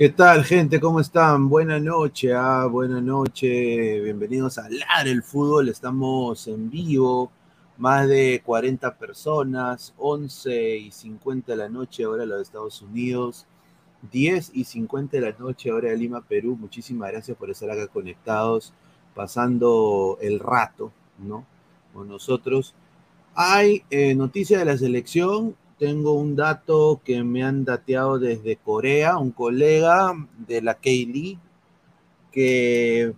¿Qué tal, gente? ¿Cómo están? Buenas noches, ah, buenas noches. Bienvenidos a Lar el Fútbol. Estamos en vivo, más de 40 personas, 11 y 50 de la noche, ahora los Estados Unidos, 10 y 50 de la noche, ahora de Lima, Perú. Muchísimas gracias por estar acá conectados, pasando el rato, ¿no? Con nosotros. Hay eh, noticias de la selección, tengo un dato que me han dateado desde Corea, un colega de la K-League, que,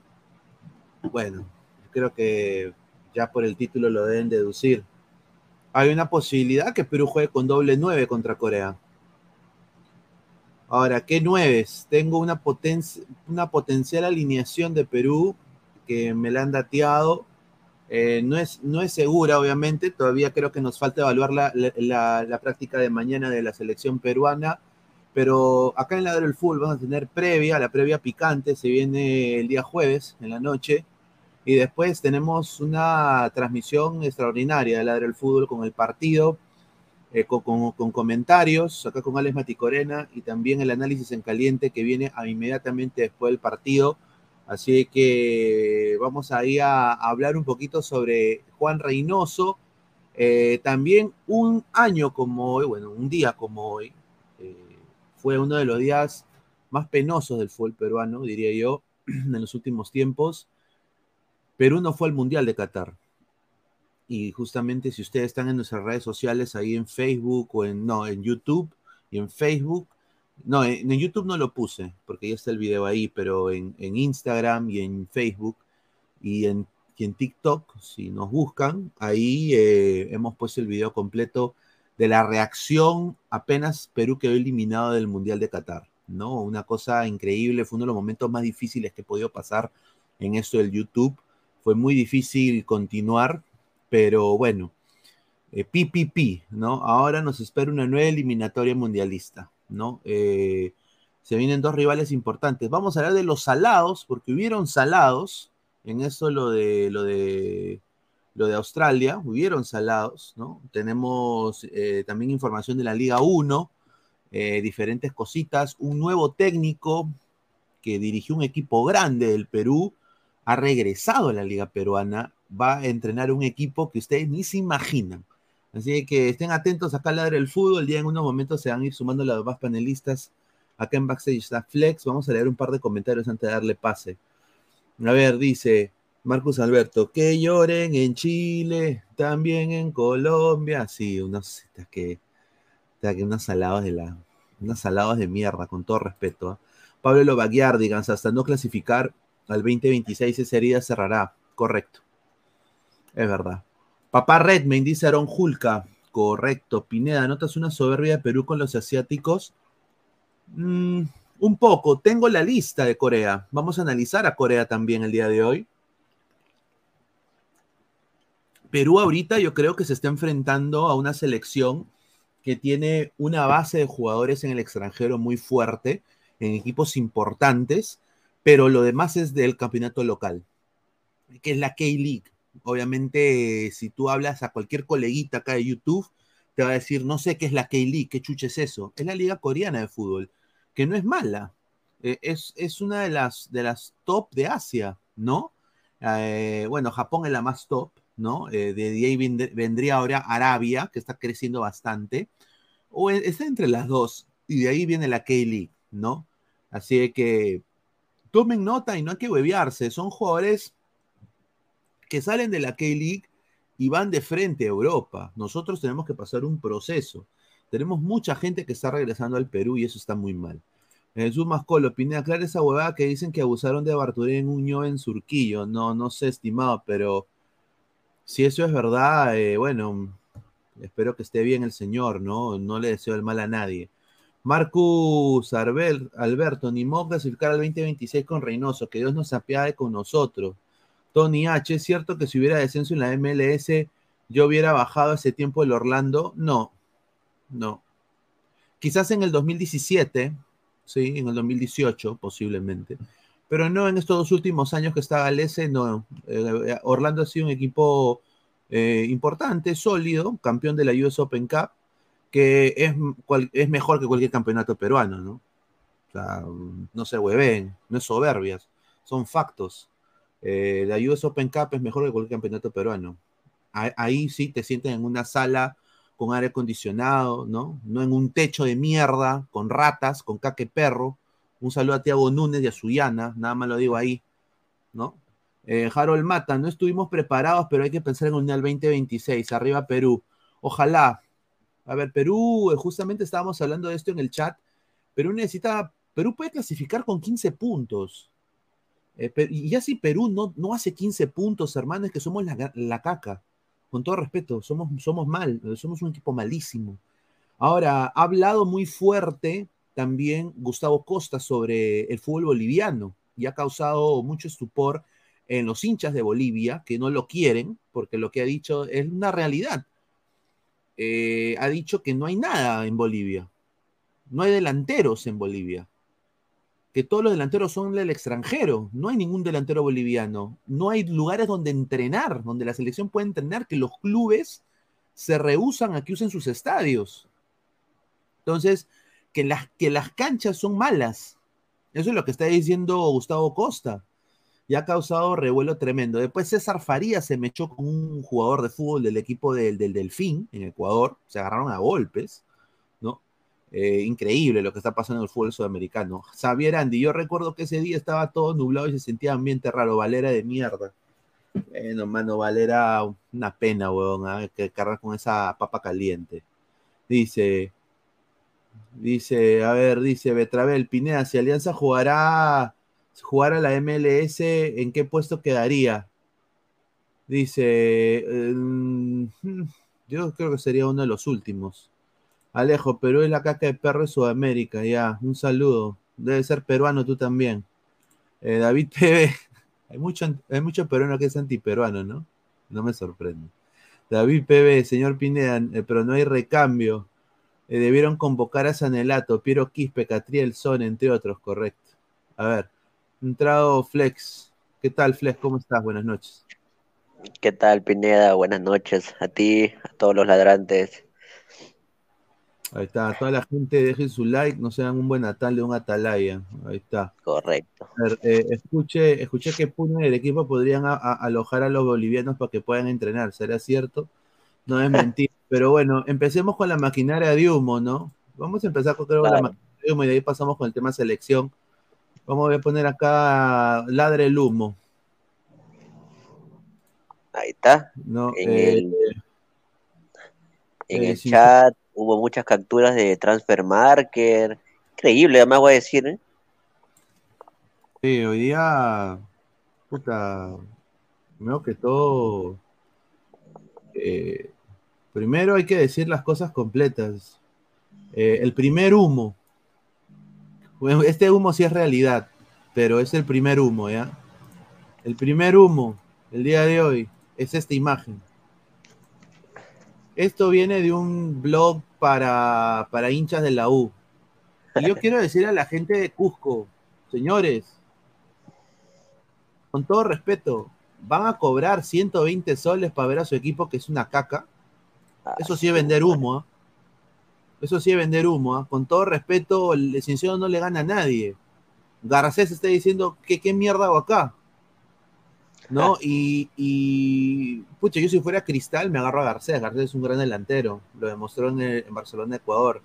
bueno, creo que ya por el título lo deben deducir. Hay una posibilidad que Perú juegue con doble nueve contra Corea. Ahora, ¿qué nueves? Tengo una, una potencial alineación de Perú que me la han dateado eh, no, es, no es segura, obviamente, todavía creo que nos falta evaluar la, práctica de mañana de la selección peruana, pero acá en Ladro del Fútbol vamos a tener previa, la previa picante, se viene el día jueves en la noche, y después tenemos una transmisión extraordinaria de Ladro del Fútbol con el partido, eh, con, con, comentarios, acá con Alex Maticorena, y también el análisis en caliente que viene inmediatamente después del partido Así que vamos ahí a, hablar un poquito sobre Juan Reynoso. Eh, también un año como hoy, bueno, un día como hoy, eh, fue uno de los días más penosos del fútbol peruano, diría yo, en los últimos tiempos. Perú no fue al Mundial de Qatar. Y justamente si ustedes están en nuestras redes sociales, ahí en Facebook o en, no, en YouTube y en Facebook, no, en, YouTube no lo puse, porque ya está el video ahí, pero en, Instagram y en Facebook y en, TikTok, si nos buscan, ahí eh, hemos puesto el video completo de la reacción apenas Perú quedó eliminado del Mundial de Qatar, ¿no? Una cosa increíble, fue uno de los momentos más difíciles que he podido pasar en esto del YouTube. Fue muy difícil continuar, pero bueno, eh, PPP, ¿no? Ahora nos espera una nueva eliminatoria mundialista. ¿No? Eh, se vienen dos rivales importantes. Vamos a hablar de los salados, porque hubieron salados, en eso lo de lo de lo de Australia, hubieron salados, ¿no? Tenemos eh, también información de la Liga 1, eh, diferentes cositas, un nuevo técnico que dirigió un equipo grande del Perú, ha regresado a la Liga Peruana, va a entrenar un equipo que ustedes ni se imaginan. Así que estén atentos acá Ladre del Fútbol. Ya en unos momentos se van a ir sumando las demás panelistas. Acá en Backstage está Flex. Vamos a leer un par de comentarios antes de darle pase. A ver, dice Marcus Alberto, que lloren en Chile, también en Colombia. Sí, unos que, unas saladas de la, unas saladas de mierda, con todo respeto. ¿ah? Pablo Lobaguiar, digan, hasta no clasificar al 2026 esa herida cerrará. Correcto. Es verdad. Papá Redmayne dice Aaron Julka. Correcto. Pineda, ¿notas una soberbia de Perú con los asiáticos? Mm, un poco. Tengo la lista de Corea. Vamos a analizar a Corea también el día de hoy. Perú ahorita yo creo que se está enfrentando a una selección que tiene una base de jugadores en el extranjero muy fuerte, en equipos importantes, pero lo demás es del campeonato local, que es la K-League. Obviamente, si tú hablas a cualquier coleguita acá de YouTube, te va a decir, no sé qué es la K-League, qué chuche es eso. Es la liga coreana de fútbol, que no es mala. Eh, es, es, una de las, de las top de Asia, ¿no? Eh, bueno, Japón es la más top, ¿no? Eh, de ahí vendría ahora Arabia, que está creciendo bastante. O está entre las dos, y de ahí viene la K-League, ¿no? Así que tomen nota y no hay que huevearse. Son jugadores que salen de la K-League y van de frente a Europa. Nosotros tenemos que pasar un proceso. Tenemos mucha gente que está regresando al Perú y eso está muy mal. Jesús Mascolo, Pineda, clara esa huevada que dicen que abusaron de en Uño en Surquillo. No, no sé, estimado, pero si eso es verdad, eh, bueno, espero que esté bien el señor, ¿no? No le deseo el mal a nadie. Marcus Alberto, ni modo clasificar al 2026 con Reynoso, que Dios nos apiade con nosotros. Tony H, ¿es cierto que si hubiera descenso en la MLS, yo hubiera bajado ese tiempo el Orlando? No, no. Quizás en el 2017, sí, en el 2018 posiblemente, pero no en estos dos últimos años que está Galese, no. Eh, Orlando ha sido un equipo eh, importante, sólido, campeón de la US Open Cup, que es, es mejor que cualquier campeonato peruano, ¿no? O sea, no se hueven, no es soberbias, son factos. Eh, la US Open Cup es mejor que cualquier campeonato peruano. Ahí, sí te sienten en una sala con aire acondicionado, ¿no? No en un techo de mierda, con ratas, con caque perro. Un saludo a Tiago Núñez y a Suyana, nada más lo digo ahí, ¿no? Eh, Harold Mata, no estuvimos preparados, pero hay que pensar en un Mundial 2026, arriba Perú. Ojalá. A ver, Perú, eh, justamente estábamos hablando de esto en el chat. Perú necesita, Perú puede clasificar con 15 puntos. Eh, y ya si Perú no, no hace 15 puntos, hermano, es que somos la, caca. Con todo respeto, somos, somos mal, somos un equipo malísimo. Ahora, ha hablado muy fuerte también Gustavo Costa sobre el fútbol boliviano y ha causado mucho estupor en los hinchas de Bolivia que no lo quieren, porque lo que ha dicho es una realidad. Eh, ha dicho que no hay nada en Bolivia, no hay delanteros en Bolivia que todos los delanteros son del extranjero. No hay ningún delantero boliviano. No hay lugares donde entrenar, donde la selección puede entrenar, que los clubes se rehusan a que usen sus estadios. Entonces, que las, que las canchas son malas. Eso es lo que está diciendo Gustavo Costa. Y ha causado revuelo tremendo. Después César Farías se mechó con un jugador de fútbol del equipo del, del Delfín en Ecuador. Se agarraron a golpes. Eh, increíble lo que está pasando en el fútbol sudamericano. Xavier Andy, yo recuerdo que ese día estaba todo nublado y se sentía ambiente raro. Valera de mierda. Bueno, mano, Valera, una pena, weón, ¿ah? que cargar con esa papa caliente. Dice, dice, a ver, dice Betravel, Pineda, si Alianza jugará, jugará la MLS, ¿en qué puesto quedaría? Dice, mm, yo creo que sería uno de los últimos. Alejo, Perú es la caca de perro de Sudamérica, ya. Un saludo. Debe ser peruano tú también. Eh, David TV. Hay mucho, hay mucho peruano que es antiperuano, ¿no? No me sorprende. David PB, señor Pineda, eh, pero no hay recambio. Eh, debieron convocar a Sanelato, Piero Quispe, Catriel Son, entre otros, correcto. A ver, entrado Flex. ¿Qué tal, Flex? ¿Cómo estás? Buenas noches. ¿Qué tal, Pineda? Buenas noches a ti, a todos los ladrantes. Ahí está, toda la gente dejen su like, no sean un buen natal de un atalaya. Ahí está. Correcto. Eh, escuche, escuché que Puno y el equipo podrían alojar a los bolivianos para que puedan entrenar, ¿será cierto? No es mentira. Pero bueno, empecemos con la maquinaria de humo, ¿no? Vamos a empezar con, la maquinaria de humo y de ahí pasamos con el tema selección. Vamos a poner acá ladre el humo. Ahí está. No, en eh, el, en eh, el chat hubo muchas capturas de transfer marker. Increíble, además voy a decir. ¿eh? Sí, hoy día, puta, primero que todo, eh, Primero hay que decir las cosas completas. Eh, el primer humo. Este humo sí es realidad, pero es el primer humo, ¿ya? El primer humo, el día de hoy, es esta imagen. Esto viene de un blog para, para hinchas de la U. Y yo quiero decir a la gente de Cusco, señores, con todo respeto, van a cobrar 120 soles para ver a su equipo que es una caca. Eso sí es vender humo. ¿ah? Eso sí es vender humo. ¿ah? Con todo respeto, el licenciado no le gana a nadie. Garcés está diciendo que qué mierda hago acá. ¿No? Y, y, pucha, yo si fuera Cristal me agarro a Garcés. Garcés es un gran delantero. Lo demostró en, el- en Barcelona, Ecuador.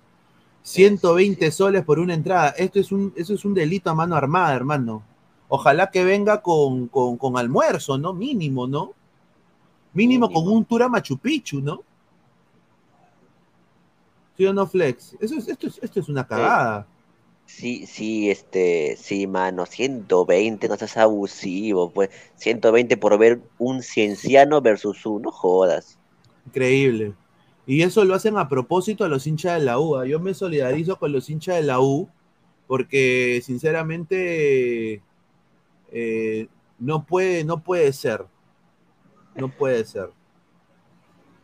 120 soles por una entrada. Esto es un, eso es un delito a mano armada, hermano. Ojalá que venga con, con, con almuerzo, ¿no? Mínimo, ¿no? Mínimo, con un tour a Machu Picchu, ¿no? ¿Sí o no, Flex? Eso es, esto, es, esto es una cagada. Sí, sí, este, sí, mano, 120, no seas abusivo, pues, 120 por ver un cienciano versus uno, no jodas. Increíble. Y eso lo hacen a propósito a los hinchas de la U. ¿ah? Yo me solidarizo con los hinchas de la U porque sinceramente eh, no, puede, no puede ser. No puede ser.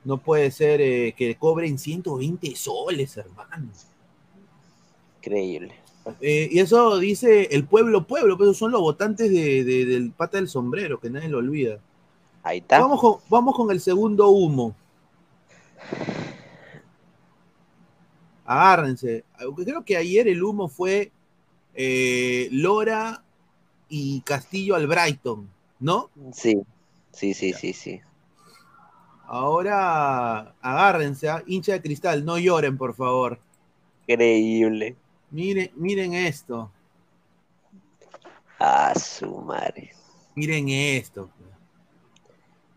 No puede ser eh, que cobren 120 soles, hermano. Increíble. Eh, y eso dice el pueblo, pueblo, pero son los votantes de- de- del pata del sombrero, que nadie lo olvida. Ahí está. Vamos con, vamos con el segundo humo. Agárrense. Creo que ayer el humo fue eh, Lora y Castillo al Brighton, ¿no? Sí, sí, sí, sí, sí. Ahora agárrense, ¿ah? hincha de cristal, no lloren, por favor. Increíble. Miren, miren esto, Ah, su madre. miren esto.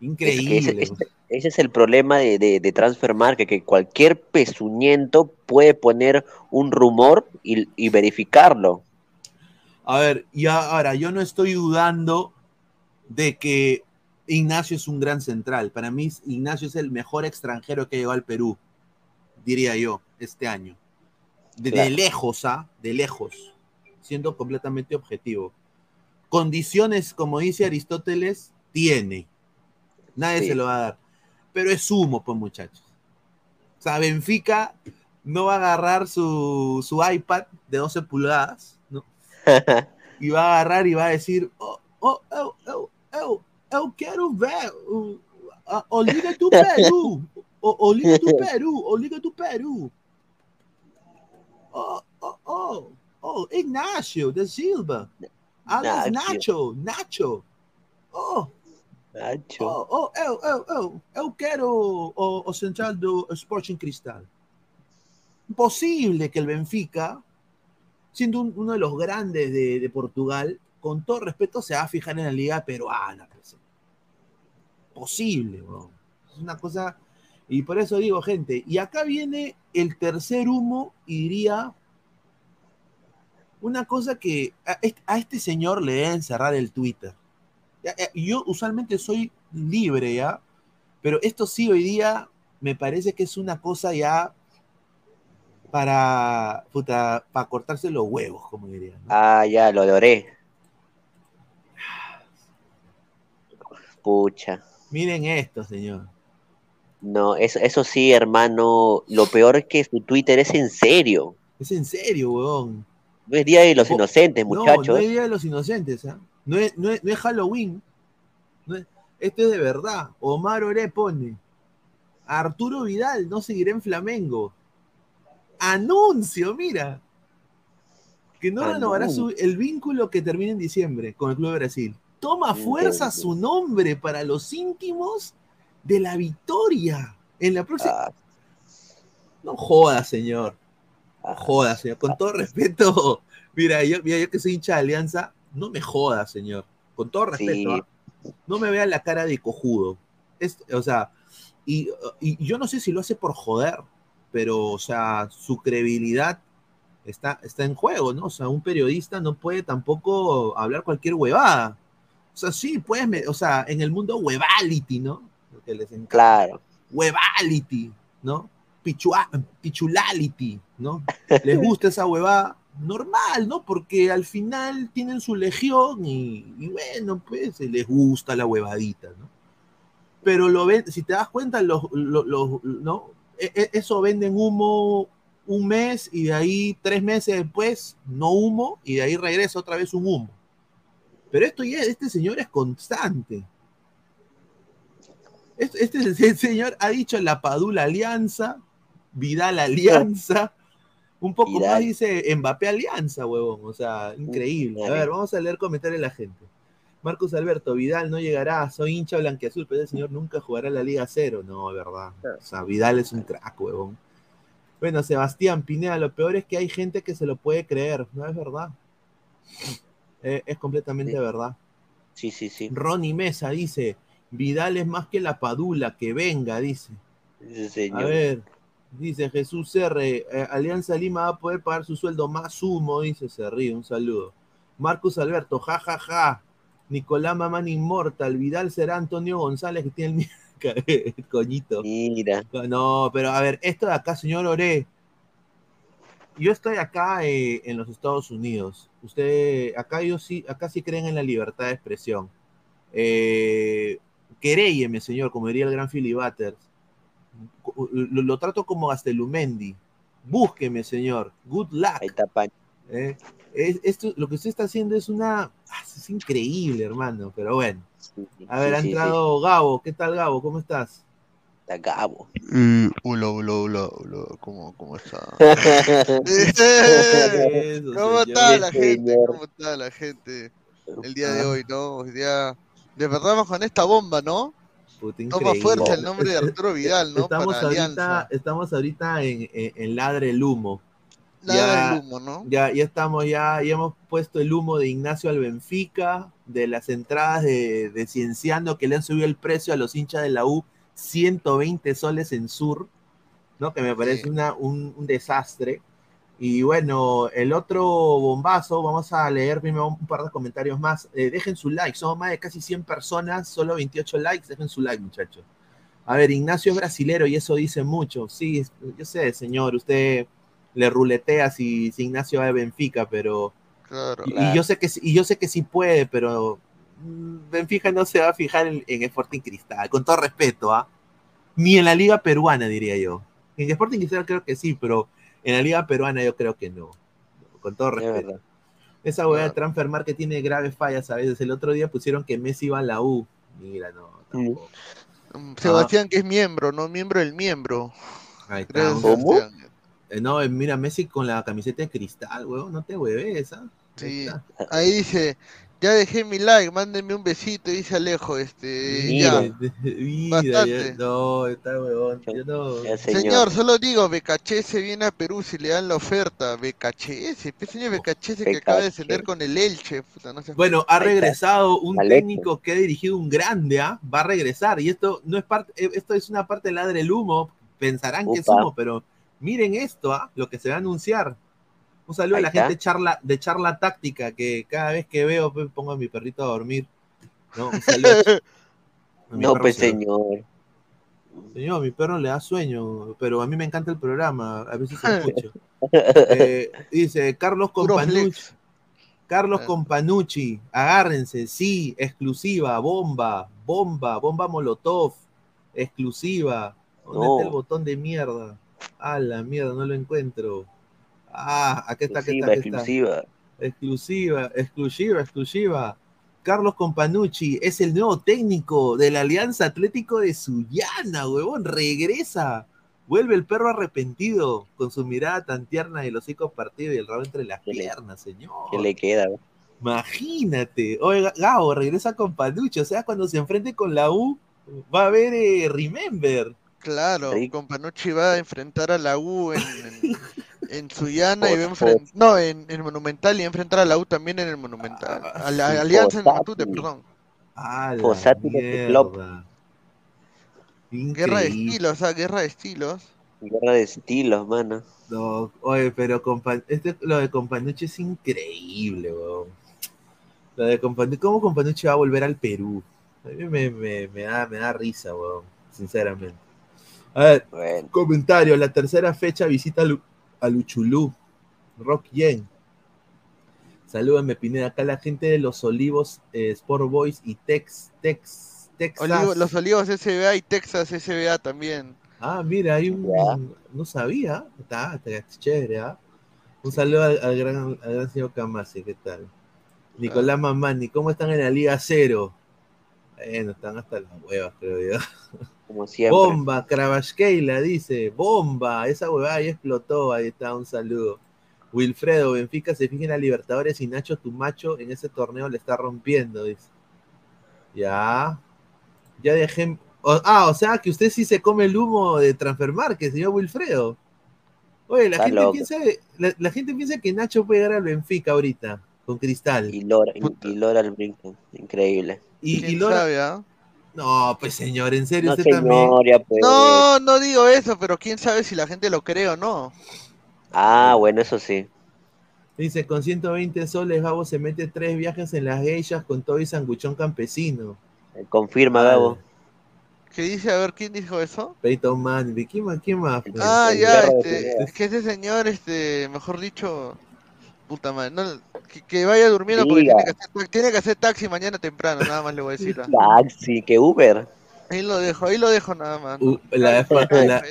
Es que Increíble. ese, ese- ese es el problema de, de, de Transfer Market, que cualquier pezuñento puede poner un rumor y, y verificarlo. A ver, y ahora, yo no estoy dudando de que Ignacio es un gran central. Para mí, Ignacio es el mejor extranjero que llegó al Perú, diría yo, este año. De, lejos, ¿ah? De lejos, siendo completamente objetivo. Condiciones, como dice Aristóteles, tiene. Nadie Sí. se lo va a dar. Pero es humo, pues, muchachos. O sea, Benfica no va a agarrar su, su iPad de 12 pulgadas, ¿no? y va a agarrar y va a decir, oh, oh, oh, oh, oh, eu quero ver o, a, o Liga do Peru, o, o Liga do Peru, o Liga do Peru. Oh, oh, oh, oh, Ignacio da Silva, Alex Nacho, Nacho. Oh, Nacho. oh, oh, eu, eu, eu, eu quero o, o central do Sporting Cristal. Imposible que el Benfica, siendo un- uno de los grandes de, de Portugal, con todo respeto, se va a fijar en la liga peruana. Posible, weón. Es una cosa. Y por eso digo, gente, y acá viene el tercer humo, y diría una cosa que a este, a este señor le deben cerrar el Twitter. Yo usualmente soy libre, ¿ya? Pero esto sí hoy día me parece que es una cosa ya para, puta, para cortarse los huevos, como diría. ¿no? Ah, ya, lo adoré. Pucha. Miren esto, señor. No, eso, eso sí, hermano. Lo peor es que su Twitter es en serio. Es en serio, weón. No es Día de los Inocentes, No, muchachos. no es Día de los Inocentes, ¿ah? No es, no es- no es Halloween. Es- esto es de verdad. Omar Oré pone. Arturo Vidal no seguirá en Flamengo. Anuncio, mira. Que no renovará su- el vínculo que termina en diciembre con el Club de Brasil. Toma fuerza su nombre para los íntimos de la victoria. En la próxima. Ah, No joda, señor. No ah, joda, señor. Con todo respeto, mira, yo, mira, yo que soy hincha de Alianza, no me joda, señor. Con todo respeto, Sí. ¿ah? no me vea la cara de cojudo. Es, o sea, y, y yo no sé si lo hace por joder, pero, o sea, su credibilidad está, está en juego, ¿no? O sea, un periodista no puede tampoco hablar cualquier huevada. O sea, sí, puedes, o sea, en el mundo huevality, ¿no? Que les encanta. claro. Huevality. ¿no? Pichua, pichulality, ¿no? Les gusta esa huevada, normal, ¿no? Porque al final tienen su legión y, y bueno, pues les gusta la huevadita, ¿no? Pero lo ven, si te das cuenta, los, los, los- ¿no? E- e- eso venden humo un mes y de ahí tres meses después no humo y de ahí regresa otra vez un humo. Pero esto ya, este señor es constante. Este, este señor ha dicho la Padula Alianza, Vidal Alianza, un poco Vidal. más dice Mbappé Alianza, huevón. O sea, increíble. A ver, vamos a leer comentarios de la gente. Marcos Alberto, Vidal no llegará, soy hincha blanqueazul, pero ese señor nunca jugará la Liga Cero. No, es verdad. O sea, Vidal es un crack, huevón. Bueno, Sebastián Pineda, lo peor es que hay gente que se lo puede creer, no es verdad. Eh, es completamente Sí. verdad. Sí, sí, sí. Ronnie Mesa dice, Vidal es más que la Padula, que venga, dice. Sí, A señor. ver, dice Jesús R. eh, Alianza Lima va a poder pagar su sueldo más humo, dice, se ríe, un saludo. Marcus Alberto, ja, ja, ja. Nicolás Mamán Inmortal, Vidal será Antonio González, que tiene el coñito. Mira. No, pero a ver, esto de acá, señor Ore. Yo estoy acá eh, en los Estados Unidos. Usted, acá yo sí, acá sí creen en la libertad de expresión. Eh, querélleme, señor, como diría el gran Philly Butters. Lo, lo trato como Gastelumendi. Búsqueme, señor. Good luck. Ahí está. ¿eh? Es- esto, lo que usted está haciendo es una. ah, Es increíble, hermano. Pero bueno. A ver, sí, ha sí, entrado Gabo. ¿Qué tal, Gabo? ¿Cómo estás? Está Gabo. Hola, hola, hola, hola, ¿cómo, cómo está? Eso, ¿Cómo señor. está la gente? ¿Cómo está la gente el día de hoy, no? Hoy día despertamos con esta bomba, ¿no? Puta, Toma fuerza el nombre de Arturo Vidal, ¿no? Estamos Para ahorita, Alianza. estamos ahorita en, en- en Ladre el Humo. Nada ya- del humo, ¿no? Ya, ya estamos, ya, ya hemos puesto el humo de Ignacio al Benfica, de las entradas de, de Cienciano que le han subido el precio a los hinchas de la U, 120 soles en Sur, ¿no? Que me parece Sí. una, un, un desastre. Y bueno, el otro bombazo, vamos a leer primero un par de comentarios más. Eh, dejen su like, somos más de casi 100 personas, solo 28 likes, dejen su like, muchachos. A ver, Ignacio es brasilero y eso dice mucho. Sí, yo sé, señor, usted le ruletea si, si Ignacio va de Benfica, pero Claro. y, y Claro. yo sé que y yo sé que sí puede, pero mm, Benfica no se va a fijar en, en Sporting Cristal, con todo respeto, ¿ah? Ni en la liga peruana diría yo. En Sporting Cristal creo que sí, pero en la liga peruana yo creo que no. Con todo Es respeto. Esa hueá de transfer market tiene graves fallas a veces. El otro día pusieron que Messi iba a la U. Mira, no, tampoco. Mm, Sebastián, que es miembro, ¿no? Miembro del miembro. Ahí está. Gracias, ¿Cómo? Sebastián. Eh, no, eh, mira, Messi con la camiseta de cristal, weón, no te hueves, ¿ah? Sí. Ahí dice, ya dejé mi like, mándenme un besito, dice Alejo, este, Mira. ya. Mira, Bastante. ya- no, está huevón. Yo no. Ya, Señor, señor. solo digo, BKHS viene a Perú si le dan la oferta. BKHS, pues señor BKHS que acaba de descender con el Elche. puta, no Bueno, ha regresado un Alejo. técnico que ha dirigido un grande, ¿ah? Va a regresar. Y esto no es parte, eh, esto es una parte del ladre del humo. Pensarán que es humo, pero miren esto, ¿ah? Lo que se va a anunciar. Un saludo Ahí a la está. gente de charla, de charla táctica, que cada vez que veo, pues, pongo a mi perrito a dormir. ¿no? Un saludo a No, pues se- señor. Señor, a mi perro le da sueño, pero a mí me encanta el programa, a veces escucho. Eh, dice Carlos Companucci. Carlos Ah. Companucci, agárrense, sí, exclusiva, bomba, bomba, bomba Molotov, exclusiva. ¿Dónde No. está el botón de mierda? Ah, la mierda, no lo encuentro. Ah, aquí está, aquí está, aquí está. exclusiva. Exclusiva, exclusiva, exclusiva. Carlos Companucci es el nuevo técnico de la Alianza Atlético de Sullana, huevón. Regresa. Vuelve el perro arrepentido con su mirada tan tierna y el hocico partido y el rabo entre las ¿Qué le- piernas, señor. ¿Qué le queda? Imagínate. Oiga, Gabo, regresa con Panucci. O sea, cuando se enfrente con la U, va a haber eh, Remember. Claro, Sí. con Panucci va a enfrentar a la U en, en, en Sullana y va a enfrentar. No, en, en Monumental y va a enfrentar a la U también en el Monumental. Ah, A la sí, Alianza en por Matute, perdón. Ah, la. Guerra de estilos, ah, guerra de estilos. Guerra de estilos, mano. No, oye, pero compa- este, lo de Companucci es increíble, weón. Lo de Companucci, ¿cómo Companucci va a volver al Perú? A mí me, me- me da, me da risa, weón, sinceramente. A ver, Bueno, comentario. La tercera fecha visita a, Lu- a Luchulú. Rock Yen. Salúdame, Pineda. Acá la gente de los Olivos, eh, Sport Boys y Tex, Tex, Texas. Olivo- los Olivos SBA y Texas SBA también. Ah, mira, hay un. No sabía. Está, está chévere, ¿ah? Un saludo al, al gran, al gran señor Camasi, ¿qué tal? Nicolás Mamani, ¿cómo están en la Liga Cero? Bueno, están hasta las huevas, creo yo. como siempre. Bomba, Kravashkeila dice, bomba, esa huevada ya explotó, ahí está, un saludo. Wilfredo, Benfica se fija en la Libertadores y Nacho Tumacho en ese torneo le está rompiendo, dice. Ya, ya dejé. o- ah, o sea que usted sí se come el humo de Transfermarket, señor Wilfredo. Oye, la Está gente, loco. piensa, la, la gente piensa que Nacho puede llegar al Benfica ahorita, con Cristal. Y Lora, Puta. y Lora al brinco. Increíble. Y, y ¿Quién Lora- sabe, ah? No, pues señor, en serio, No, usted también. señor, pues. No, no digo eso, pero quién sabe si la gente lo cree o no. Ah, bueno, eso sí. Dice, con 120 soles, Gabo se mete tres viajes en las geishas con todo y sanguchón campesino. Confirma, Gabo. ¿Qué dice? A ver, ¿quién dijo eso? Peyton Manning, ¿quién más? ¿Quién más? pues? Ah, ya, este, es que ese señor, este, mejor dicho, puta madre, no, que, que vaya durmiendo porque tiene que, hacer, tiene que hacer taxi mañana temprano, nada más le voy a decir. ah. Taxi, que Uber. Ahí lo dejo, ahí lo dejo nada más. Uh, la la-.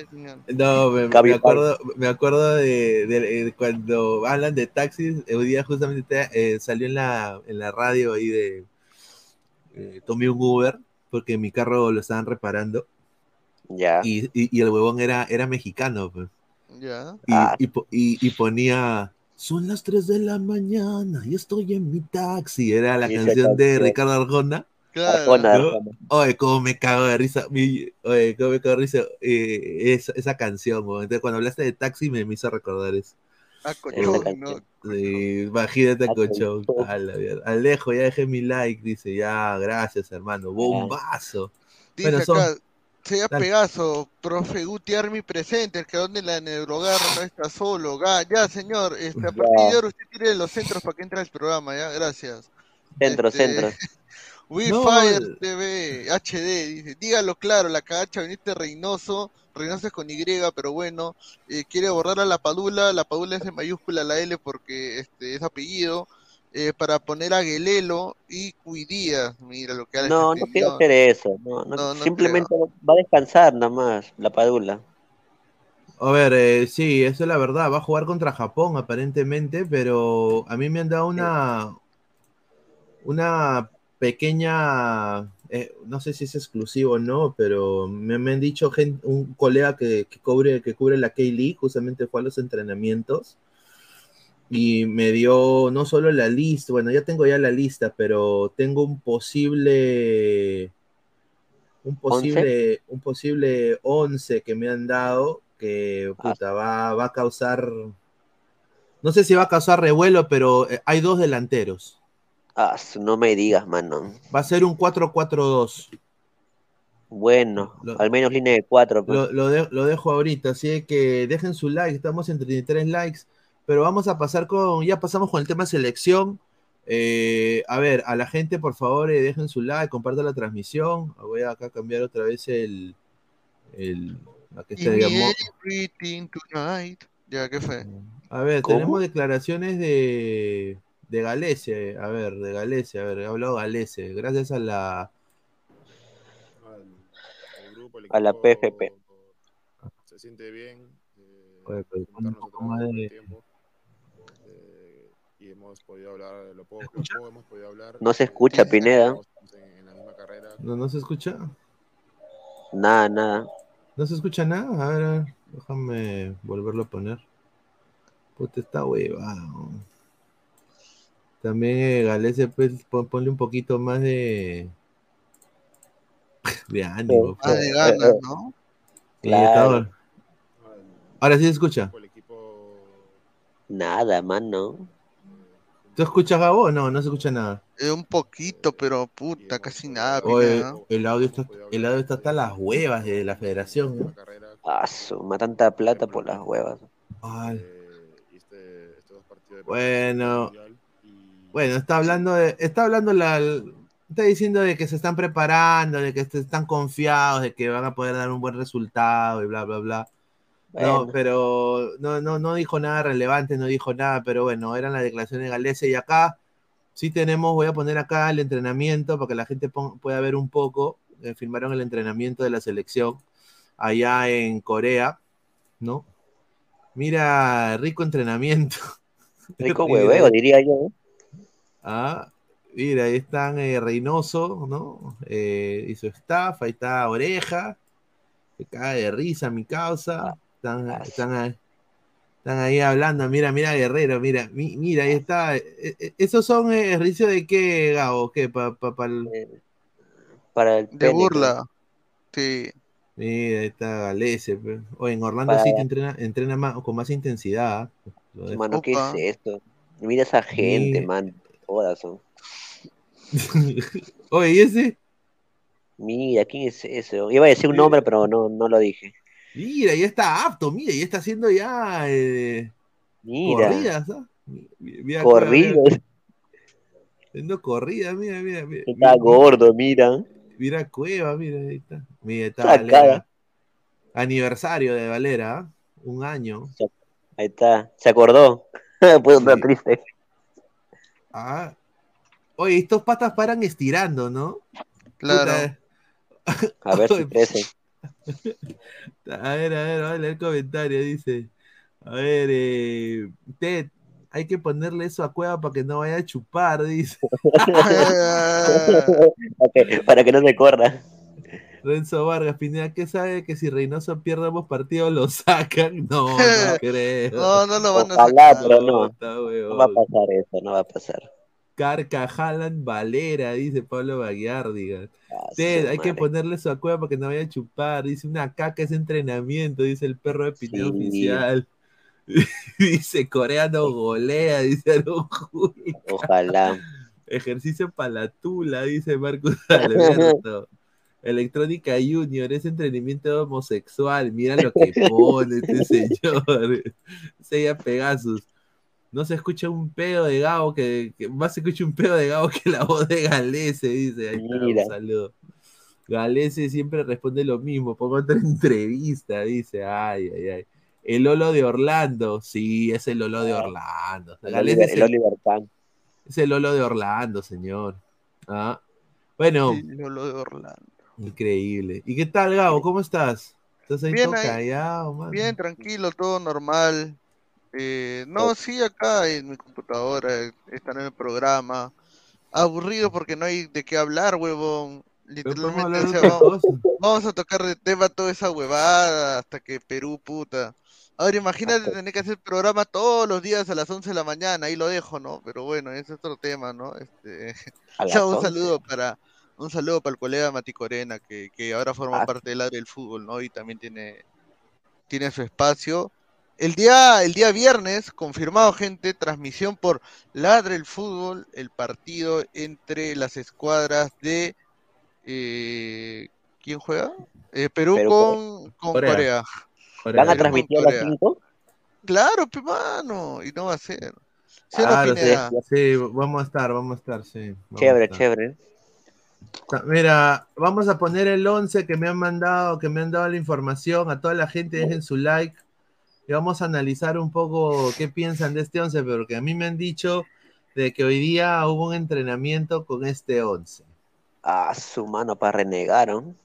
No, me, acuerdo, me acuerdo de, de- de cuando hablan de taxis, hoy día justamente eh, salió en la, en la radio ahí de eh, tomé un Uber porque mi carro lo estaban reparando Ya. y, y- y el huevón era, era mexicano. pues. Ya. Y, Ah. y po- y- y ponía, son las 3 de la mañana y estoy en mi taxi. Era la canción de. Ricardo Arjona. Claro. Arjona, ¿no? Arjona. Oye, cómo me cago de risa. mi- oye, cómo me cago de risa eh, esa, esa canción. Entonces, cuando hablaste de taxi, me, me hizo recordar eso. Ah, cochón, ¿no? Sí, imagínate, Ah, cochón. A la. Alejo, ya dejé mi like. Dice, ya, gracias, hermano. Bombazo. Dice Bueno, son- acá, sea Dale. Pegaso, profe Guti Army presente, el que donde la neurogarra no está solo. Ga- ya, señor, este, a partir de ahora usted tiene los centros para que entre al programa, ya, gracias. Centro, Este, centro. We No, Fire TV, HD, dice, dígalo claro, la cagacha Benítez Reynoso, Reynoso es con Y, pero bueno, eh, quiere borrar a la Padula, la Padula es en mayúscula la L porque este es apellido, eh, para poner a Guelelo y Cuidías, mira lo que hace No, no quiero hacer eso. No, no, No, no simplemente va a descansar nada más, la padula. A ver, eh, sí, eso es la verdad. Va a jugar contra Japón, aparentemente, pero a mí me han dado una, una pequeña, eh, no sé si es exclusivo o no, pero me, me han dicho gen- un colega que, que cubre, que cubre la K-League, justamente fue a los entrenamientos y me dio no solo la lista, bueno, ya tengo ya la lista, pero tengo un posible, un posible, un posible 11 que me han dado que Ah. puta, va, va a causar, no sé si va a causar revuelo, pero eh, hay dos delanteros. Ah, no me digas, mano. Va a ser un 4-4-2. Bueno, Lo- al menos línea de cuatro. pues. Lo, lo de- lo dejo ahorita, así que dejen su like, estamos en 33 likes, pero vamos a pasar con, ya pasamos con el tema selección. Eh, a ver, a la gente, por favor, eh, dejen su like, compartan la transmisión. Voy a acá cambiar otra vez el, el la que me digamos. tonight. Ya, ¿qué fue? A ver, ¿Cómo? tenemos declaraciones de, de Galese, a ver, de Galese, a ver, he hablado Galese, gracias a la, al, grupo, A la PFP. Se siente bien. eh, Oye, pero un poco más de- tiempo, y hemos podido hablar de lo poco, lo poco hemos podido hablar. No se escucha, Pineda. En, en la misma carrera. ¿no, no se escucha? Nada, nada. ¿No se escucha nada? A ver, a ver, déjame volverlo a poner. Puta, está huevado. También eh, Galese, pues, pon- ponle un poquito más de, de ánimo. Más pues. de ganas, ¿no? Sí, Claro. está bueno. Ahora sí se escucha. El equipo Nada, mano. ¿Tú escuchas, Gabo? o No, no se escucha nada. Eh, un poquito, pero puta, casi nada, Oye, el audio está, el audio está hasta las huevas de la federación. ¿no? carrera. Ah, suma tanta plata por las huevas. Ay. este, de Bueno. Bueno, está hablando de, está hablando la, está diciendo de que se están preparando, de que est- están confiados, de que van a poder dar un buen resultado y bla, bla, bla. No, pero no, no, no dijo nada relevante, no dijo nada, pero bueno, eran las declaraciones de Galese y acá sí tenemos, voy a poner acá el entrenamiento para que la gente pueda ver un poco. Eh, firmaron el entrenamiento de la selección allá en Corea, ¿no? Mira, rico entrenamiento. Rico hueveo, diría yo. Ah, mira, ahí están eh, Reynoso, ¿no? Eh, y su staff, ahí está Oreja, se cae de risa mi causa. Ah, están, ahí, están ahí hablando, mira, mira Guerrero, mira, mi- mira, ahí está. Eh, eh, ¿Esos son eh, ejercicios de qué, Gabo? ¿Qué? Pa, pa- Eh, Para el De pene, burla. Sí. Mira, ahí está Galese. Oye, en Orlando Para- City entrena, entrena más, con más intensidad. ¿ah? Mano, ¿qué Opa. es esto? Mira esa gente, Sí. man. Todas son. Oye, ¿y ese? Mira, ¿quién es eso? Iba a decir un Sí. nombre, pero no, no lo dije. Mira, ya está apto, mira, ya está haciendo ya eh, Mira, corridas, ¿ah? Mira. Mira, haciendo corridas, mira, mira, mira. Está mira, gordo, mira. Mira Cueva, mira, ahí está. Mira, está Esa Valera. cara. Aniversario de Valera, ¿ah? un año. Ahí está. ¿Se acordó? Pues estar Sí. triste. Ah. Oye, estos patas paran estirando, ¿no? Claro. Puta, A ver si Ay, crece. A ver, a ver, vamos a leer el comentario, dice. A ver, eh, Ted, hay que ponerle eso a Cueva para que no vaya a chupar, dice. Ok, Para que no se corra. Renzo Vargas, Pineda, ¿qué sabe que si Reynoso pierde ambos partidos lo sacan? No, no creo. No, no lo van a Ojalá, sacar. pero no. No va a pasar eso, no va a pasar. Carca Haaland Valera, dice Pablo Baguiardiga. Ah, Ted, su hay que ponerle eso a Cueva para que no vaya a chupar. Dice una caca es entrenamiento, dice el perro de Pineda Sí. oficial. dice coreano golea, dice Julio. Ojalá. Ejercicio para la tula, dice Marcus Alberto. Electrónica Junior, es entrenamiento homosexual. Mira lo que pone este señor. Sella Pegasus. No se escucha un pedo de Gabo que, que- más se escucha un pedo de Gabo que la voz de Galese, dice. Ahí está, Mira. un saludo. Galese siempre responde lo mismo. Pongo otra entrevista, dice. Ay, ay, ay. El Lolo de Orlando. Sí, es el Lolo de Orlando. El Galese Oliver, es el el- Oliver es el Lolo de Orlando, señor. Ah. Bueno, Sí, lo de Orlando. increíble. ¿Y qué tal, Gabo? ¿Cómo estás? ¿Estás ahí Bien todo ahí. callado, mano? Bien, tranquilo, todo normal. Eh, no, sí, acá en mi computadora, están en el programa. Aburrido porque no hay de qué hablar, huevón. Literalmente, o sea, vamos, a tocar de tema toda esa huevada hasta que Perú, puta. Ahora imagínate tener que hacer programa todos los días a las 11 de la mañana, ahí lo dejo, ¿no? Pero bueno, ese es otro tema, ¿no? Este, ya, un 11. saludo para un saludo para el colega Mati Corena, que, que ahora forma Ah. parte del área del fútbol, ¿no? Y también tiene, tiene su espacio. El día, el día viernes, confirmado, gente, transmisión por Ladre el Fútbol, el partido entre las escuadras de. eh, ¿Quién juega? Eh, Perú, Perú, con, con Corea. Corea. Corea, ¿Van a transmitir a con las Corea. 5? Claro, pe mano, y no va a ser. ¿Sí no, vamos a estar, vamos a estar, sí. Chévere, estar. chévere. Mira, vamos a poner el 11 que me han mandado, que me han dado la información. A toda la gente dejen su like. Y vamos a analizar un poco qué piensan de este 11, porque a mí me han dicho de que hoy día hubo un entrenamiento con este 11. Ah, su mano para renegar, ¿no?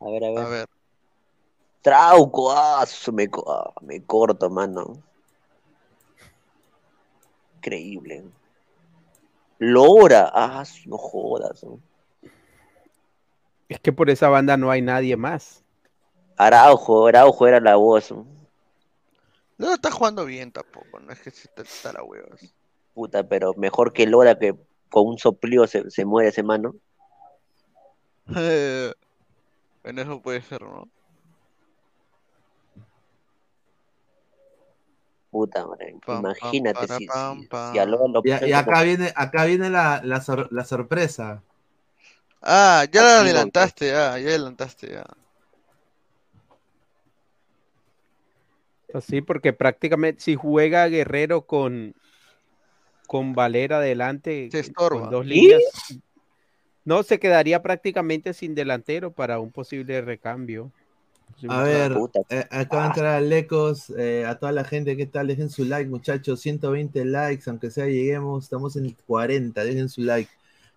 A ver, a ver. A ver. Trauco, ah, su- me, ah, me corto, mano. Increíble. Lora, ah, su- no jodas. ¿no? Es que por esa banda no hay nadie más. Araujo, Araujo era la voz. ¿no? No está jugando bien tampoco, no es que se está, está la hueva. Puta, pero mejor que Lora que con un soplío se, se muere ese mano. Bueno, eso puede ser, ¿no? Puta, madre. Pam, pam, Imagínate para, si, pam, si, pam. si a Lora lo Y, y acá como- viene, acá viene la, la sor- la sorpresa. Ah, ya la adelantaste, ya, ya adelantaste, ya. Así, porque prácticamente si juega Guerrero con, con Valera adelante, Se estorba. con dos ¿Y? líneas. No, se quedaría prácticamente sin delantero para un posible recambio. A ver, eh, acaba de entrar Alecos, eh, a toda la gente, ¿qué tal? Dejen su like, muchachos, 120 likes, aunque sea lleguemos, estamos en 40, dejen su like.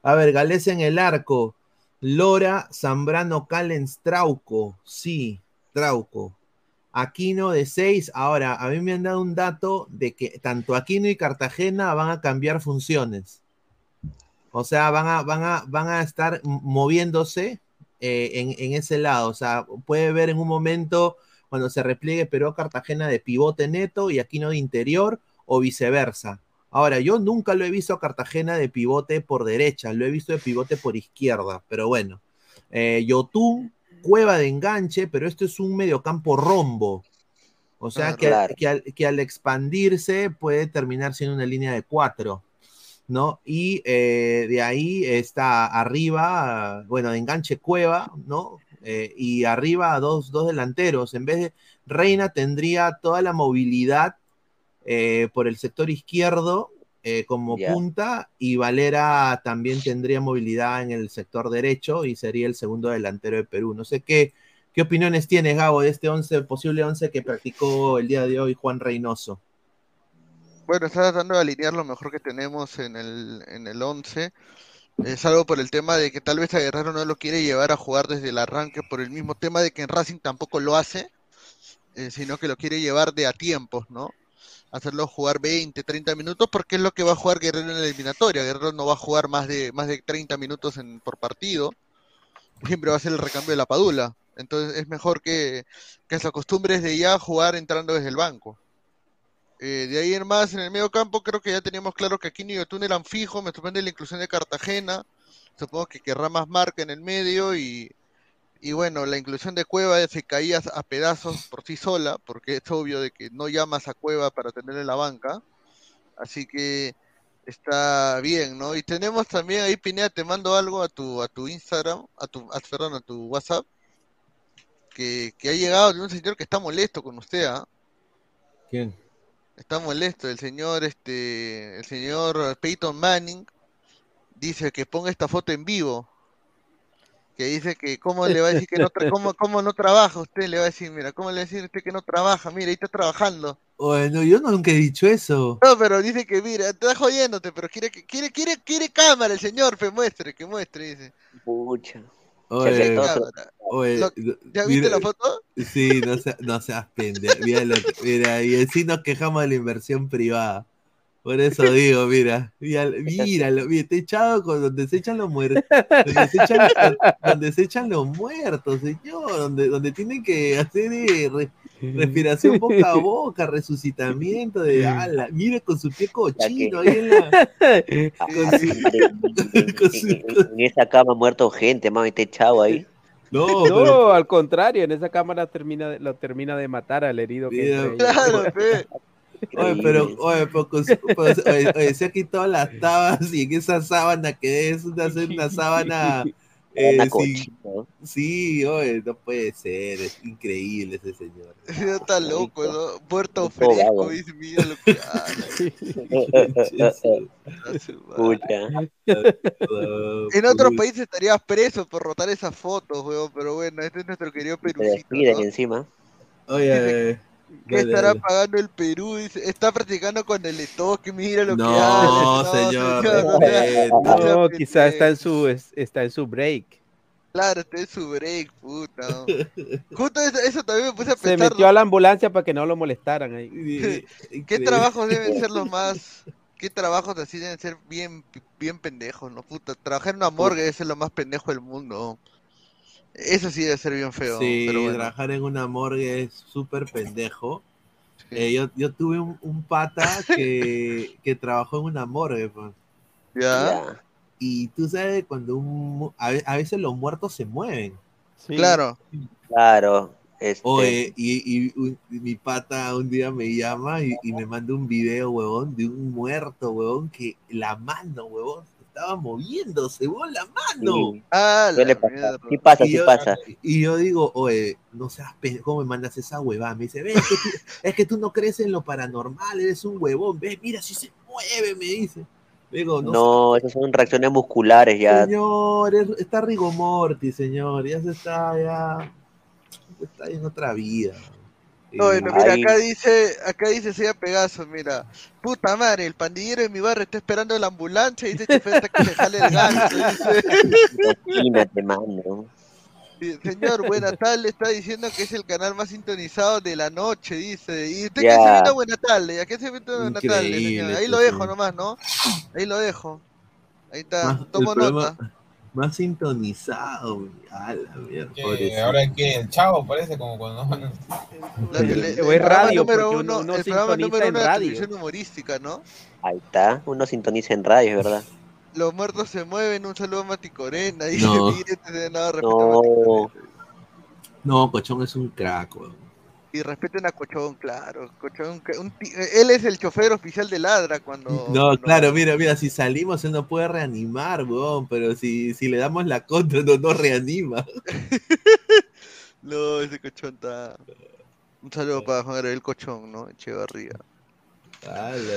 A ver, Gales en el arco, Lora, Zambrano, Callens, Trauco, sí, Trauco. Aquino de 6, ahora, a mí me han dado un dato de que tanto Aquino y Cartagena van a cambiar funciones. O sea, van a, van a, van a estar moviéndose eh, en, ese lado. O sea, puede ver en un momento cuando se repliegue Perú Cartagena de pivote neto y Aquino de interior o viceversa. Ahora, yo nunca lo he visto a Cartagena de pivote por derecha, lo he visto de pivote por izquierda, pero bueno. Eh, Yotun, cueva de enganche, pero esto es un mediocampo rombo. O sea Ah, que, claro. que al, que al expandirse puede terminar siendo una línea de cuatro. ¿no? Y eh, de ahí está arriba, bueno, de enganche Cueva, ¿no? Eh, y arriba dos, dos delanteros. En vez de Reina tendría toda la movilidad eh, por el sector izquierdo eh, como punta y Valera también tendría movilidad en el sector derecho y sería el segundo delantero de Perú. No sé qué, qué opiniones tienes, Gabo, de este 11, posible 11 que practicó el día de hoy Juan Reynoso. Bueno, está tratando de alinear lo mejor que tenemos en el, en el 11. Es algo por el tema de que tal vez a Guerrero no lo quiere llevar a jugar desde el arranque, por el mismo tema de que en Racing tampoco lo hace, eh, sino que lo quiere llevar de a tiempos, ¿no? Hacerlo jugar 20, 30 minutos, porque es lo que va a jugar Guerrero en la eliminatoria. Guerrero no va a jugar más de, más de 30 minutos en, por partido. Siempre va a ser el recambio de la Padula. Entonces es mejor que, que se acostumbre desde ya a jugar entrando desde el banco. Eh, de ahí en más, en el medio campo, creo que ya teníamos claro que Aquino y Yotun eran fijos. Me sorprende la inclusión de Cartagena. Supongo que querrá más marca en el medio. Y, y bueno, la inclusión de Cueva se caía a pedazos por sí sola, porque es obvio de que no llamas a Cueva para tenerle en la banca. Así que está bien, ¿no? Y tenemos también ahí, Pineda, te mando algo a tu, a tu Instagram, a tu, a, perdón, a tu WhatsApp, que, que ha llegado de un señor que está molesto con usted, ¿ah? ¿Quién? Está molesto el señor, este, el señor Peyton Manning dice que ponga esta foto en vivo. Que dice que cómo le va a decir que no tra- cómo, cómo no trabaja usted, le va a decir, mira, cómo le va a decir usted que no trabaja, mira, ahí está trabajando. Bueno, yo nunca he dicho eso. No, pero dice que mira, está jodiéndote, pero quiere que quiere quiere quiere cámara el señor, que muestre, que muestre, dice. Pucha. Oye, oye, Lo- ¿Ya viste mira, la foto? Sí, no, sea- no seas pendejo. Mira, lo que- mira, y así nos quejamos de la inversión privada. Por eso digo, mira, mira, míralo, mira, está echado con donde se echan los muertos, donde se echan, donde se echan los muertos, señor, donde, donde tienen que hacer eh, re- respiración boca a boca, resucitamiento de ala, mira con su pie cochino ahí en la. En, Con su- en- en esa cama ha muerto gente, mami, está echado ahí. No, pero No, al contrario, en esa cámara termina, de- lo termina de matar al herido que Mira, ahí. Claro. Oye, pero, oye, pues, oye, oye, se ha quitado las tabas y en esa sábana que es una, una sábana. eh, Una sin- cochina. sí, oye, no puede ser, es increíble ese señor. Ya está loco, ¿no? Puerto fresco, dice, mira lo que hace. Pucha. En otro país estarías preso por rotar esas fotos, weón, pero bueno, este es nuestro querido Te Perucito, despiden ¿no? encima. Oye, ¿Qué dale, estará dale. pagando el Perú? Dice, está practicando con el estoque, mira lo que No, hace. señor, no, respete. no, No, sea quizá está en su es- está en su break. Claro, está en su break, puta. Justo eso, eso también me puse a Se pensar, metió a la ambulancia para que no lo molestaran ahí. ¿qué Increíble. trabajos deben ser los más... ¿Qué trabajos así deben ser bien, bien pendejos, no? Puta, trabajar en una morgue debe ser lo más pendejo del mundo. Eso sí debe ser bien feo, Sí, pero bueno. trabajar en una morgue es súper pendejo. Sí. Eh, yo, yo tuve un, un pata que, que trabajó en una morgue, pues. ¿Ya? Y tú sabes cuando un, a, ve- a veces los muertos se mueven. Sí. Claro. Claro. Este, Oye, y, y un- y mi pata un día me llama y, y me manda un video, huevón, de un muerto, huevón, que la mano, huevón, estaba moviéndose, huevón, la mano. sí, Ah, la mierda. Sí pasa, Y sí yo, pasa. y yo digo, oye, no seas pendejo, ¿cómo me mandas esa huevada? Me dice, ves, es que, tú, es que tú no crees en lo paranormal, eres un huevón, ves, mira, si se mueve, me dice. Digo, no, No, esas son reacciones musculares ya. señor, es- está rigomorti, señor, ya se está, ya, está en otra vida. No, bueno, mira, Ahí. acá dice, acá dice Sella Pegaso, mira, puta madre, el pandillero de mi barrio está esperando la ambulancia y dice hasta que se jale el dice. Imagínate, mano. Señor, buena tarde, está diciendo que es el canal más sintonizado de la noche, dice. ¿Y usted qué Ya. se viendo buena tarde? ¿A qué se viendo buena tarde, Increíble, señor? Ahí lo dejo nomás, ¿no? Ahí lo dejo. Ahí está, tomo nota. Más sintonizado, a la mierda, Que ahora que el chavo parece como cuando el radio, número porque uno, uno- el programa número uno de la radio. televisión humorística, ¿no? Ahí está, uno sintoniza en radio, es verdad. Los muertos se mueven, un saludo a Mati Corena, dice, No. no, respeta a Mati No, Corena. No, Cochón es un crack, weón. Y respeten a Cochón, claro. Cochón, un él es el chofer oficial de Ladra cuando... No, cuando- claro, mira, mira, si salimos él no puede reanimar, weón, pero si, si le damos la contra no nos reanima. No, ese Cochón está... Un saludo para Juan Gabriel Cochón, ¿no? Echevarría.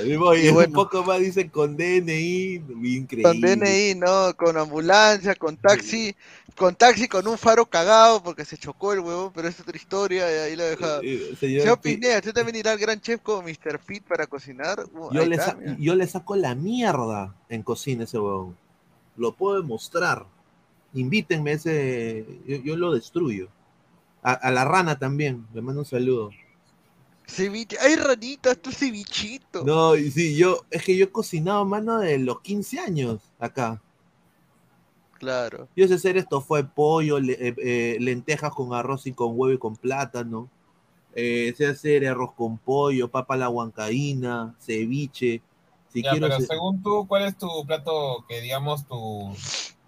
Y un poco más dicen con DNI, increíble. Con DNI, ¿no? Con ambulancia, con taxi, con taxi con un faro cagado porque se chocó el huevo, pero es otra historia y ahí lo deja. Eh, señor Señor Pineda, ¿usted también irá al gran chef como Mr. Pete para cocinar? Uh, yo, le está, yo saco la mierda en cocina ese weón. Lo puedo demostrar. Invítenme a ese, yo, yo lo destruyo. A, a la rana también, le mando un saludo. Ceviche, ay ranita, tu cevichito. No, y sí, yo, es que yo he cocinado, mano, de los 15 años acá. Claro. Yo sé hacer esto fue pollo, le- eh, eh, lentejas con arroz y con huevo y con plátano. Eh, sé hacer arroz con pollo, papa la huancaína, ceviche. Si Ya, quiero pero hacer- según tú, ¿cuál es tu plato que digamos tu,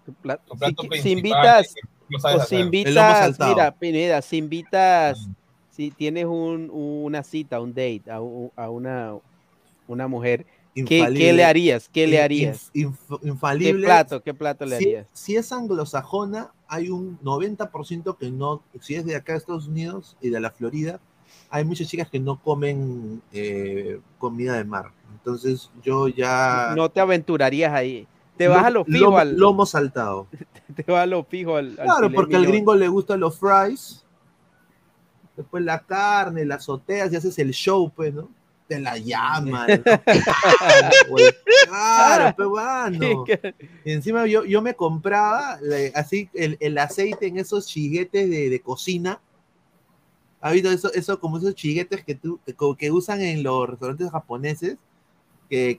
Tu pla- tu plato si, principal? si invitas, que lo sabes o si invitas, mira, Pineda, si invitas, Mm. Si tienes un, una cita, un date a, a una, una mujer, ¿qué, infalible. qué le harías? ¿Qué le harías? inf- inf- ¿Qué infalible. plato? ¿Qué plato le si, harías? si es anglosajona, hay un 90% que no, si es de acá de Estados Unidos y de la Florida, hay muchas chicas que no comen eh, comida de mar. Entonces yo ya... No te aventurarías ahí. Te vas a lo fijo lomo, al, lomo saltado. te vas a lo fijo al, Claro, porque al gringo le gustan los fries. Después la carne, las azoteas y haces el show, pues, ¿no? Te la llaman. claro, pues, bueno. Y encima yo, yo me compraba le- así el, el aceite en esos chiguetes de, de cocina. ¿Ha visto eso, eso como esos chiguetes que, tú, que, que usan en los restaurantes japoneses?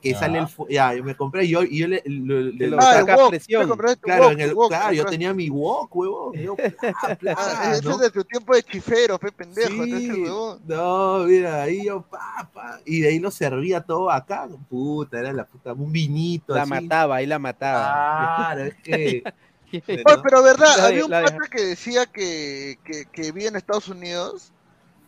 Que, sale el... Ya, yo me compré y yo, y yo le, lo- le- Ah, saca wok, presión. Claro, en el, claro, yo tenía mi wok, huevón. Yo, Ah, ese ¿no? es de tu tiempo de chifero, fe pendejo, Sí, entonces, huevón. no, mira, ahí yo, pa, pa, y de ahí lo servía todo acá, puta, era la puta, un vinito La así. mataba, ahí la mataba. Claro, es que, Oye, pero verdad, La había un de- pata que decía que, que, que vive en Estados Unidos,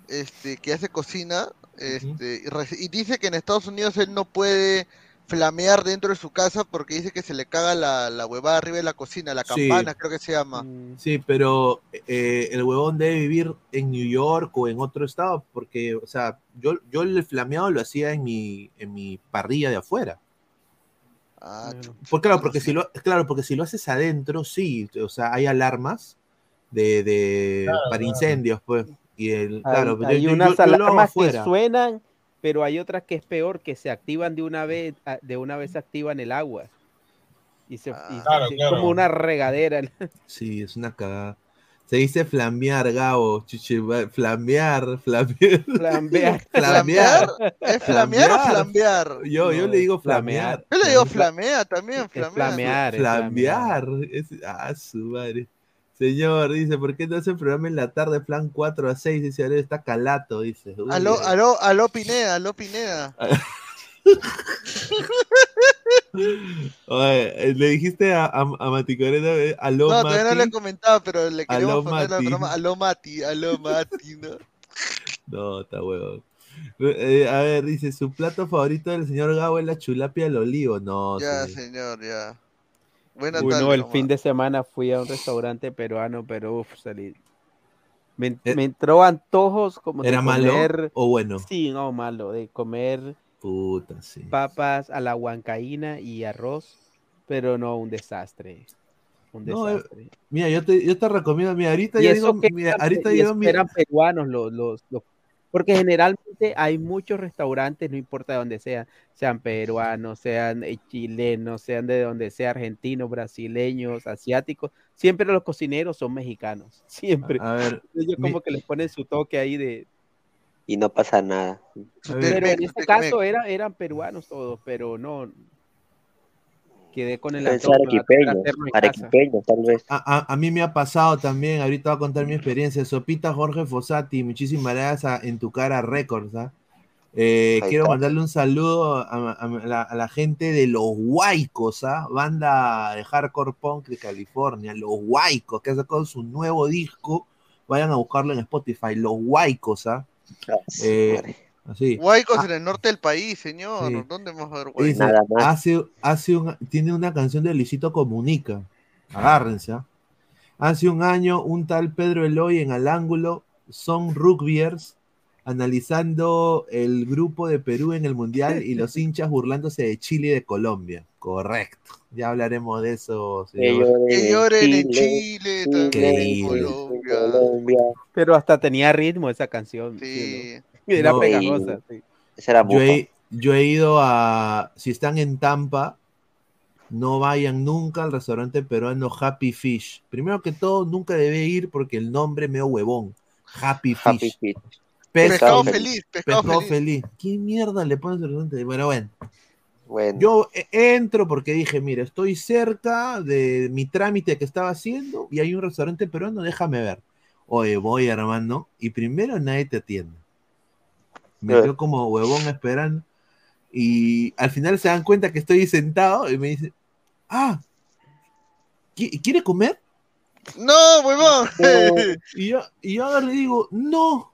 este, que hace cocina, este, y, reci- y dice que en Estados Unidos él no puede flamear dentro de su casa porque dice que se le caga la, la huevada arriba de la cocina, la Sí. campana, creo que se llama. Mm, sí, pero eh, el huevón debe vivir en New York o en otro estado, porque, o sea, yo, yo el flameado lo hacía en mi, en mi parrilla de afuera. Ah, Pues claro, porque si lo, claro, porque si lo haces adentro, sí, o sea, hay alarmas de, de Claro, para claro. incendios, pues. Y el, Hay, claro, yo- hay yo- yo- unas yo hago alarmas que suenan, pero hay otras que es peor, que se activan de una vez, a- de una vez se activan el agua. Y se, y Ah. Claro, se- claro. como una regadera. Sí, es una cagada. Se dice flamear, Gabo. Chuchi, flamear, flamear. Flambear. Flamear. ¿Es flamear o Flamear. flambear? Yo, yo No, le digo flamear. flamear. Yo le digo flamea también, flamea. flamear. Flamear. Es, ah, su madre. Señor, dice, ¿por qué no hacen programa en la tarde, plan 4 a 6? Dice, ahora está calato, dice. Uy, Aló, aló, aló Pineda, aló Pineda. Oye, eh, le dijiste a, a, a Maticorena, eh, aló, No, todavía no le he Mati. comentado, pero le queremos Aló, poner Mati. programa Aló Mati, aló Mati, ¿no? No, está huevón. Eh, a ver, dice, su plato favorito del señor Gabo es la chulapia al olivo. No, Ya, señor, ya. Buenas Uy, tardes. no, el fin de semana fui a un restaurante peruano, pero uff, salí. Me, Eh, me entró antojos como de ¿Era malo comer. o bueno? Sí, no, malo, de comer Puta, sí. papas a la huancaína y arroz, pero no un desastre. Un No, eh, desastre. Mira, yo te, yo te recomiendo, mira, ahorita y eso digo, que mira, eran, ahorita y yo, eso que mira, eran peruanos los, los, los- porque generalmente hay muchos restaurantes, no importa de dónde sean, sean peruanos, sean eh, chilenos, sean de donde sea, argentinos, brasileños, asiáticos, siempre los cocineros son mexicanos, siempre. a ver, Ellos mi- como que les ponen su toque ahí de... Y no pasa nada. Pero en este Tex-Mex. caso era, eran peruanos todos, pero no... Quedé con el Pensar a tal vez. Mí me ha pasado también, ahorita voy a contar mi experiencia. Sopita Jorge Fossati, muchísimas gracias a- en tu cara Records. ¿ah? Eh, quiero está. mandarle un saludo a, a la, a la gente de Los Huaicos, ¿ah? banda de hardcore punk de California. Los Huaicos, que ha sacado su nuevo disco. Vayan a buscarlo en Spotify. Los Huaicos, ¿ah? Eh. Así. Huaicos Ah. en el norte del país, señor. Sí. ¿Dónde vamos a ver? Nada más. hace, hace un, tiene una canción de Luisito Comunica. Agárrense. ¿ah? Hace un año, un tal Pedro Eloy en Al Ángulo son rugbyers analizando el grupo de Perú en el Mundial y los hinchas burlándose de Chile y de Colombia. Correcto. Ya hablaremos de eso. Que señor. lloren Que en lloren en Chile, Chile, Chile, también en. Colombia. Colombia. Pero hasta tenía ritmo esa canción. ¿sí Sí. O no? Era No, pegajosa. sí. Esa era Yo he, yo he ido a. Si están en Tampa, no vayan nunca al restaurante peruano Happy Fish. Primero que todo, nunca debe ir porque el nombre medio huevón. Happy Fish. Pescado feliz. pescado feliz. feliz. ¿Qué mierda le pones al restaurante? Bueno, bueno. Bueno, Yo eh, entro porque dije, mira, estoy cerca de mi trámite que estaba haciendo y hay un restaurante peruano, déjame ver. Oye, voy, hermano, y primero nadie te atiende. Me Eh. quedo como huevón esperando. Y al final se dan cuenta que estoy sentado y me dicen, ah, ¿qui- ¿quiere comer? No, huevón. Y yo, y yo ahora le digo, no,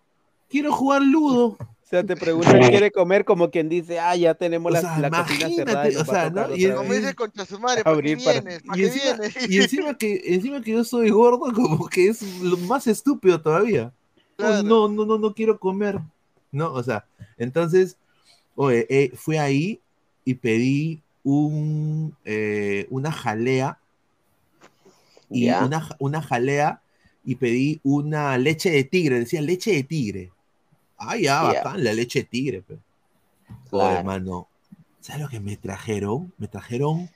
quiero jugar ludo. O sea, te preguntan, ¿quiere comer? Como quien dice, ah, ya tenemos O la, sea, la cocina imagínate, cerrada. y o sea, ¿no? Y el- vez". Como dice concha su madre, ¿para qué Abrir para- vienes? ¿Para Y qué encima, vienes? y encima que encima que yo soy gordo, como que es lo más estúpido todavía. Oh, no, no, no, no quiero comer. No, o sea, entonces, oye, eh, fui ahí y pedí un, eh, una jalea y una, una jalea y pedí una leche de tigre, decía leche de tigre. Ah, ya, bacán, la leche de tigre. Oye, Claro. hermano, ¿sabes lo que me trajeron? Me trajeron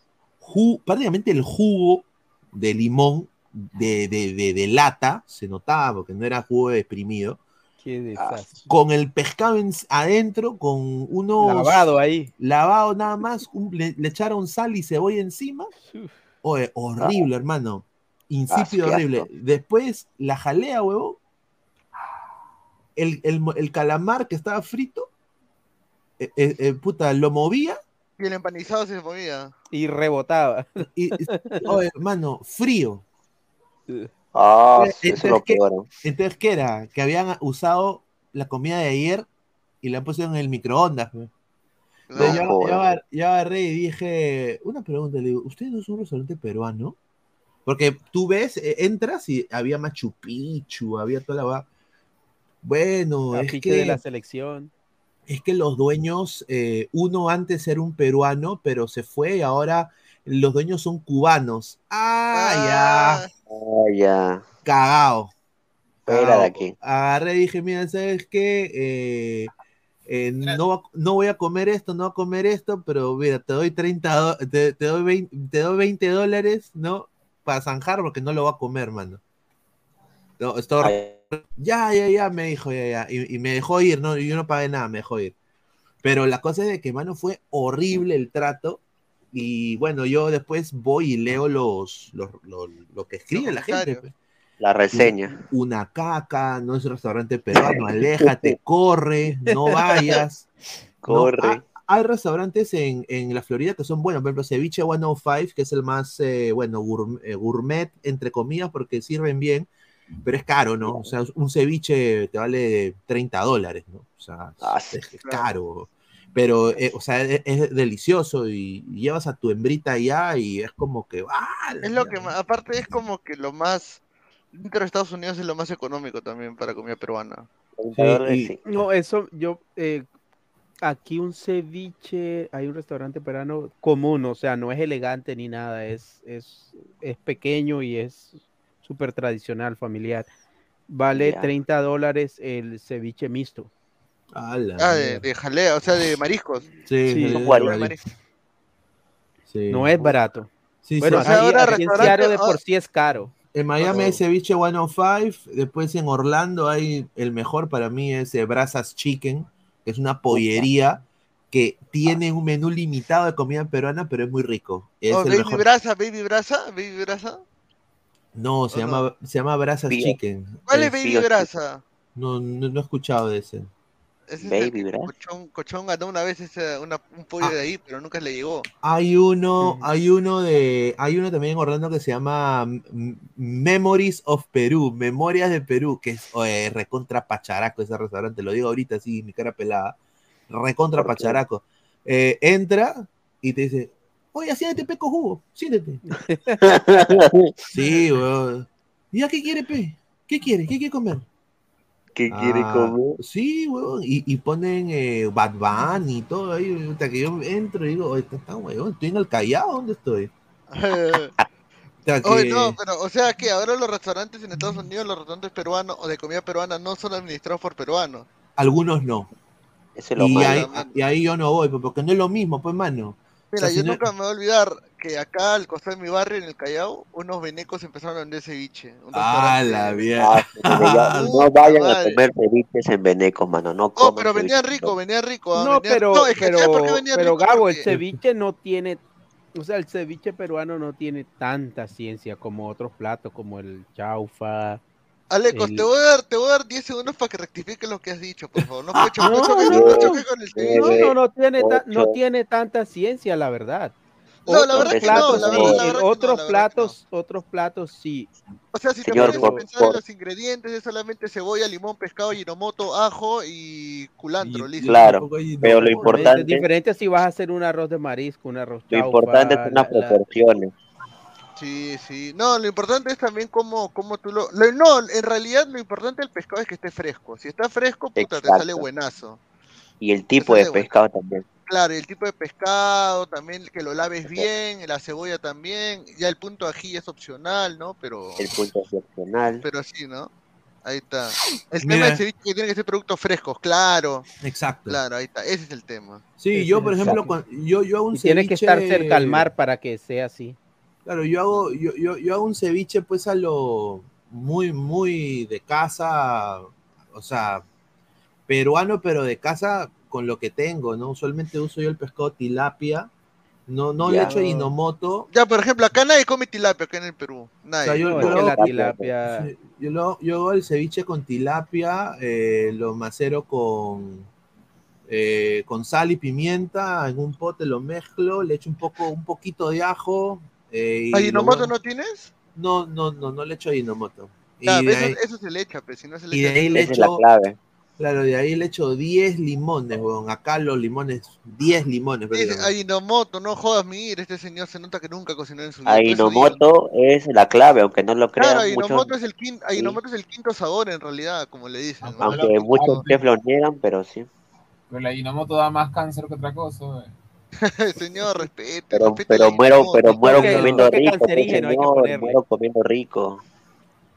prácticamente el jugo de limón de, de- de- de lata, se notaba porque no era jugo exprimido, Qué desastre. con el pescado en- adentro, con unos Lavado ahí. lavado nada más, un- le, le echaron sal y cebolla encima. Oye, horrible, hermano. Insípido, Ah, horrible. asco. Después, la jalea, huevo. El, el el calamar que estaba frito. eh, eh, eh, puta, lo movía Y el empanizado se movía. Y rebotaba. y, y- oye, hermano, frío. Ah, Eh, eso es entonces, lo ¿qué? peor. ¿no? Entonces, ¿qué era? Que habían usado la comida de ayer y la pusieron en el microondas. Entonces, No, yo, agarré y dije, una pregunta, le digo, ¿ustedes no son un restaurante peruano? Porque tú ves, eh, entras y había Machu Picchu, había toda la... Bueno, es Afiche de que, la selección. es que los dueños, eh, uno antes era un peruano, pero se fue y ahora los dueños son cubanos. Ah, ya, Ah, ya. cagao. Fuera de cagao. aquí. Agarré y dije, mira, ¿sabes qué? Eh, eh, no, no voy a comer esto, no voy a comer esto, pero mira, te doy 30, do- te, te doy 20, te doy 20 dólares, ¿no? Para zanjar porque no lo va a comer, mano. No, esto- ya, ya, ya, me dijo, ya, ya. Y, y me dejó ir, no, yo no pagué nada, me dejó ir. Pero la cosa es de que, mano, fue horrible el trato. Y bueno, yo después voy y leo los, los, los- lo que escribe la gente. pues. La reseña. Una caca, no es un restaurante peruano, aléjate, corre, no vayas. No, Corre. ha- hay restaurantes en, en la Florida que son buenos, por ejemplo, Ceviche 105, que es el más, eh, bueno, gourmet, eh, gourmet, entre comillas, porque sirven bien, pero es caro, ¿no? O sea, un ceviche te vale 30 dólares, ¿no? O sea, Ah, es, sí, es caro. Pero, eh, o sea, es, es delicioso y llevas a tu hembrita allá y es como que, ¡ah! Es lo que más, aparte es como que lo más, dentro de Estados Unidos es lo más económico también para comida peruana. 30 Sí, dólares, y- sí. No, eso yo, eh, aquí un ceviche, hay un restaurante peruano común, o sea, no es elegante ni nada, es, es, es pequeño y es súper tradicional, familiar. Vale Ya. 30 dólares el ceviche mixto. Ah, de, de jalea, o sea, de mariscos. Sí, Sí. Son. Mariscos. Sí. No es barato. Sí, Bueno, sí, o sea, ahora aquí en restaurante- Seattle de por ahora- sí es caro. En Miami Oh. hay ceviche 105, después en Orlando hay el mejor para mí es eh, Brazas Chicken, que es una pollería que tiene un menú limitado de comida peruana, pero es muy rico. Es Oh, el baby mejor. brasa, baby brasa, baby brasa. No, se ¿O llama se llama Brazas. Chicken. ¿Cuál es Es- baby Pío- brasa? no, no, no he escuchado de ese. Ese es Baby brasa. Cochón, Cochón ganó una vez ese, una- un pollo Ah. de ahí, pero nunca le llegó. Hay uno, hay uno de, hay uno también en Orlando que se llama Memories of Perú, Memorias de Perú, que es recontra pacharaco ese restaurante, lo digo ahorita así, mi cara pelada, recontra pacharaco. Eh, entra y te dice, oye, siéntete peco jugo, siéntete. Sí, weón. ¿Ya qué quiere, pe? ¿Qué quiere? ¿Qué quiere comer? ¿Qué quiere Ah, comer? Sí, weón. Y, y ponen eh, Bad Bunny y todo ahí. Hasta que yo entro y digo, oye, está, está weón, estoy en el Callao, ¿dónde estoy? Que- Oye, no, pero, o sea que ahora los restaurantes en Estados Unidos, los restaurantes peruanos o de comida peruana no son administrados por peruanos. Algunos no. Eso es lo Y malo, ahí, y ahí yo no voy, pues, porque no es lo mismo, pues, mano. Mira, sea, si yo no- nunca me voy a olvidar que acá al costado de mi barrio, en el Callao, unos venecos empezaron a vender ceviche. Ah, la mierda. Ah, no vayan a comer ceviches en Venecos, mano. No Oh, pero ceviche. rico, vendían rico. ah, No, vendían- pero, no, es que pero, ¿sabes por qué vendían pero rico? Gabo, el ceviche no tiene, o sea, el ceviche peruano no tiene tanta ciencia como otros platos, como el chaufa. Alecos, el- te voy a dar, te voy a dar 10 segundos para que rectifiques lo que has dicho, por favor. No, cho- No, no no. no tiene, ta- no tiene tanta ciencia, la verdad. No, la Otros verdad que no, platos la sí, verdad- la en verdad que no, otros la verdad que platos, otros platos sí. O sea, si te Señor, pones a por- pensar en por- los ingredientes, es solamente cebolla, limón, pescado, ginomoto, ajo y culantro, Y- listo. Claro, pero lo no, importante- Es diferente si vas a hacer un arroz de marisco, un arroz Lo importante son las la- la- proporciones. Sí, sí. No, lo importante es también cómo, cómo tú lo... lo- No, en realidad lo importante del pescado es que esté fresco. Si está fresco, puta, te sale buenazo. Y el tipo de pescado también. Claro, y el tipo de pescado, también que lo laves bien, la cebolla también. Ya el punto ají es opcional, ¿no? Pero, El punto excepcional. pero sí, ¿no? Ahí está. El Mira. tema del ceviche que tiene que ser productos frescos, claro, Exacto. claro, ahí está. Ese es el tema. Sí, Ese yo, por ejemplo, cuando, yo, yo hago un y tiene que estar ceviche- cerca al mar para que sea así. Claro, yo hago, yo, yo, yo hago un ceviche pues a lo muy, muy de casa, o sea, peruano, pero de casa con lo que tengo, ¿no? Usualmente uso yo el pescado tilapia, no, no le Ya. echo Hinomoto, Ya, por ejemplo, acá nadie come tilapia, acá en el Perú. O Nadie. sea, yo- No, yo lo- la Tilapia, yo, lo, yo hago el ceviche con tilapia, eh, lo macero con, eh, con sal y pimienta, en un pote lo mezclo, le echo un poco, un poquito de ajo. eh, y ¿A lo Hinomoto voy- no tienes? No, no, no, no le echo. Y de eso, ahí- eso se le echa, pero si no se le y de echa. ahí le es la clave. Claro, de ahí le echo 10 limones, weón. Acá los limones, 10 limones. Dice, prácticamente. a Hinomoto, no jodas, mira, este señor se nota que nunca cocinó en su vida. A por eso digo. Hinomoto es la clave, aunque no lo Claro, crean. Hinomoto Muchos, es el quinto, es el quinto sabor en realidad, como le dicen. ¿no? Aunque- Claro, muchos claro. chefs lo niegan, pero sí. Pero la Hinomoto da más cáncer que otra cosa. güey. señor, respete. Pero, respete pero muero, pero muero comiendo rico, señor, muero comiendo rico.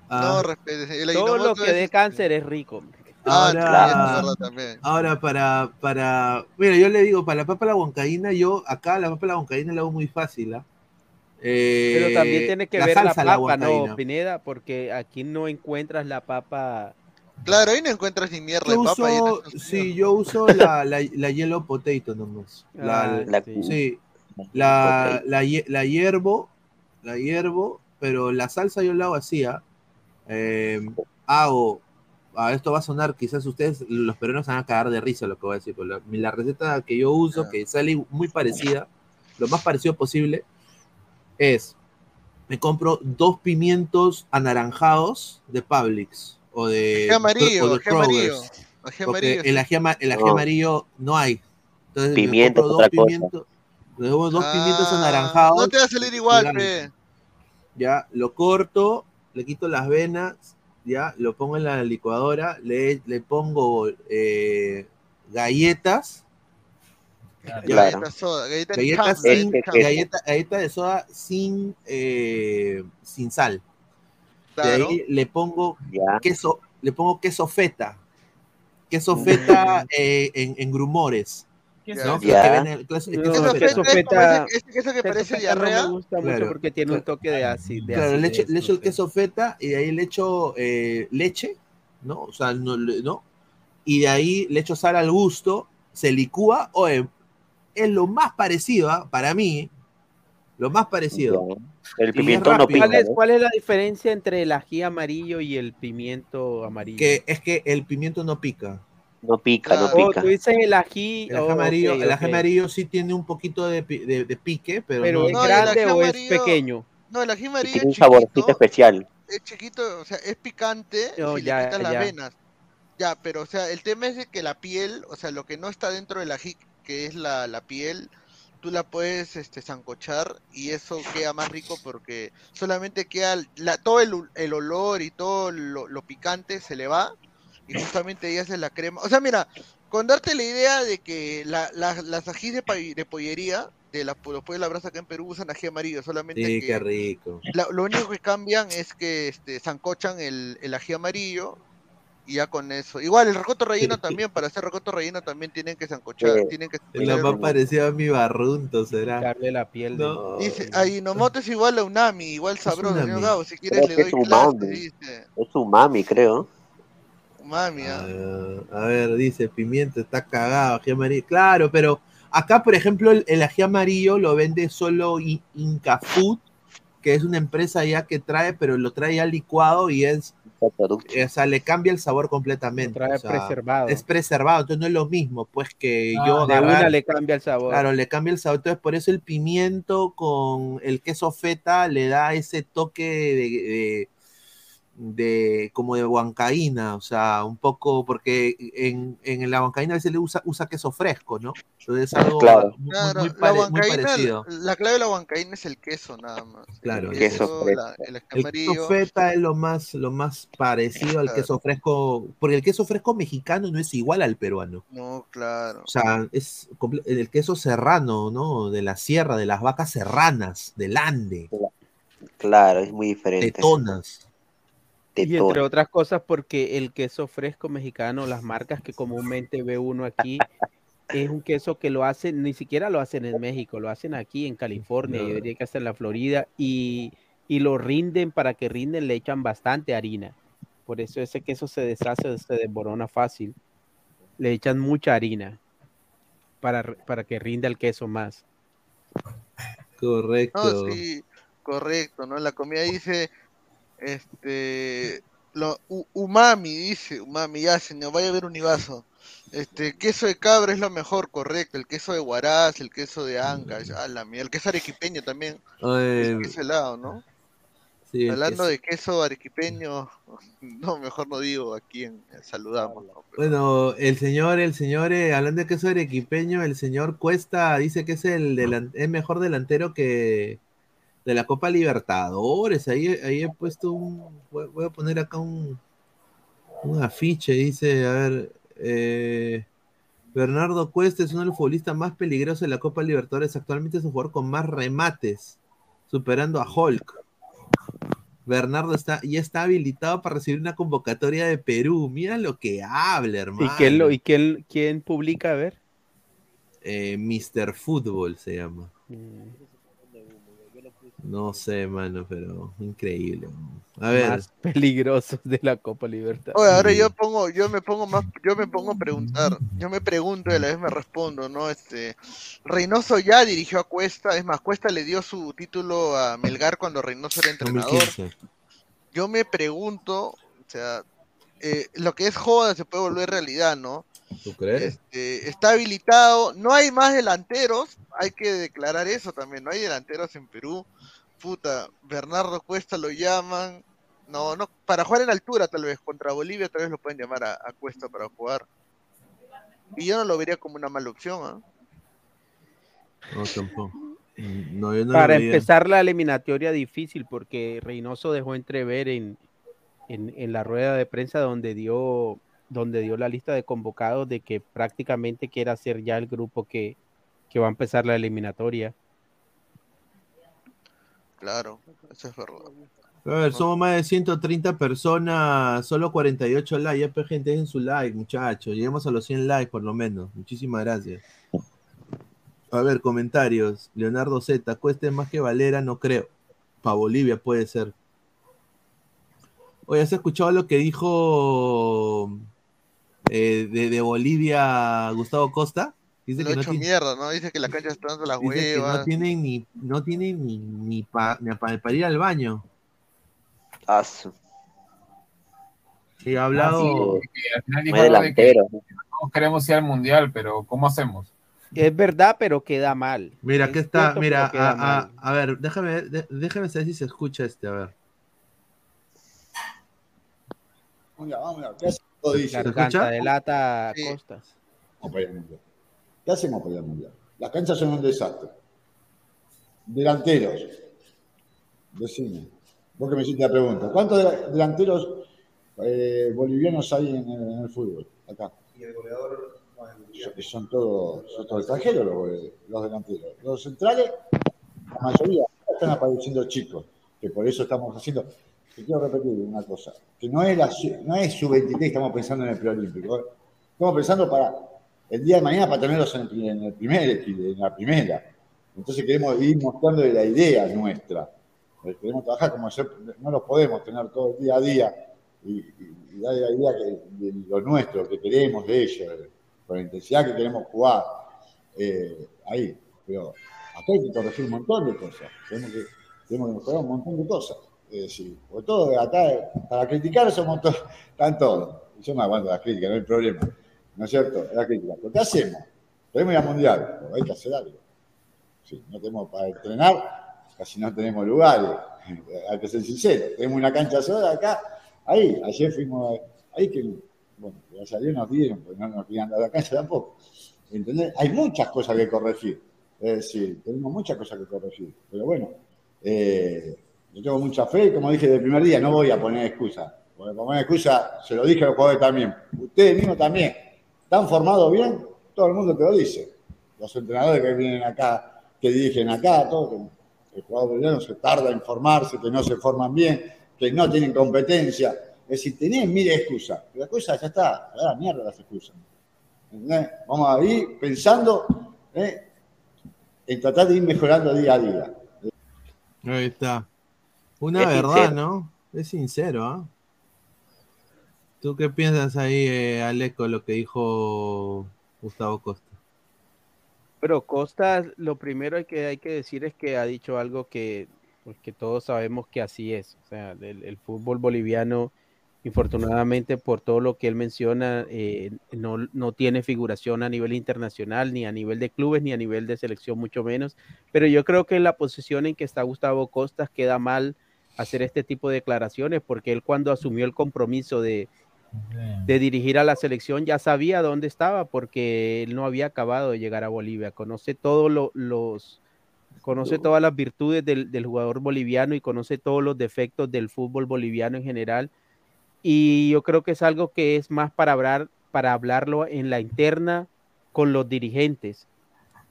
Ah, No, respete. el Todo lo que dé cáncer es rico. Ah, Ahora- también. Ahora, para, para, mira, yo le digo, para la papa la huancaína, yo acá la papa la huancaína la hago muy fácil, ¿ah? Eh, Pero también tiene que ver la salsa a la papa, ¿no. Pineda? Porque aquí no encuentras la papa. Claro, ahí no encuentras ni mierda Yo de papa. uso, sí, yo uso la, la, la yellow potato nomás. La, Ah, La- sí. sí, la, la, la hiervo, la hiervo, pero la salsa yo la hago así, ¿ah? Eh, hago, ah, esto va a sonar, quizás ustedes, los peruanos se van a cagar de risa lo que voy a decir, pero la, la receta que yo uso, que sale muy parecida, lo más parecido posible, es, me compro dos pimientos anaranjados de Publix, o de, Ají amarillo, o de ají amarillo. Ají el ají, ama- el ají No. amarillo no hay. Entonces, me Pimiento compro es otra cosa. pimientos, luego dos pimientos Ah, anaranjados. No te va a salir igual. Ya, lo corto, le quito las venas, ya, lo pongo en la licuadora, le, le pongo eh, galletas, Claro. Galleta soda, sin, de soda sin, eh, sin sal. De Claro. ahí le pongo Ya. queso, le pongo queso feta. Queso feta eh, en, en grumores. ¿Qué es ¿no? eso? Ya. Que No, queso que parece diarrea. me gusta mucho Claro. porque tiene un toque de ácido. de Claro, le echo, el sé. queso feta y de ahí le echo eh, leche, ¿no? O sea, no. Y de ahí le echo sal al gusto, se licúa, oye, es lo más parecido, ¿ah? para mí, lo más parecido. El pimentón no pica, ¿Cuál es. ¿Cuál es la diferencia entre el ají amarillo y el pimiento amarillo? Que es que el pimiento no pica. No pica, no Claro. Oh, pica. tú dices el ají. El ají oh, amarillo, el ají amarillo sí tiene un poquito de, pi- de- de pique, pero, Pero no, ¿es grande o es pequeño? No, el ají amarillo tiene un es saborcito chiquito, especial. es chiquito, o sea, es picante No, si ya, le quitas las ya. venas. Ya, pero o sea, el tema es de que la piel, o sea, lo que no está dentro del ají, que es la, la piel, tú la puedes este sancochar y eso queda más rico porque solamente queda la, todo el, el olor y todo lo, lo picante se le va y justamente ahí haces la crema. O sea, mira, con darte la idea de que la, la- las ají de, de pollería, de la, los pollos de la brasa acá en Perú usan ají amarillo, solamente sí, que qué rico. la- lo único que cambian es que este, sancochan el, el ají amarillo y ya con eso. Igual el rocoto relleno también, para hacer rocoto relleno también tienen que sancochar, Sí. tienen que Es lo más parecido a mi barrunto, será. Darle la piel. de- No. Dice, Ajinomoto es igual a Unami, igual sabroso, señor Gabo, si quieres Creo le doy es clase, dice. Es umami, creo. Umami, ah. A ver, dice pimiento, está cagado, ají amarillo. Claro, pero acá, por ejemplo, el, el ají amarillo lo vende solo I- Inca Food, que es una empresa ya que trae, pero lo trae ya licuado y es, o sea, le cambia el sabor completamente. Trae o sea, preservado. Es preservado, entonces no es lo mismo, pues que Ah, yo de agarrar- una le cambia el sabor. Claro, le cambia el sabor. Entonces, por eso el pimiento con el queso feta le da ese toque de, de, de- como de huancaína, o sea, un poco, porque en, en la huancaína a veces le usa, usa queso fresco, ¿no? Entonces es algo Claro. muy, Claro, muy la pare- muy huancaína, parecido. la clave de la huancaína es el queso nada más. Claro, el el queso la- el El queso feta es lo más, lo más parecido al queso fresco, porque el queso fresco mexicano no es igual al peruano. No, claro. O sea, es el queso serrano, ¿no? De la sierra, de las vacas serranas, del Ande, Claro, es muy diferente. Y entre otras cosas porque el queso fresco mexicano, las marcas que comúnmente ve uno aquí, es un queso que lo hacen, ni siquiera lo hacen en México, lo hacen aquí en California, No. yo diría que hasta en la Florida, y, y lo rinden, para que rinden le echan bastante harina. Por eso ese queso se deshace, se desborona fácil. Le echan mucha harina para, para que rinda el queso más. Correcto. No, sí, correcto, ¿no? La comida dice, este, lo, u- umami, dice, umami, ya señor, vaya a ver univaso. Este, queso de cabra es lo mejor, correcto, el queso de huaraz, el queso de Ancash, a la mierda, el queso arequipeño también, Eh, es queso helado, ¿no? sí, Hablando queso. de queso arequipeño, no, mejor no digo a quién saludamos, ¿no? Pero- Bueno, el señor, el señor, eh, hablando de queso arequipeño, el señor Cuesta dice que es el delan- es mejor delantero que de la Copa Libertadores. Ahí, ahí he puesto un, voy, a poner acá un, un afiche, dice, a ver, eh, Bernardo Cuesta es uno de los futbolistas más peligrosos de la Copa Libertadores. Actualmente es un jugador con más remates, superando a Hulk. Bernardo está, ya está habilitado para recibir una convocatoria de Perú. Mira lo que habla, hermano. ¿Y quién, lo, y quién, quién publica? A ver. Eh, Mr. Fútbol se llama. Mm, No sé, mano, pero increíble. A ver, Más peligrosos de la Copa Libertad. Oye, ahora yo pongo, yo me pongo más, yo me pongo a preguntar, yo me pregunto y a la vez me respondo, ¿no? Este, Reynoso ya dirigió a Cuesta, es más, Cuesta le dio su título a Melgar cuando Reynoso era entrenador. 2015. Yo me pregunto, o sea, eh, lo que es joda se puede volver realidad, ¿no? ¿Tú crees? Este, está habilitado, no hay más delanteros, hay que declarar eso también, no hay delanteros en Perú. Puta, Bernardo Cuesta lo llaman, no, no, para jugar en altura tal vez, contra Bolivia tal vez lo pueden llamar a, a Cuesta para jugar. Y yo no lo vería como una mala opción, ¿ah? No, tampoco. No, yo no Para lo empezar la eliminatoria difícil, porque Reynoso dejó entrever en, en, en la rueda de prensa donde dio, donde dio la lista de convocados de que prácticamente quiere hacer ya el grupo que, que va a empezar la eliminatoria. Claro, eso es verdad. A ver, somos más de 130 personas, solo 48 likes. Ya, gente, dejen su like, muchachos. Lleguemos a los 100 likes, por lo menos. Muchísimas gracias. A ver, comentarios. Leonardo Z, cueste más que Valera, no creo. Para Bolivia puede ser. Oye, ¿has escuchado lo que dijo eh, de, de Bolivia Gustavo Costa? Dice Lo que ha no hecho tiene- mierda, ¿no? Dice que la cancha está dando las Dice que no huevas. tienen ni, no tienen ni, ni, pa- ni pa- para ir al baño. Ah, Y ha hablado. Ah, sí, que al final no dijo de que delantero. todos queremos ir al mundial, pero ¿cómo hacemos? Es verdad, pero queda mal. Mira, Es aquí está. cierto, Mira, a, a- a ver, déjame, de- déjame saber si se escucha este, a ver. Mira, vamos a ver, ¿qué? Dice, Garganta escucha? de lata Sí. Costas para ir al mundial. ¿Qué hacemos para ir al mundial? Las canchas son un desastre. Delanteros. Decime. Vos que me hiciste la pregunta. ¿Cuántos de- delanteros eh, bolivianos hay en el, en el fútbol? Acá. Y el goleador no es. Son, son todos, son extranjeros los, los delanteros. Los centrales, la mayoría están apareciendo chicos, que por eso estamos haciendo. Te quiero repetir una cosa, que no es, la, no es sub-23 que estamos pensando en el preolímpico. Estamos pensando para el día de mañana para tenerlos en el, en el primer en la primera. Entonces queremos ir mostrando la idea nuestra. Eh, Queremos trabajar como no los podemos tener todo el día a día y, y- dar la idea que, de lo nuestro, que queremos de ellos, eh, con la intensidad que queremos jugar eh, ahí. Pero acá hay que corregir un montón de cosas. Tenemos que, tenemos que mejorar un montón de cosas. Es decir, porque todo acá, para criticar somos todos, están todos. Yo no aguanto las críticas, no hay problema. ¿No es cierto? La crítica. ¿Pero qué hacemos? Queremos ir al mundial, pero hay que hacer algo. Sí, no tenemos para entrenar, casi no tenemos lugares. Hay que ser sincero. Tenemos una cancha sola acá, ahí. Ayer fuimos, ahí que, bueno, gracias a nos dieron, pues no nos querían dar la cancha tampoco. ¿Entendés? Hay muchas cosas que corregir. Es decir, tenemos muchas cosas que corregir. Pero bueno, eh, yo tengo mucha fe como dije desde el primer día, no voy a poner excusa. Porque poner excusa, se lo dije a los jugadores también. Ustedes mismos también. ¿Están formados bien? Todo el mundo te lo dice. Los entrenadores que vienen acá, que dirigen acá, todo, que el jugador boliviano se tarda en formarse, que no se forman bien, que no tienen competencia. Es decir, tenés mil excusas. La excusa ya está, a la mierda las excusas. ¿Entendés? Vamos a ir pensando ¿eh? en tratar de ir mejorando día a día. Ahí está. Una Es verdad, sincero. ¿no? Es sincero, ¿ah? ¿Tú qué piensas ahí, eh, Aleco, lo que dijo Gustavo Costa? Pero Costa, lo primero que hay que decir es que ha dicho algo que, pues, todos sabemos que así es. O sea, el, fútbol boliviano, infortunadamente, por todo lo que él menciona, eh, no, no tiene figuración a nivel internacional, ni a nivel de clubes, ni a nivel de selección, mucho menos. Pero yo creo que la posición en que está Gustavo Costas queda mal hacer este tipo de declaraciones, porque él cuando asumió el compromiso de, de dirigir a la selección ya sabía dónde estaba porque él no había acabado de llegar a Bolivia. Conoce todos lo- los conoce todas las virtudes del, del jugador boliviano y conoce todos los defectos del fútbol boliviano en general. Y yo creo que es algo que es más para hablar, para hablarlo en la interna con los dirigentes,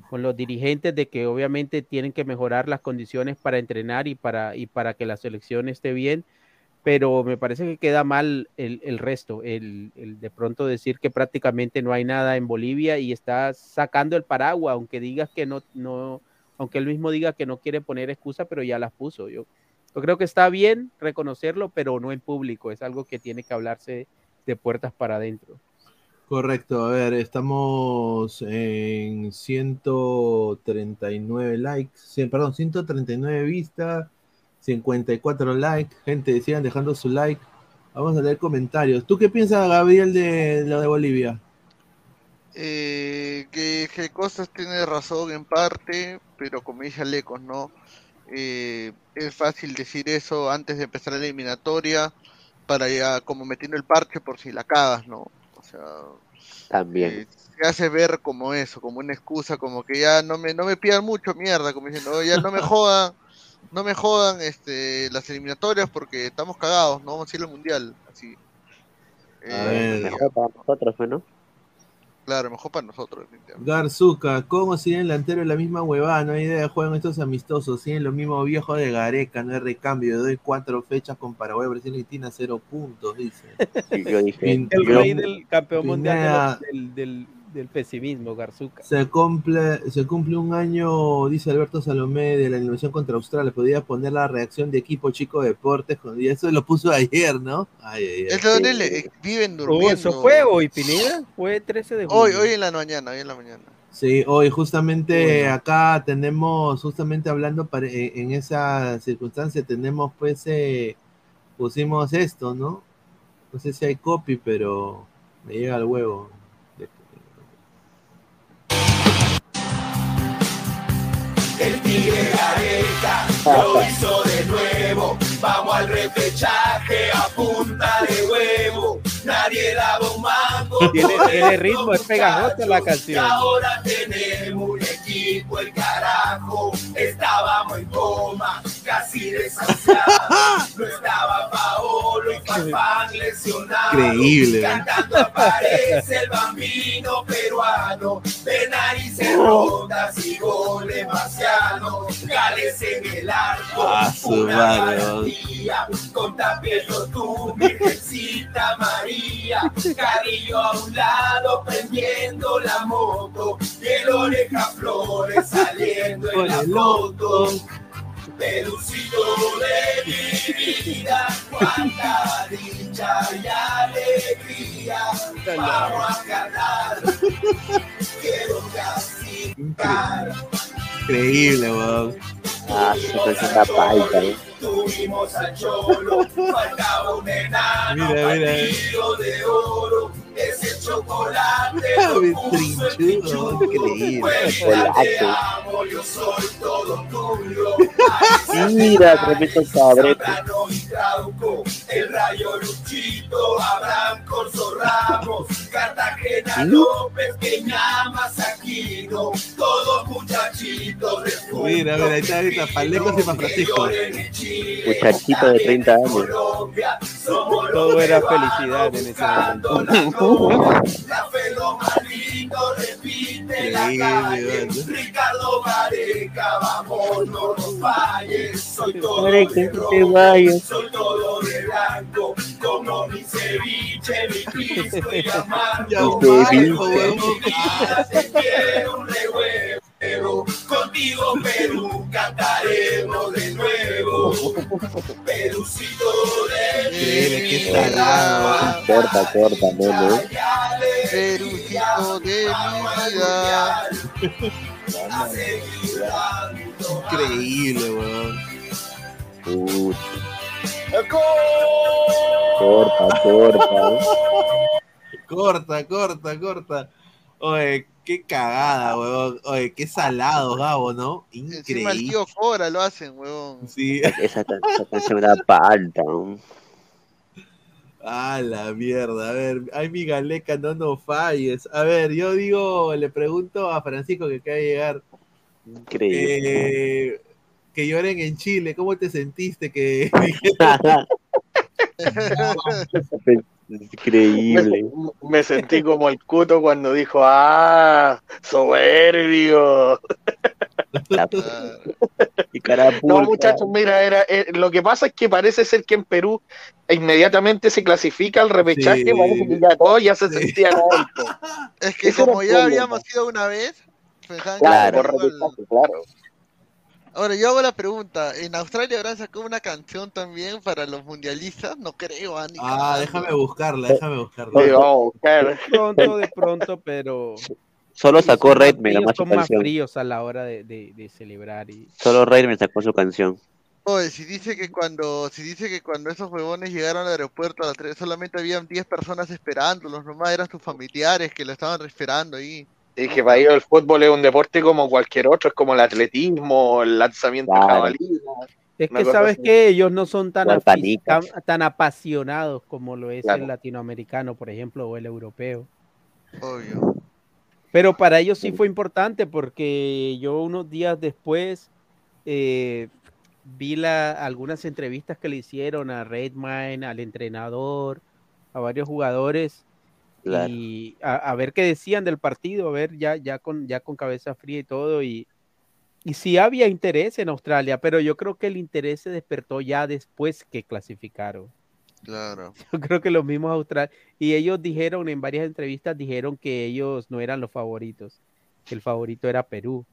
con los dirigentes de que obviamente tienen que mejorar las condiciones para entrenar y para, y para que la selección esté bien pero me parece que queda mal el, el resto, el, el de pronto decir que prácticamente no hay nada en Bolivia y está sacando el paraguas, aunque digas que no, no, aunque él mismo diga que no quiere poner excusa, pero ya las puso. Yo, yo creo que está bien reconocerlo, pero no en público, es algo que tiene que hablarse de puertas para adentro. Correcto, a ver, estamos en 139 likes, perdón, 139 vistas, 54 likes, gente, sigan dejando su like. Vamos a leer comentarios. ¿Tú qué piensas, Gabriel, de lo de Bolivia? Eh, que, que Costas tiene razón en parte, pero como dice Alecos, ¿no? Eh, es fácil decir eso antes de empezar la eliminatoria para ya como metiendo el parche por si la cagas, ¿no? O sea, También. eh, se hace ver como eso, como una excusa, como que ya no me, no me pidan mucho mierda, como diciendo, "Oh, ya no me jodan, no me jodan este, las eliminatorias porque estamos cagados, no vamos a ir al mundial, así. A Eh, ver. Mejor para nosotros, pues, ¿no? Claro, mejor para nosotros. Garzuca, ¿cómo siguen delantero la misma huevada? No hay idea, juegan estos amistosos, siguen lo mismo viejo de Gareca, no hay recambio, doy cuatro fechas con Paraguay, Brasil y Argentina, cero puntos, dice. yo dije, Pin- El yo- rey del campeón mundial de Pineda, los- del, del, del pesimismo, Garzuca. Se cumple, se cumple un año, dice Alberto Salomé, de la eliminación contra Australia. Podría poner la reacción de equipo chico deportes. con- Y eso lo puso ayer, ¿no? Ay, ay, ay. Es donde le- viven Oh, durmiendo. eso fue hoy, Pineda. Fue 13 de julio. Hoy, hoy en la mañana, hoy en la mañana. Sí, hoy justamente Bueno. acá tenemos, justamente hablando para- en en esa circunstancia, tenemos pues, eh, pusimos esto, ¿no? No sé si hay copy, pero me llega al huevo. El tigre Gareca lo hizo de nuevo. Vamos al repechaje a punta de huevo. Nadie daba un mango. Tiene, ritmo, es pegajosa la Y canción. ahora tenemos un equipo, el estaba Paolo y Farfán lesionado. Increíble, ¿eh? Cantando aparece el bambino peruano. De narices rotas y goles marcianos. Gales en el arco. Ah, una garantía. Con tapello tú, Virgencita María. Carrillo a un lado prendiendo la moto. Y el oreja flores saliendo en la foto. Pelucito de mi vida, cuánta dicha y alegría. Vamos a cantar, quiero castigar. Increíble, weón. Ah, su es una palta, ¿eh? Tuvimos al cholo, faltaba un enano, Mira, mira. de oro, chocolate el trinchudo, increíble. Pues mira, te amo, yo soy todo tuyo. Mira, tremendo cabrete. El rayo Luchito, Abraham Corso Ramos, Cartagena López, Peñamas Aquino, todos muchachitos de. Mira, mira, ahí está ahorita Palecos y San Francisco. Muchachito de 30 años. Todo era felicidad en ese momento. la gloria. La fe lo más lindo, repite la calle. Ricardo Gareca, vamos, no nos falles. Soy todo de rojo, soy todo de blanco, como mi ceviche, mi pisco y un contigo Perú cantaremos de nuevo. Perucito de mi salado. Corta, corta, no. Perucito de mi vida. Increíble, weón. Puta. Corta, corta. ¿eh? Corta, corta, corta. Oye, qué cagada, weón. Oye, qué salado, Gabo, ¿no? Encima el Increíble. tío Cora lo hacen, huevón. Sí. Esa, can- esa canción era palta. ¿no? Ah, la mierda. A ver, ay, mi galeca, no nos falles. A ver, yo digo, le pregunto a Francisco que acaba de llegar. Increíble. eh, que lloren en Chile, ¿cómo te sentiste? Que Increíble. Me, me sentí como el cuto cuando dijo, ah, soberbio. La- y. No, muchachos, mira, era, eh, lo que pasa es que parece ser que en Perú inmediatamente se clasifica el repechaje, Sí. parece que ya todos ya se Sí. sentían alto. Es que como ya problema. habíamos ido una vez, pensaban que Claro. Repechaje, claro. Ahora yo hago la pregunta, ¿en Australia habrán sacado una canción también para los mundialistas? No creo, ah, ni Ah, déjame buscarla, déjame buscarla. Sí, vamos a buscar. Pronto, de pronto, pero. Solo sacó ellos son más son más canción. fríos a la hora de, de- de celebrar. Y... Solo Redman sacó su canción. Oye, si dice que cuando, si dice que cuando esos huevones llegaron al aeropuerto a las 3, solamente habían 10 personas esperándolos, nomás eran sus familiares que lo estaban esperando ahí. Y que para ellos el fútbol es un deporte como cualquier otro, es como el atletismo, el lanzamiento de Claro. jabalina. Es que sabes así. que ellos no son tan, tan, tan apasionados como lo es Claro. el latinoamericano, por ejemplo, o el europeo. Obvio. Pero para ellos sí fue importante porque yo unos días después eh, vi la, algunas entrevistas que le hicieron a Redmine, al entrenador, a varios jugadores Claro. y a, a ver qué decían del partido, a ver ya, ya, con, ya con cabeza fría y todo. Y, y sí había interés en Australia, pero yo creo que el interés se despertó ya después que clasificaron. Claro. Yo creo que los mismos Australia. Y ellos dijeron en varias entrevistas, dijeron que ellos no eran los favoritos, que el favorito era Perú.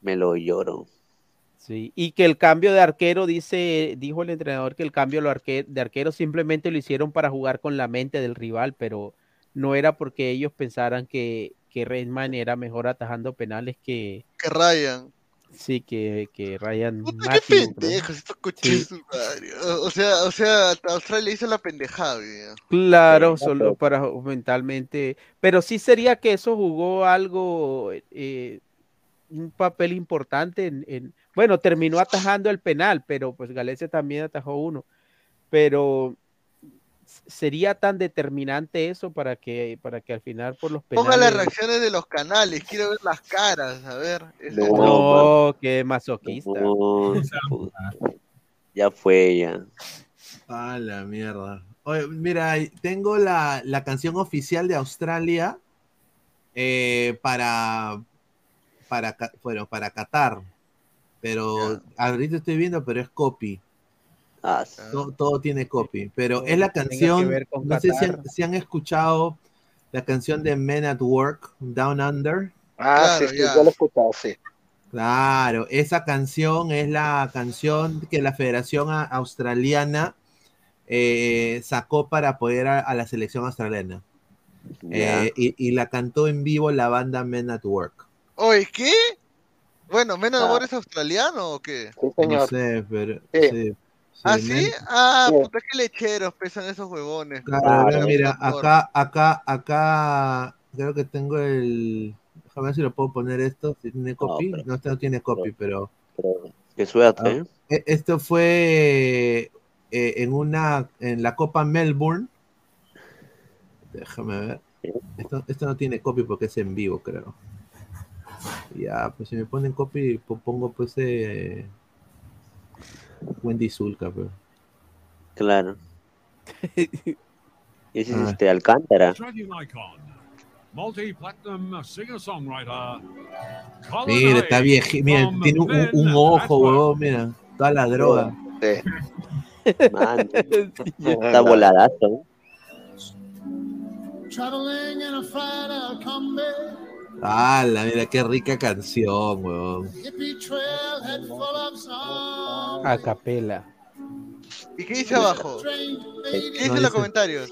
Me lo lloro. Sí, y que el cambio de arquero, dice, dijo el entrenador que el cambio de arquero simplemente lo hicieron para jugar con la mente del rival, pero no era porque ellos pensaran que, que Reisman era mejor atajando penales que, Que Ryan. sí, que, que Ryan Qué pendejos, estos coches Sí. O sea, o sea, Australia hizo la pendejada. Claro, Sí, solo para mentalmente, pero sí sería que eso jugó algo, eh, un papel importante en, en- bueno, terminó atajando el penal, pero pues Galicia también atajó uno, pero sería tan determinante eso para que, para que al final por los Ponga las penales, reacciones de los canales, quiero ver las caras, a ver. No. no, qué masoquista. No. Ya fue, ya. A la mierda. Oye, mira, tengo la, la canción oficial de Australia eh, para, para, bueno, para Qatar. Pero ahorita estoy viendo, pero es copy. Ah, Todo, todo tiene copy. Pero Todo es la canción, no sé si han, Qatar. si han escuchado la canción de Men at Work, Down Under. Ah, Claro, sí, sí, ya. yo lo he escuchado, sí. Claro, esa canción es la canción que la Federación Australiana eh, sacó para apoyar a, a la selección australiana. Eh, y, y la cantó en vivo la banda Men at Work. Oye, ¿qué? Bueno, ¿Menos de Ah. Amor es australiano o qué? Sí, No señor. sé, pero. Sí. sí, ¿Ah, sí, Ah, Sí. puta, qué lecheros pesan esos huevones. Claro, Claro, ve, mira, acá, acá, acá, creo que tengo el. Déjame ver si lo puedo poner esto. Si tiene copy. pero- No, este no tiene copy, pero. Pero, qué suerte, ¿eh? E- Esto fue eh, en una en la Copa Melbourne. Déjame ver. Esto, esto no tiene copy porque es en vivo, creo. Ya, pues si me ponen copy, po- pongo pues eh, Wendy Zulka, pero. Claro. Ese es Ah. este Alcántara. Mira, está viejo. Mira, tiene un, un ojo, huevón, mira. Toda la droga. Sí. Man, está voladazo. Traveling in a fighter combat, ¡Hala! Mira qué rica canción, huevón. hippie trailhead full of songs. A capela. ¿Y qué dice abajo? ¿Qué lady, dice No, en los dice- comentarios?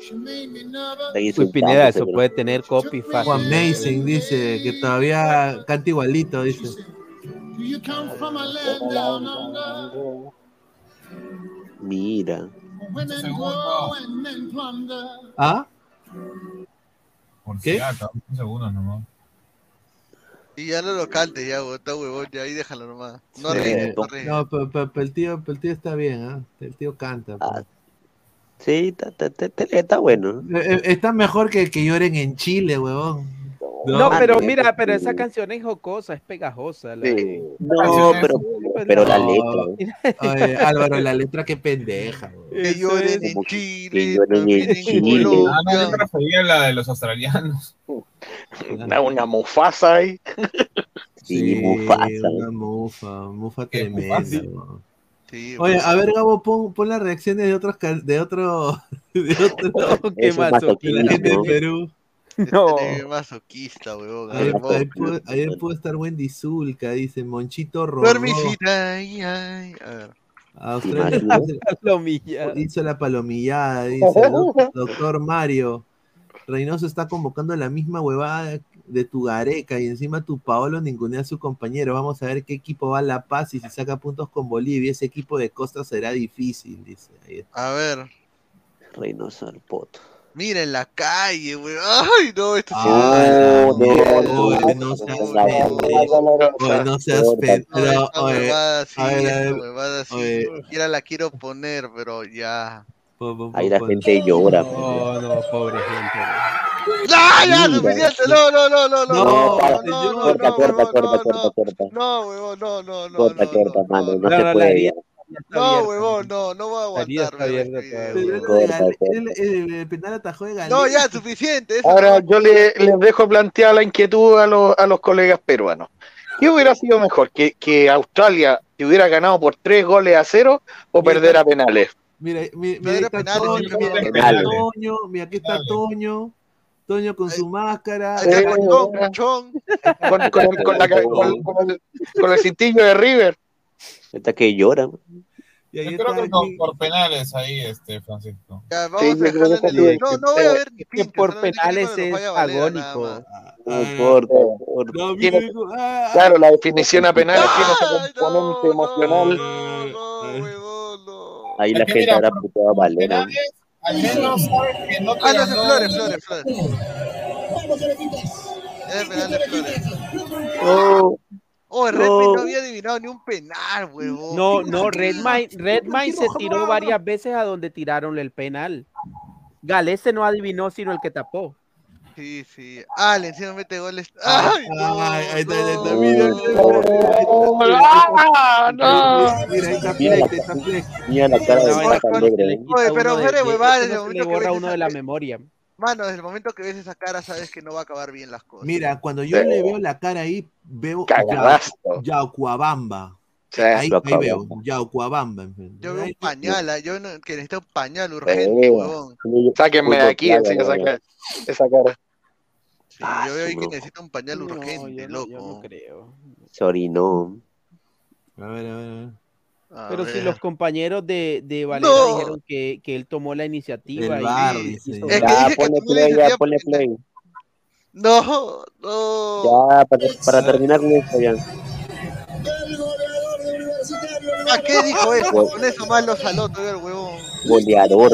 Uy, Pineda, eso puede tener copy fácil. amazing, dice que todavía canta igualito, dice. Mira. Women Segundo. go and men plunder. ¿Ah? Por ¿Qué? si acaso, un segundo nomás. Y ya no lo cantes, ya, güey, está huevón, ya ahí déjalo nomás. No Sí. no arriesgues. No, pero, pero- pero el, tío, pero el tío está bien, ¿ah? El tío canta. pues. Ah, Sí, está, está- está- está bueno. Eh, eh, Está mejor que que lloren en Chile, huevón. No, pero mira, pero sí. esa canción es jocosa, es pegajosa. la- Sí. No, pero, pero la letra. Oye, Álvaro, la letra qué pendeja. Que lloren en que Chile. Ah, no, me refería a la de los australianos. Una, una mufasa ahí. Sí, Mufasa. Una mufa, mufa tremenda. sí. Sí, Oye, pues, a ver, Gabo, pon, pon las reacciones de otros, can- de otro, de otro, es masoquista. de la gente de. Perú. No. este es masoquista, huevón. A Ahí, ver, vamos. ahí puede, ahí puede estar Wendy Zulka, dice Monchito. Dormicita, ay, ay. A ver. Australia hizo, Palomilla. hizo la palomillada, dice "Doc- doctor Mario. Reynoso está convocando la misma huevada de tu Gareca y encima tu Paolo ningunea a su compañero. Vamos a ver qué equipo va a La Paz y si saca puntos con Bolivia. Ese equipo de Costa será difícil, dice. Ahí está. A ver. Reynoso al poto. Mira en la calle, weón. Ay, no, esto sí. Ah, no, no, no, no seas no. Oye, no seas Corta. pendejo. No, esta Oye, huevada sí, a ver, a esta ver, huevada sí. oye. Ni siquiera la quiero poner, pero ya. Ahí la gente llora. No, no, pobre gente. ¡No, ya, Mira. suficiente! No, no, no, no, no, No, no, no, no, Corta, no, corta, huevón, corta, no, corta, no. Pero es lo de Gale- el, el- el penal atajó de. No, ya, suficiente. eso Ahora no- yo le, les dejo plantear la inquietud a los, a los colegas peruanos. ¿Qué hubiera sido mejor? ¿Que, que Australia te hubiera ganado por tres goles a cero o perder a penales? Mira, mira, No está penales, Toño, mira, ahí está. Toño, mira, aquí está Toño, Toño con su máscara. Con el cintillo de River. Está que llora. Y ahí Yo creo que no, por penales ahí, este, Francisco. Ya, vamos Sí, a dejarlo en el... No, no voy a ver ni Que pinche, por penales es agónico. Ah, Importa. No, mira, digo, ah, Claro, la definición a penales tiene ese Ay, componente no, emocional. No, no, no. Ahí la gente habrá puteado a Valera. Al menos saben que no te Ah, no, es Flores, Flores, Flores. Es penal de Flores. Oh, Oh, el Red No. No había adivinado ni un penal, huevón. No, no. Redmine, Redmine se tiró varias veces a donde tiraron el penal. Galese no adivinó sino el que tapó. Sí, sí. Ah, le encima mete goles. Ay, ahí está, ahí está, no. mira, mira, ¡Ah, no! mira, ahí está Mira la- Fleck, está Fleck. mira la cara de. ¿eh? Pero se le momento que borra ves uno esa- de la memoria. Mano, desde el momento que ves esa cara sabes que no va a acabar bien las cosas. Mira, cuando yo le veo la cara ahí, veo. Yaucuabamba. Sí. Ahí, ahí veo, Yaucuabamba. Yo veo un pañal, yo no- que necesito un pañal urgente, Eh, huevón. Sáquenme de aquí, enseña esa ¿no? cara. Esa cara. Sí, Ah, yo veo ahí que loco. necesito un pañal No, urgente, yo no, yo loco. no creo. Se orinó. A ver, a ver, a ver. A Pero si ver. los compañeros de, de Valera No. dijeron que, que él tomó la iniciativa. El y VAR, hizo dice. Es que Ya, que ponle la play, ya, ponle play. No, no. Ya, para, para terminar con esto ya. ¿A qué dijo eso? Con eso más lo saló todavía el huevón. Goleador.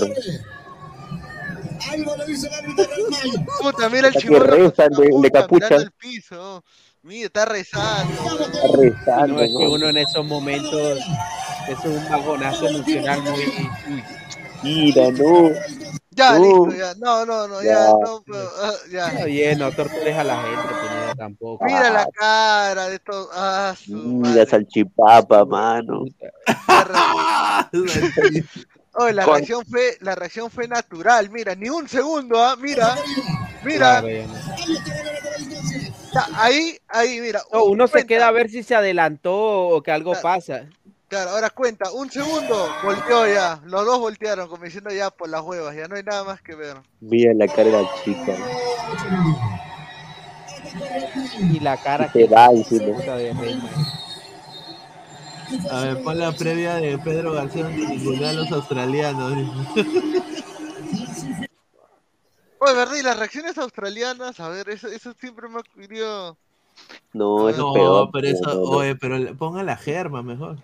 Puta, mira el Está que rezan de- de capucha, el piso. Mira, está rezando. Está Y rezando, no es que ¿no? uno en esos momentos es un bajonazo emocional muy. uy, Mira, no. Ya, Uh. listo, ya. No, no, no, ya, Ya. no, pero, ah, ya. Está bien, no tortures a la gente, Pineda, tampoco. Mira la cara de estos. Ah, Mira, salchipapa, mano. La reacción fue, la reacción fue natural, mira, ni un segundo, ah, mira, mira, Claro, no. ahí, ahí, mira. No, uno se queda a ver si se adelantó o que algo Claro. pasa. Claro, ahora cuenta, un segundo, volteó ya, los dos voltearon, como diciendo ya por las huevas, ya no hay nada más que ver. Mira la cara de la chica. Y la cara va encima. de Reina. A ver, pon la previa de Pedro García donde ningunea a los australianos. Oye, ¿verdad? Y las reacciones australianas, a ver, eso, eso siempre me ha querido... No, eso No, es peor. pero eso, no, no. oye, pero ponga la germa mejor.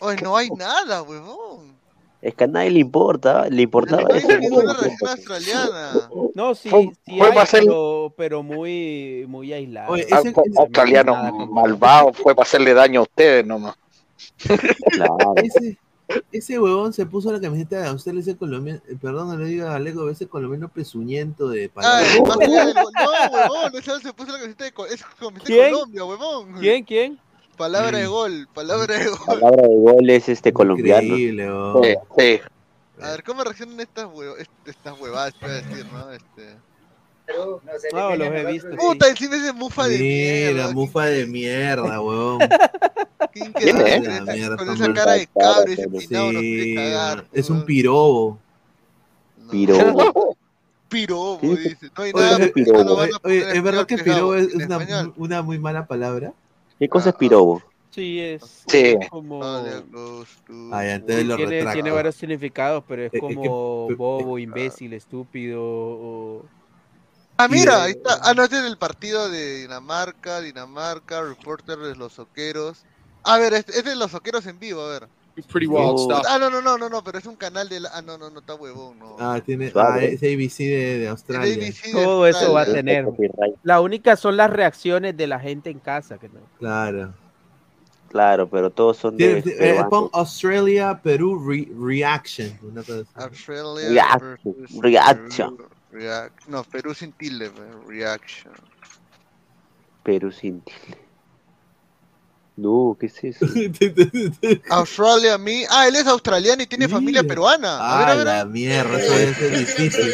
Oye, no hay nada, huevón. Es que a nadie le importa. Le importaba No eso. australiana. No, sí, Fue- sí fue hay, para hacer- pero, pero muy, muy aislado. Oye, Ah, ese- Australiano Nada malvado fue para hacerle daño a ustedes nomás. Claro. Ese, ese huevón se puso la camiseta de Australia, ese colombiano, eh, perdón, no le diga galego, ese colombiano pezuñento de gol. No, huevón, ese se puso la camiseta de, es camiseta de. Colombia, huevón. ¿Quién? ¿Quién? Palabra de gol, palabra de gol. Palabra de gol es este colombiano. Increíble. Sí, sí. A ver, ¿cómo reaccionan estas, est- estas huevadas, puedo decir, no? Este... Perú, no se No, los he visto. Puta, encima ese mufa de Mira, mierda. mufa de mierda, huevón. ¿Quién ¿Quién queda es? con La esa, mierda, con esa cara de y ese pero peinado nos quiere Sí, cagar? es un pirobo. No. Pirobo. Pirobo, ¿Qué? dice. No hay Oye, nada. oye, oye, ¿es verdad que pirobo es, es una, una muy mala palabra? ¿Qué cosa es Ah, pirobo? Sí, es Sí. como... Ah, ya, entonces lo Tiene, varios significados, pero es Eh, es que- como eh, bobo, imbécil, estúpido o... Ah, mira, Y- ahí está. Ah, no, este es el partido de Dinamarca, Dinamarca, reporter de los soqueros. A ver, este, este es de los soqueros en vivo, a ver. Pretty wild Oh. stuff. Ah, no, no, no, no, no, pero es un canal de la... Ah, no, no, no, está huevón, no. Ah, tiene, ah, Suave. es ABC de, de Australia. ABC de Todo eso va a tener. La única son las reacciones de la gente en casa. Que no. Claro. Claro, pero todos son Tiene- de. eh, peruanos. pon Australia, Perú, re- reaction. Una cosa así. Australia Reaction, reaction. Perú. Reac- no, Perú sin tilde, pues, reaction. Perú sin tilde. No, ¿qué es eso? Australia, me. Ah, él es australiano y tiene familia peruana. A ver, Ah, a ver. la mierda, eso debe ser difícil.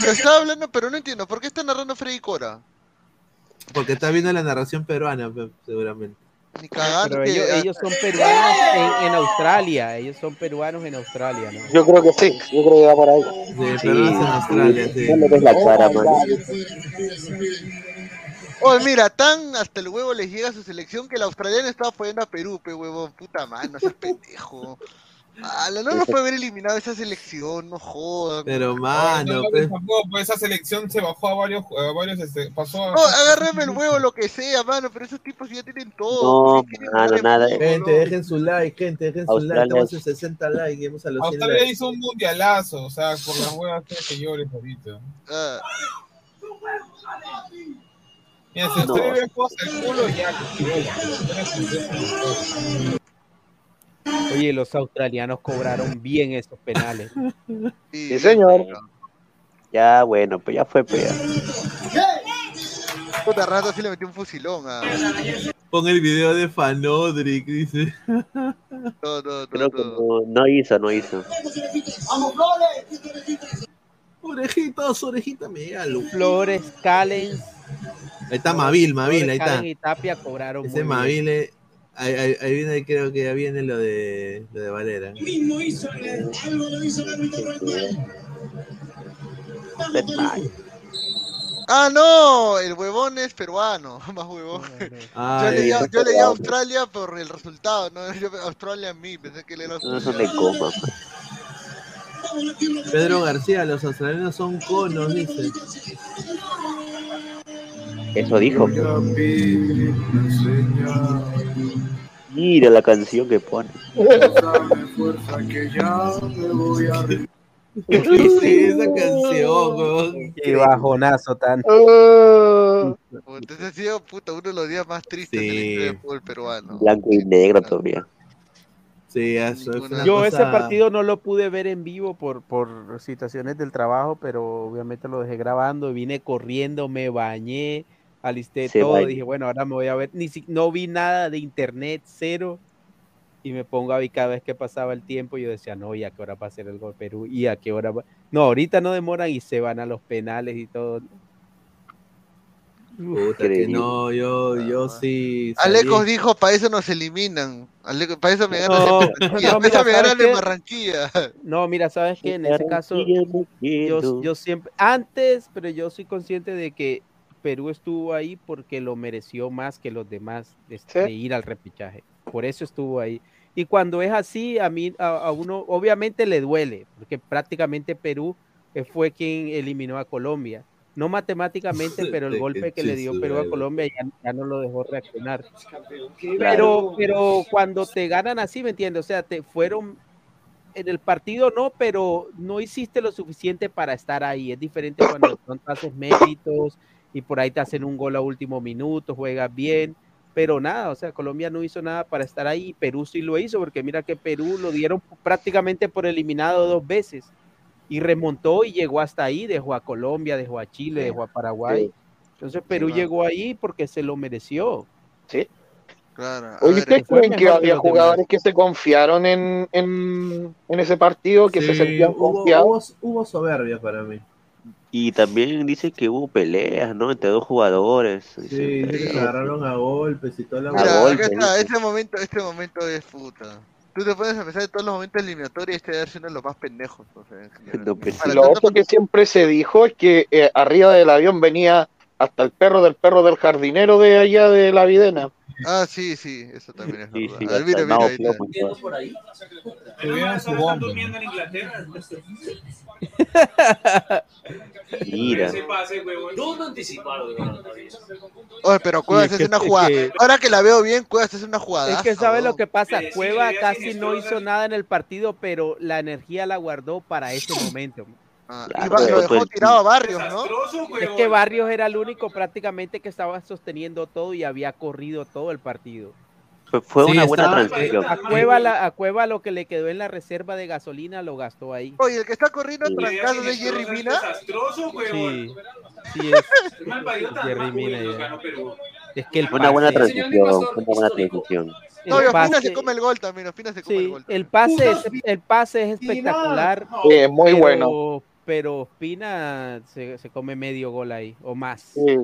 Se está hablando, pero no entiendo. ¿Por qué está narrando Freddy Cora? Porque está viendo la narración peruana, pe- seguramente. Ni. Pero ellos, ellos son peruanos en, en Australia. Ellos son peruanos en Australia, ¿no? Yo creo que sí, yo creo que va por ahí. Sí, peruanos en Australia, sí. No le ves la cara, mano. Oye, mira, tan hasta el huevo les llega a su selección que el australiano estaba apoyando a Perú, pe huevo, puta mano, no seas pendejo. Ala, no nos puede haber eliminado esa selección, no jodan. Pero, No, mano, no, tampoco, pues esa selección se bajó a varios, a varios este, pasó a... No, agárrame el huevo, lo que sea, mano, pero esos tipos ya tienen todo. No, ¿por qué quieren mano, nada. gente, dejen su like, gente, dejen su like. Australia Estamos en es- 60 likes, llegamos a los 100 Australia likes. hizo un mundialazo, o sea, por las huevas que señores ahorita. Ah, Mira, si No. usted ve cosas el culo, ya. Oye, los australianos cobraron bien esos penales. sí, Sí, señor. Ya, bueno, pues ya fue pea. Puta rato sí le metió un fusilón a. Pon el video de Fanodric, dice. No, no, no, Creo que no. no, no hizo, no hizo. Orejitos, orejita, megalo. Flores, Callens, Ahí está Mavil, Mavil, ahí está. Y Tapia cobraron Ese. Mavil, ahí, ahí, ahí viene, creo que ya viene lo de, lo de Valera. Ah, no, el huevón es peruano, más huevón. Ah, yo leí, ya. yo Australia por el resultado, no yo, Australia a mí, pensé que él era No son australiano. de coma. Pedro García, los australianos son conos, dice. Eso dijo. Mira la canción que pone. ¿Qué esa canción, weón? Qué bajonazo tan. Entonces ha sido puta, uno de los días más tristes de la Sí. historia del fútbol peruano. Blanco y negro todavía. Sí, eso es una Yo cosa- ese partido no lo pude ver en vivo por, por situaciones del trabajo, pero obviamente lo dejé grabando, vine corriendo, me bañé, alisté Se todo, dije, bueno, ahora me voy a ver, ni si, no vi nada de internet, cero, y me pongo a ver cada vez que pasaba el tiempo, yo decía, no, ¿y a qué hora va a ser el gol Perú? ¿Y a qué hora va? No, ahorita no demoran y se van a los penales y todo. Puta, que no, yo, yo sí. salí- Alecos dijo, para eso nos eliminan. para eso me ganan No, no, para eso mira, me. Barranquilla. No, mira, sabes que en ese caso yo, yo siempre, antes, pero yo soy consciente de que Perú estuvo ahí porque lo mereció más que los demás de, de ir al repechaje. Por eso estuvo ahí. Y cuando es así, a mí, a, a uno, obviamente le duele, porque prácticamente Perú eh, fue quien eliminó a Colombia. No matemáticamente, pero el golpe que le dio Perú a. Colombia ya, ya no lo dejó reaccionar. Pero, pero cuando te ganan así, ¿me entiendes? O sea, te fueron en el partido no, pero no hiciste lo suficiente para estar ahí. Es diferente cuando pronto haces méritos y por ahí te hacen un gol a último minuto, juegas bien, pero nada, o sea, Colombia no hizo nada para estar ahí, Perú sí lo hizo, porque mira que Perú lo dieron prácticamente por eliminado dos veces y remontó y llegó hasta ahí, dejó a Colombia, dejó a Chile, dejó a Paraguay. Entonces Perú claro. llegó ahí porque se lo mereció. Sí. Claro. Oye, ¿ustedes creen que había demás. jugadores que se confiaron en, en, en ese partido, que se sentían hubo, confiados? hubo, hubo soberbia para mí. Y también dice que hubo peleas, ¿no? Entre dos jugadores. Sí, Dice, dice que se agarraron a golpes y toda la Mira, golpe, acá está, dice. este momento, este momento es puta. Tú te puedes empezar de todos los momentos eliminatorios y este debe ser uno de los más pendejos. o sea, en. No, Para Lo tanto otro que siempre se dijo es que eh, arriba del avión venía hasta el perro del perro del jardinero de allá de la Videna. Ah, sí, sí, eso también es Sí, verdad. sí, A ver, mira, mira, ahí está. Por ahí. Mira. Oye, pero Cuevas es que- una es jugada. que- Ahora que la veo bien, Cuevas es una jugada. Es que sabe lo que pasa, Cueva sí, casi no hizo nada en el partido, pero la energía la guardó para ese momento. Ah, Claro, y va- lo dejó el- tirado a Barrios, ¿no? Es que Barrios era el único prácticamente que estaba sosteniendo todo y había corrido todo el partido. Fue, fue Sí, una buena transición. A Cueva, la- a Cueva lo que le quedó en la reserva de gasolina lo gastó ahí. Oye, el que está corriendo Sí. trancado de Jerry Mina. Desastroso, Sí, sí es. El Jerry Mina Perú. Es que el Fue una buena pase, transición. Fue una buena transición. No, y el Ospina pase, se come el gol también. Ospina se come el sí, gol. el pase, es, el pase es espectacular. Sí, es muy pero- bueno. Pero Ospina se, se come medio gol ahí, o más. Sí,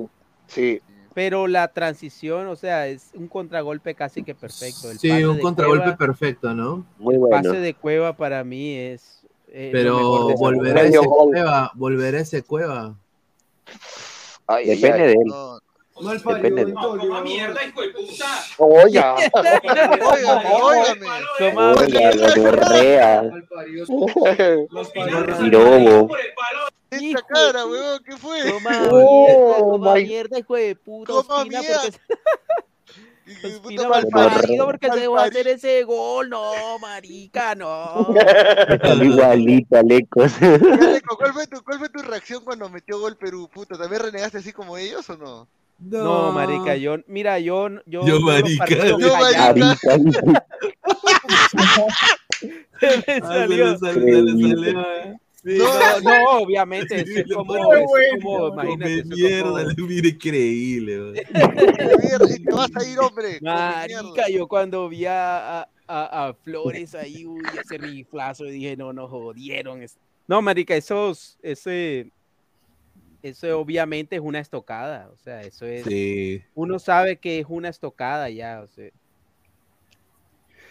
sí. Pero la transición, o sea, es un contragolpe casi que perfecto. El Sí, pase un de contragolpe Cueva- perfecto, ¿no? Muy el bueno. pase de Cueva para mí es. eh, lo Pero volverá ese cueva, volverá ese cueva. Ay, ay, Depende ay. de él. No. Mal Depende No, mierda, hijo de puta. Oiga. Óigame, óigame. Pirobo. Esta cara, weón, ¿qué fue? Toma, Oh, mierda, hijo de puta. Toma mierda. mal parido porque se va a hacer ese gol. No, marica, no. Están igualito, Alecos. Ya, Leco, ¿Cuál fue, tu, ¿Cuál fue tu reacción cuando metió gol Perú? Puta, ¿también renegaste así como ellos o no? No, marica, yo, mira, yo, yo, Yo, marica. Yo. Marica. Se me Ah, salió. sale, sale, sale, sale. Sí, no, no, obviamente, eso es como, eso es como, imagínate, Come eso es como- mierda, mira increíble. Mierda, y te vas a ir, hombre. Marica, mierda. yo cuando vi a, a, a- Flores ahí, uy, ese riflazo, dije, no, no jodieron. No, marica, esos, ese, eso obviamente es una estocada, o sea, eso es, Sí. uno sabe que es una estocada ya, o sea,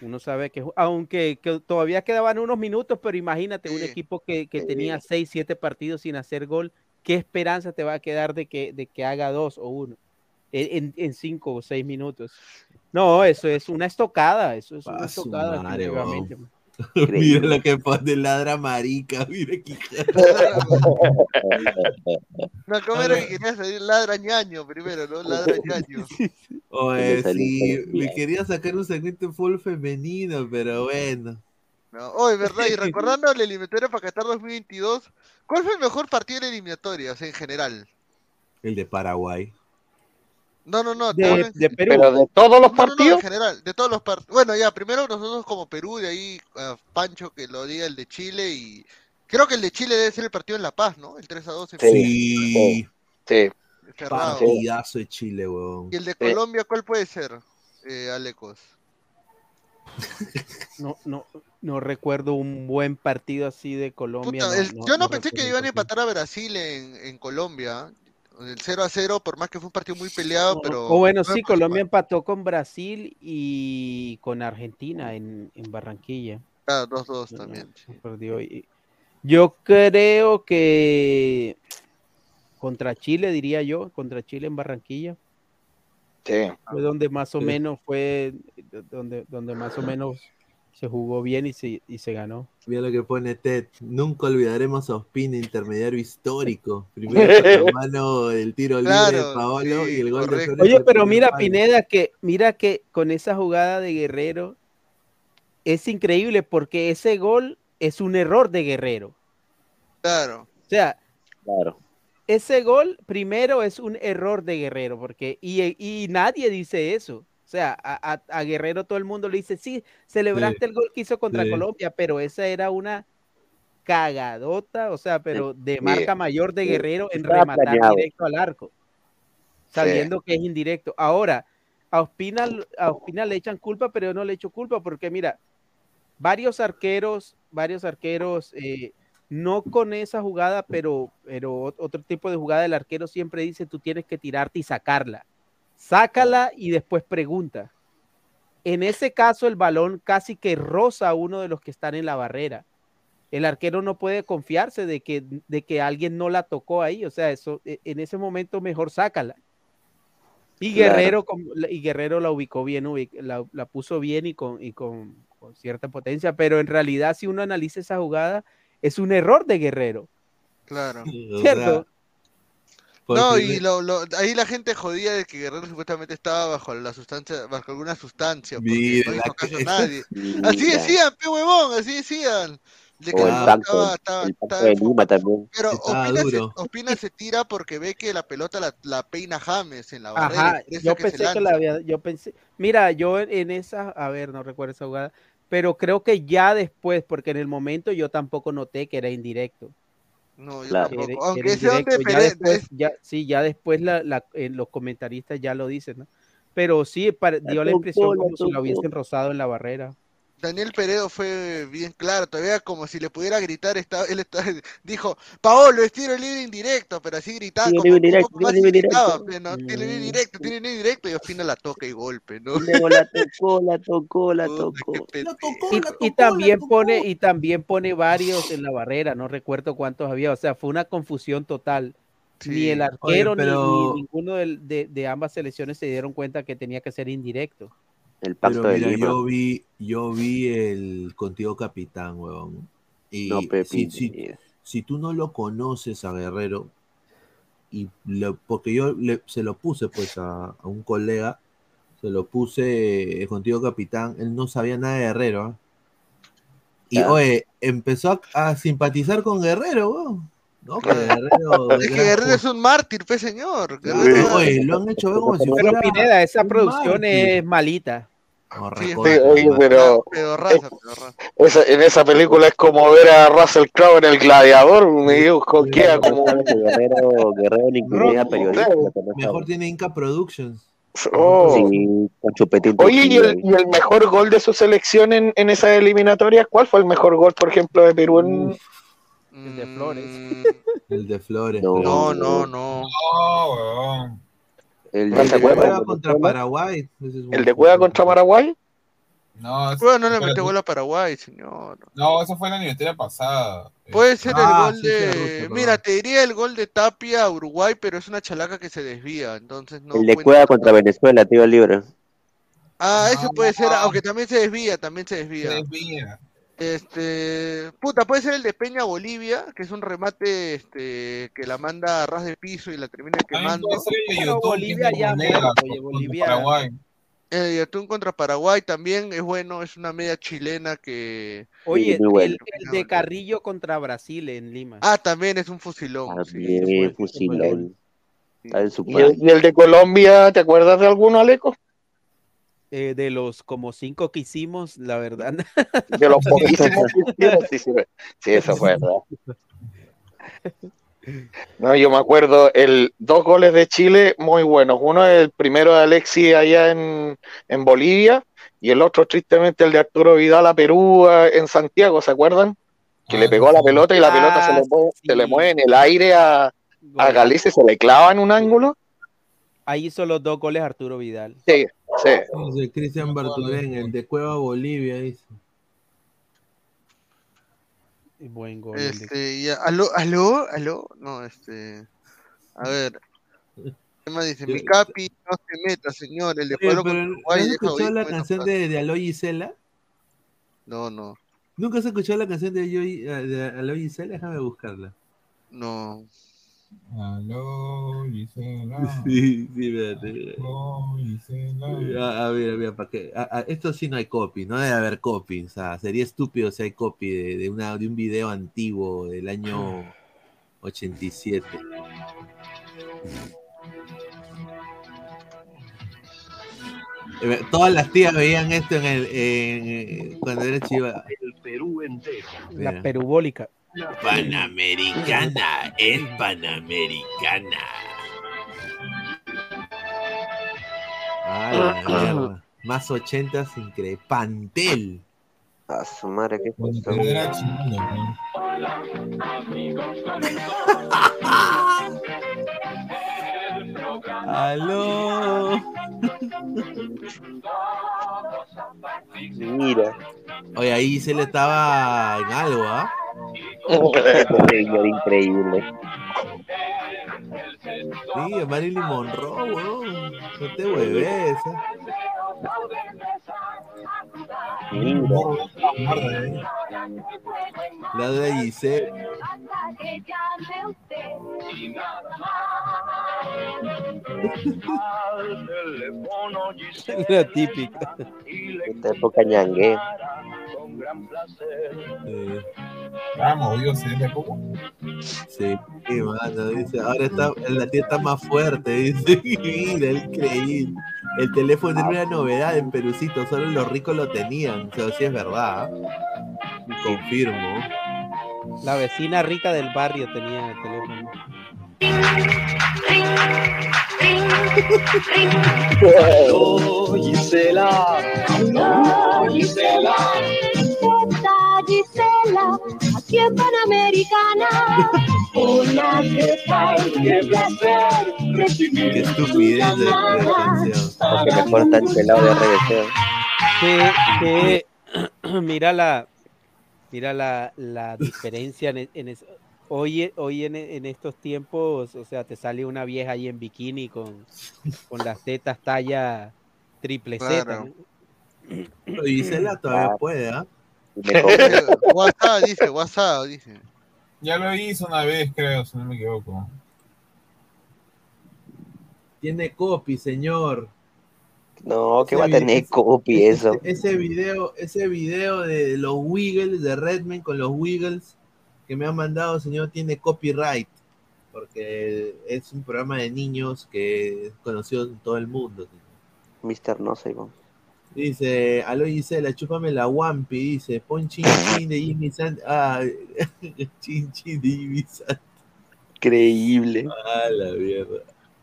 uno sabe que, aunque que todavía quedaban unos minutos, pero imagínate, un equipo que, que tenía seis, siete partidos sin hacer gol, ¿qué esperanza te va a quedar de que, de que haga dos o uno en, en cinco o seis minutos? No, eso es una estocada, eso es una estocada. madre. Mira lo que pone ladra marica, mira que No, ¿cómo era que querías salir? Ladra ñaño primero, ¿no? Ladra ñaño. Oye, sí, me quería sacar un segmento full femenino, pero bueno. No, oye, ¿verdad? Y recordando la eliminatoria para Qatar 2022, ¿cuál fue el mejor partido de la eliminatoria, o sea, en general? El de Paraguay. No, no, no. De, Perú. Pero de todos los No, no, no, en partidos. general, de todos los partidos. Bueno, ya, primero nosotros como Perú, de ahí a Pancho que lo diga el de Chile y creo que el de Chile debe ser el partido en La Paz, ¿no? El 3 a 2 en Sí. Sí, Sí. cerrado. partidazo de Chile, weón. Y el de Sí. Colombia, ¿cuál puede ser, eh, Alecos? No, no, no recuerdo un buen partido así de Colombia. Puta, no- el- no- yo no, no pensé que iban a empatar a Brasil en, en Colombia. El 0 a 0, por más que fue un partido muy peleado, pero. O bueno, no sí, Colombia empató con Brasil y con Argentina en, en Barranquilla. Ah, 2-2 No, también. perdió. Y- Yo creo que contra Chile, diría yo, contra Chile en Barranquilla, Sí. fue donde más o Sí. menos fue, donde, donde más o menos se jugó bien y se, y se ganó. Mira lo que pone Ted. Nunca olvidaremos a Ospina, intermediario histórico. Primero con la mano el tiro libre de Paolo sí, y el gol de correcto. Flores. Oye, pero mira, de. Pineda, que mira que con esa jugada de Guerrero es increíble porque ese gol es un error de Guerrero. Claro. O sea, Claro. ese gol primero es un error de Guerrero, porque y, y nadie dice eso. O sea, a, a- a Guerrero todo el mundo le dice, sí, celebraste el gol que hizo contra Sí. Colombia, pero esa era una cagadota, o sea, pero de marca mayor de sí. Guerrero en rematar planeado. directo al arco, sabiendo que es indirecto. Ahora, a Ospina, a Ospina le echan culpa, pero yo no le echo culpa, porque mira, varios arqueros, varios arqueros, eh, no con esa jugada, pero, pero ot- otro tipo de jugada, el arquero siempre dice, tú tienes que tirarte y sacarla. Sácala y después pregunta. En ese caso, el balón casi que roza a uno de los que están en la barrera. El arquero no puede confiarse de que, de que alguien no la tocó ahí. O sea, eso, e- en ese momento mejor sácala. Y Claro. Guerrero, y Guerrero la ubicó bien, la, la puso bien y con, y con, con cierta potencia, pero en realidad si uno analiza esa jugada, es un error de Guerrero, Claro. O ¿cierto? No, primer- y lo, lo- ahí la gente jodía de que Guerrero supuestamente estaba bajo la sustancia, bajo alguna sustancia, porque Mira, no hizo caso a que- nadie. Así decían, pe huevón, así decían. Estaba- estaba- estaba de Lima también. Pero Opina se, duro. Ospina se tira porque ve que la pelota la, la peina James en la barrera. Ajá, yo que pensé que la había, yo pensé, mira, yo en, en esa, a ver, no recuerdo esa jugada, pero creo que ya después, porque en el momento yo tampoco noté que era indirecto. No, yo Claro. tampoco. que Aunque ese donde ya después, es- ya, sí, ya después la, la- eh, los comentaristas ya lo dicen, ¿no? Pero sí, pare- dio la impresión como si lo hubiesen rozado en la barrera. Daniel Peredo fue bien claro, todavía como si le pudiera gritar, estaba, él estaba- dijo, Paolo, es tiro libre indirecto, pero así gritaba, Tiro como directo, tiro más y libre gritaba, directo. ¿no? Tiro libre Mm. directo, tiro libre directo, y Ospina la toca y golpe, ¿no? Luego la tocó, la tocó, la tocó. La Y, la y tocó, también la tocó. pone, y también pone varios en la barrera, no recuerdo cuántos había, o sea, fue una confusión total. Ni Sí. el arquero ni- pero- ni, ninguno de, de ambas selecciones se dieron cuenta que tenía que ser indirecto. El pacto Pero de mira, Lima. yo vi, yo vi el contigo capitán, huevón. Y No, si, si, si tú no lo conoces a Guerrero, y lo- porque yo le- se lo puse pues a, a un colega, se lo puse eh, contigo capitán, él no sabía nada de Guerrero. ¿ah? Y oye, empezó a, a simpatizar con Guerrero, huevón. No, que Guerrero. Es que Guerrero es un mártir, pues señor. Guerrero- Oye, lo han hecho ver como si Pero. Pineda, esa producción mártir. es malita. No, Sí, recontra, Sí, oye, madre. pero Pedorraza, pedorraza. esa- en esa película es como ver a Russell Crowe en El Gladiador, me digo, como... Que Guerrero, Guerrero era periodista. No Mejor tiene Inca Productions. Oh. Sí. Oye, ¿y el, Trujillo. y el mejor gol de su selección en, en esa eliminatoria? ¿Cuál fue el mejor gol, por ejemplo, de Perú? En... Uf, El de Flores. Mm, el de Flores. No. No, no, no. No, weón. El ¿No de? Cueva contra Paraguay. ¿El de Cueva contra Paraguay? No, Bueno, no le metió gol a Paraguay, señor. No, eso fue en la eliminatoria pasada. Puede ser Ah, el gol sí, sí, de. Rusia. Mira, te diría el gol de Tapia a Uruguay, pero es una chalaca que se desvía, entonces no. el de. Cueva contra Venezuela, tío libre. Ah, ese No, puede ser, no. aunque también se desvía, también se Se desvía. Este, puta, puede ser el de Peña Bolivia, que es un remate este que la manda a ras de piso y la termina quemando. puede ser el de Pero YouTube, Bolivia ya Moneda oye, Bolivia- Paraguay. El de Atún contra Paraguay también es bueno, es una media chilena que. Oye, bueno. el, el de Carrillo contra Brasil en Lima. Ah, también es un fusilón. sí. Fue- fusilón. ¿Y el, y el de Colombia, te acuerdas de alguno, Aleco? Eh, de los como cinco que hicimos, la verdad. De los poquísimos que hicieron, sí, sí, sí, eso fue verdad. No, yo me acuerdo, el dos goles de Chile muy buenos. Uno el primero de Alexis allá en, en Bolivia y el otro tristemente el de Arturo Vidal a Perú en Santiago, ¿se acuerdan? Que Ah, le pegó a la sí. pelota y la pelota se Ah, le mueve, se le sí. mueve en el aire a, a. Galicia y se le clava en un ángulo. Ahí hizo los dos goles Arturo Vidal. Sí, sí. Dice Cristian Bartolén, el de Cueva Bolivia. Dice. Y Buen gol. de- Este, ya, aló, aló, aló, no, este, a ver, ¿qué más dice? Mi capi, no se meta, señor, el de Oye, ¿no Uruguay, has escuchado la canción de, de Aloy Gisela? No, no, ¿Nunca has escuchado la canción de, Aloy- de Aloy Gisela? Déjame buscarla. no. Aló, Gisela. Sí, sí, espérate. Aló, Gisela. A, a ver, mira, para que a- a- esto sí no hay copy, no debe haber copy, o sea, sería estúpido si hay copy de, de una, de un video antiguo del año 87. Eh, Todas las tías veían esto en el en, eh, cuando era chiva. El Perú entero. La perubólica. Panamericana, es panamericana. Ah, la mierda. Más 80 increíble. Pantel. A su madre, ¿qué ¿no? Aló. Mira. Oye, ahí se le estaba en algo, ¿ah? Señor increíble. Sí, Marilyn Monroe, weón. No te hueves. ¿eh? La de Giselle. La típica. Esta época ñangue. Eh, Vamos, Dios, ¿se dice cómo? Sí, sí, mano, dice, ahora está, la tía está más fuerte, dice, mira, increíble. El teléfono era una novedad en Perucito, solo los ricos lo tenían, o sea, sí es verdad. Confirmo. La vecina rica del barrio tenía el teléfono. Gisela. Gisela. En Panamericana. Una que cae, qué placer recibir Qué estupidez de. Porque me corta el pelado de RBC. que, que mira la mira la, la diferencia en, en es- hoy hoy en, en estos tiempos o sea te sale una vieja ahí en bikini con, con las tetas talla triple Z Claro. ¿no? Pero Gisela todavía puede, ¿ah? Eh, WhatsApp, dice, WhatsApp, dice. Ya lo hizo una vez, creo, si no me equivoco. Tiene copy, señor. No, que va a tener copy eso. Ese video, ese video de los Wiggles, de Redman con los Wiggles, que me ha mandado, señor, tiene copyright. Porque es un programa de niños que es conocido en todo el mundo. Mr. No sé, Iván. Dice, aló Gisela, chúpame la Wampi, dice, pon chin chin de Jimmy Sant. Ah, chin chin de Jimmy Sant. Increíble. Ah, la mierda.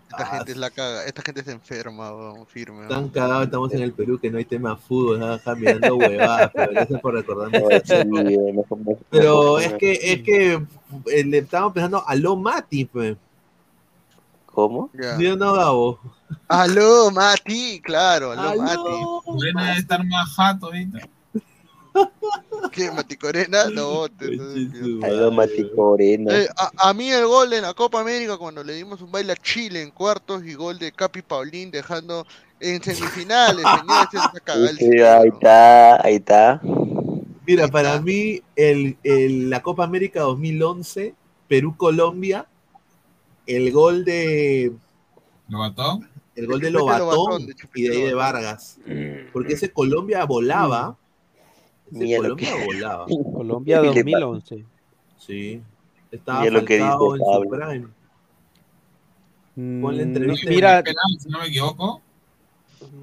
Esta gente es la caga, esta gente se enferma, weón, firme. weón. Tan cagados estamos en el Perú que no hay tema fútbol, nada, acá mirando huevadas, pero gracias por recordarme. Pero es que, es que eh, le estamos pensando a lo Mati, pues. ¿Cómo? Ya. ¿Sí o no, Gabo? Aló, Mati, claro, aló, Aló. Mati. Morena debe estar más jato ahorita. ¿Qué, Mati Corena? No, te- Aló, Mati Corena. Eh, a, a mí el gol en la Copa América cuando le dimos un baile a Chile en cuartos y gol de Capi Paulín dejando en semifinales, señores, Sí, ahí está, ahí está. Mira, para mí, el, el- la Copa América 2011, Perú-Colombia, el gol de. ¿Lo mató? El gol de Lobatón Lobatón, y de ahí de Vargas. Porque ese Colombia volaba. Ese Mira lo Colombia que- volaba. Colombia Y le- 2011 Sí. Estaba Mira lo que dice en su prime. Mm, Ponle no, entrevista. mira Penal, si no me equivoco.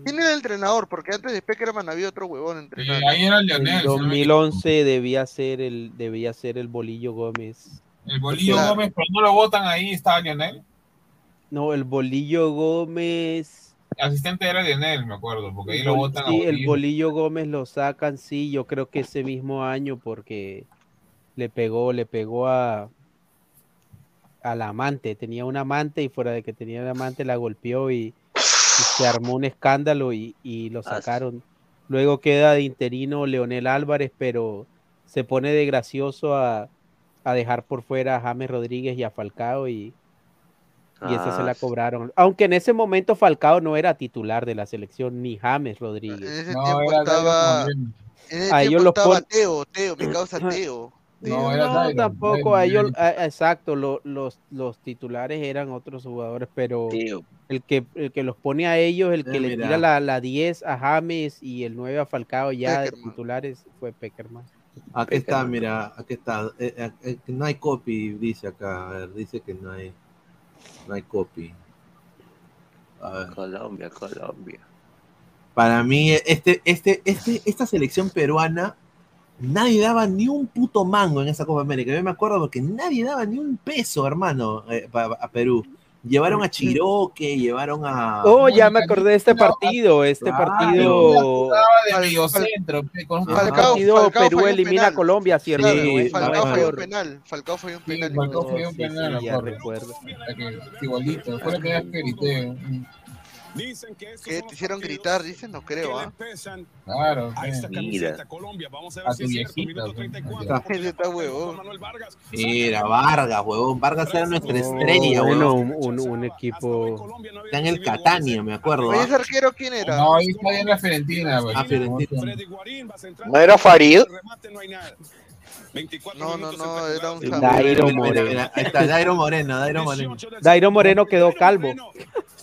¿Quién era el entrenador? Porque antes de Peckerman había otro huevón entrenando. ahí era en no me 2011 debía ser el debía ser el Bolillo Gómez El Bolillo Claro. Gómez, pero no lo votan ahí, estaba Lionel. no el Bolillo Gómez Asistente era Lionel, me acuerdo, porque ahí lo votan a sí, el Bolillo. Gómez lo sacan, sí, yo creo que ese mismo año porque le pegó, le pegó a al amante, tenía un amante y fuera de que tenía un amante la golpeó y, y se armó un escándalo y, y lo sacaron. Luego queda de interino Leonel Álvarez, pero se pone de gracioso a, a dejar por fuera a James Rodríguez y a Falcao y, y esa se la Ah, cobraron. Aunque en ese momento Falcao no era titular de la selección, ni James En Rodríguez. ese No, tiempo era estaba. En ese A ellos tiempo los estaba pon- Teo, Teo, mi causa Teo. No, Sí, era no, tampoco a ellos, a- exacto, lo- los, los titulares eran otros jugadores, pero el que, el que los pone a ellos, el que Eh, le tira la, la 10 a James y el 9 a Falcao ya de Peckerman. titulares fue Peckerman. Aquí está, mira, aquí está. Eh, eh, eh, no hay copy, dice acá. A ver, dice que no hay, no hay copy. A ver. Colombia, Colombia. Para mí, este, este, este, esta selección peruana, nadie daba ni un puto mango en esa Copa América. Yo me acuerdo porque nadie daba ni un peso, hermano, eh, a Perú. Llevaron a Chiroque, llevaron a. Oh, ya me acordé de este partido, este Claro. partido, Estaba de con- este Falcao- partido Falcao Perú elimina penal. a Colombia, ¿cierto? Sí, Falcao falló un penal. Falcao falló un Sí, penal. Falcao falló un Sí, penal, sí, me ya recuerdo. Igualito. Fue la que grité. Dicen que estos ¿Qué te hicieron gritar? Dicen, no creo, ¿ah? Claro, a esta. Mira. camiseta Colombia. Vamos a A ver si tu es cierto. viejita, Minuto pe. 34. Ese está huevón. Manuel Vargas. Mira, Vargas, huevón. Vargas era nuestra estrella, bueno, huevón. un, un- un equipo, Está en el Catania, me acuerdo. ¿ah? ese arquero quién era? No, ahí está en la Fiorentina. pues. Ah, Fiorentina. A. ¿No era Farid? No hay nada. 24 No, no, era un. Dairo Moreno. Dairo Moreno, Dairo Moreno. 18 del Dairo Moreno quedó calvo.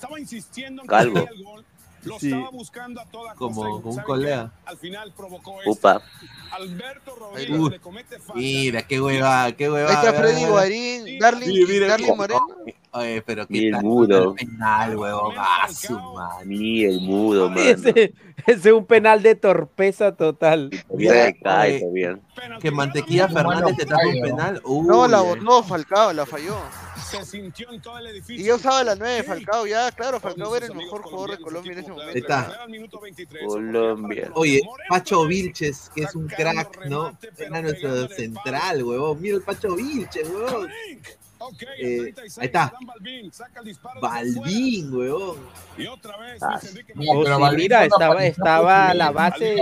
Estaba insistiendo en que Calvo. el gol. Lo Sí. estaba buscando a toda costa. Como un ¿saben colega. qué? Al final provocó esto. Upa. Alberto Rodríguez Uy, le comete falta. mira, qué hueva, qué hueva. Ahí está Freddy Guarín, Darling, Sí, Darling. Moreno. Oye, pero qué Ni el mudo. el penal, huevón. Ah, su madre. Ni el mudo, mano. Ese, ese es un penal de torpeza total. Mira, Se cae, oye, bien. que Mantequilla Fernández te tapa un penal. Uy, No, la eh. botó Falcao, la falló. Se sintió en todo el edificio. Y yo usaba la 9 de Falcao, ya, claro, Falcao era el mejor jugador de Colombia en ese Ahí momento. está. Colombia. Oye, Pacho Vilches, que es un crack, ¿no? Era nuestro central, huevón. Mira el Pacho Vilches, huevón. Eh, ahí está. Balvin, huevón. Y otra vez, Ah, Oh, sí, mira, no estaba, estaba la base,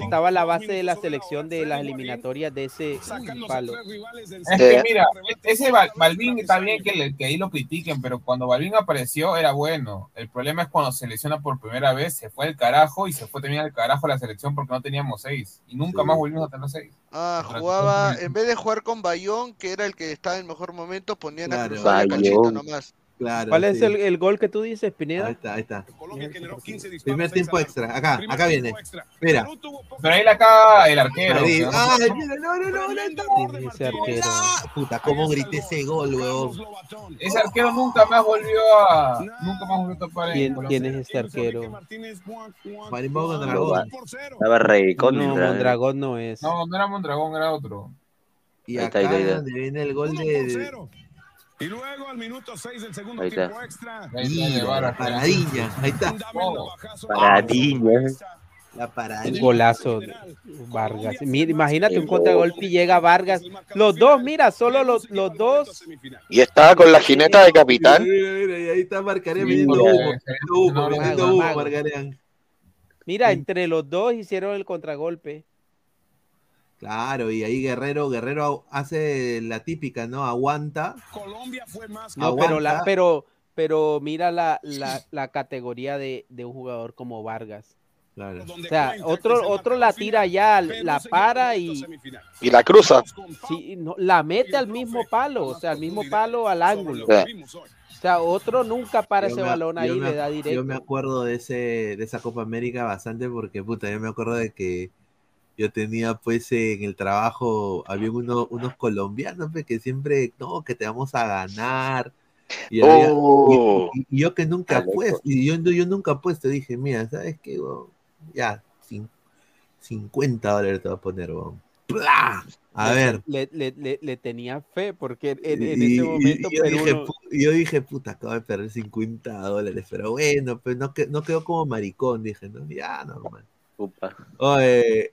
estaba la base de la selección de las eliminatorias de ese palo. Es que mira, ese Bal- Balvin está bien que, le- que ahí lo critiquen, pero cuando Balvin apareció era bueno. El problema es cuando se lesiona por primera vez, se fue al carajo y se fue también al carajo la selección porque no teníamos seis. Y nunca más volvimos a tener seis. Ah, jugaba, en vez de jugar con Bayón, que era el que estaba en mejor momento, ponían a Claro. cruzar el cachito Bayón. nomás. Claro. ¿Cuál es el, el gol que tú dices, Ahí Pineda? está, ahí está. Colombia generó 15 disparos, Primer tiempo extra. Acá, Primer acá viene. extra. Mira. Poco- Pero ahí la caga el arquero. Ahí, que no- ay, mira, no, no, no, no, Ese arquero. Puta, cómo grité ese gol, huevón. Lobatón. Ese arquero nunca más volvió a. Nunca más volvió a tapar ¿Quién, quién es ese arquero? Marimbo Mondragón. Estaba rey con No, Mondragón no es. No, no era Mondragón, era otro. Y Ahí está, acá ahí está, ahí es está. donde viene el gol de. Y luego al minuto 6 del segundo tiempo extra. Mira, la paradilla. Ahí está. Tremendo bajazo. Paradilla. La Un paradilla. golazo de Vargas. Mira, imagínate un contragolpe y llega Vargas. Los dos, mira, solo los, los dos. Y estaba con la jineta de capitán. Mira, mira, y ahí está Marcarean vendiendo humo. Vendiendo humo. Mira, entre los dos hicieron el contragolpe. Claro, y ahí Guerrero, Guerrero hace la típica, ¿no? Aguanta. Colombia fue más No, pero la, pero, pero mira la, la, la categoría de, de un jugador como Vargas. Claro. O sea, otro, otro la tira ya, la para y. Y la cruza. sí, no, la mete al mismo palo, o sea, al mismo palo al ángulo. O sea, otro nunca para Yo ese me- balón ahí me- le da Yo me directo. acuerdo de ese de esa Copa América bastante porque puta, yo me acuerdo de que yo tenía pues en el trabajo había uno- unos colombianos pues, que siempre no que te vamos a ganar y, había- Oh. y- y yo que nunca apuesto y yo, yo nunca apuesto dije mira sabes qué ya cin- 50 dólares te voy a poner. ¡Plah! a Le- ver Le, le- le- le tenía fe porque en, en y, ese momento y yo, Perú dije, no- yo dije, puta, acabo de perder 50 dólares, pero bueno, pues no, que- no quedó como maricón, dije, ¿no? Ya, normal. Upa. Oye,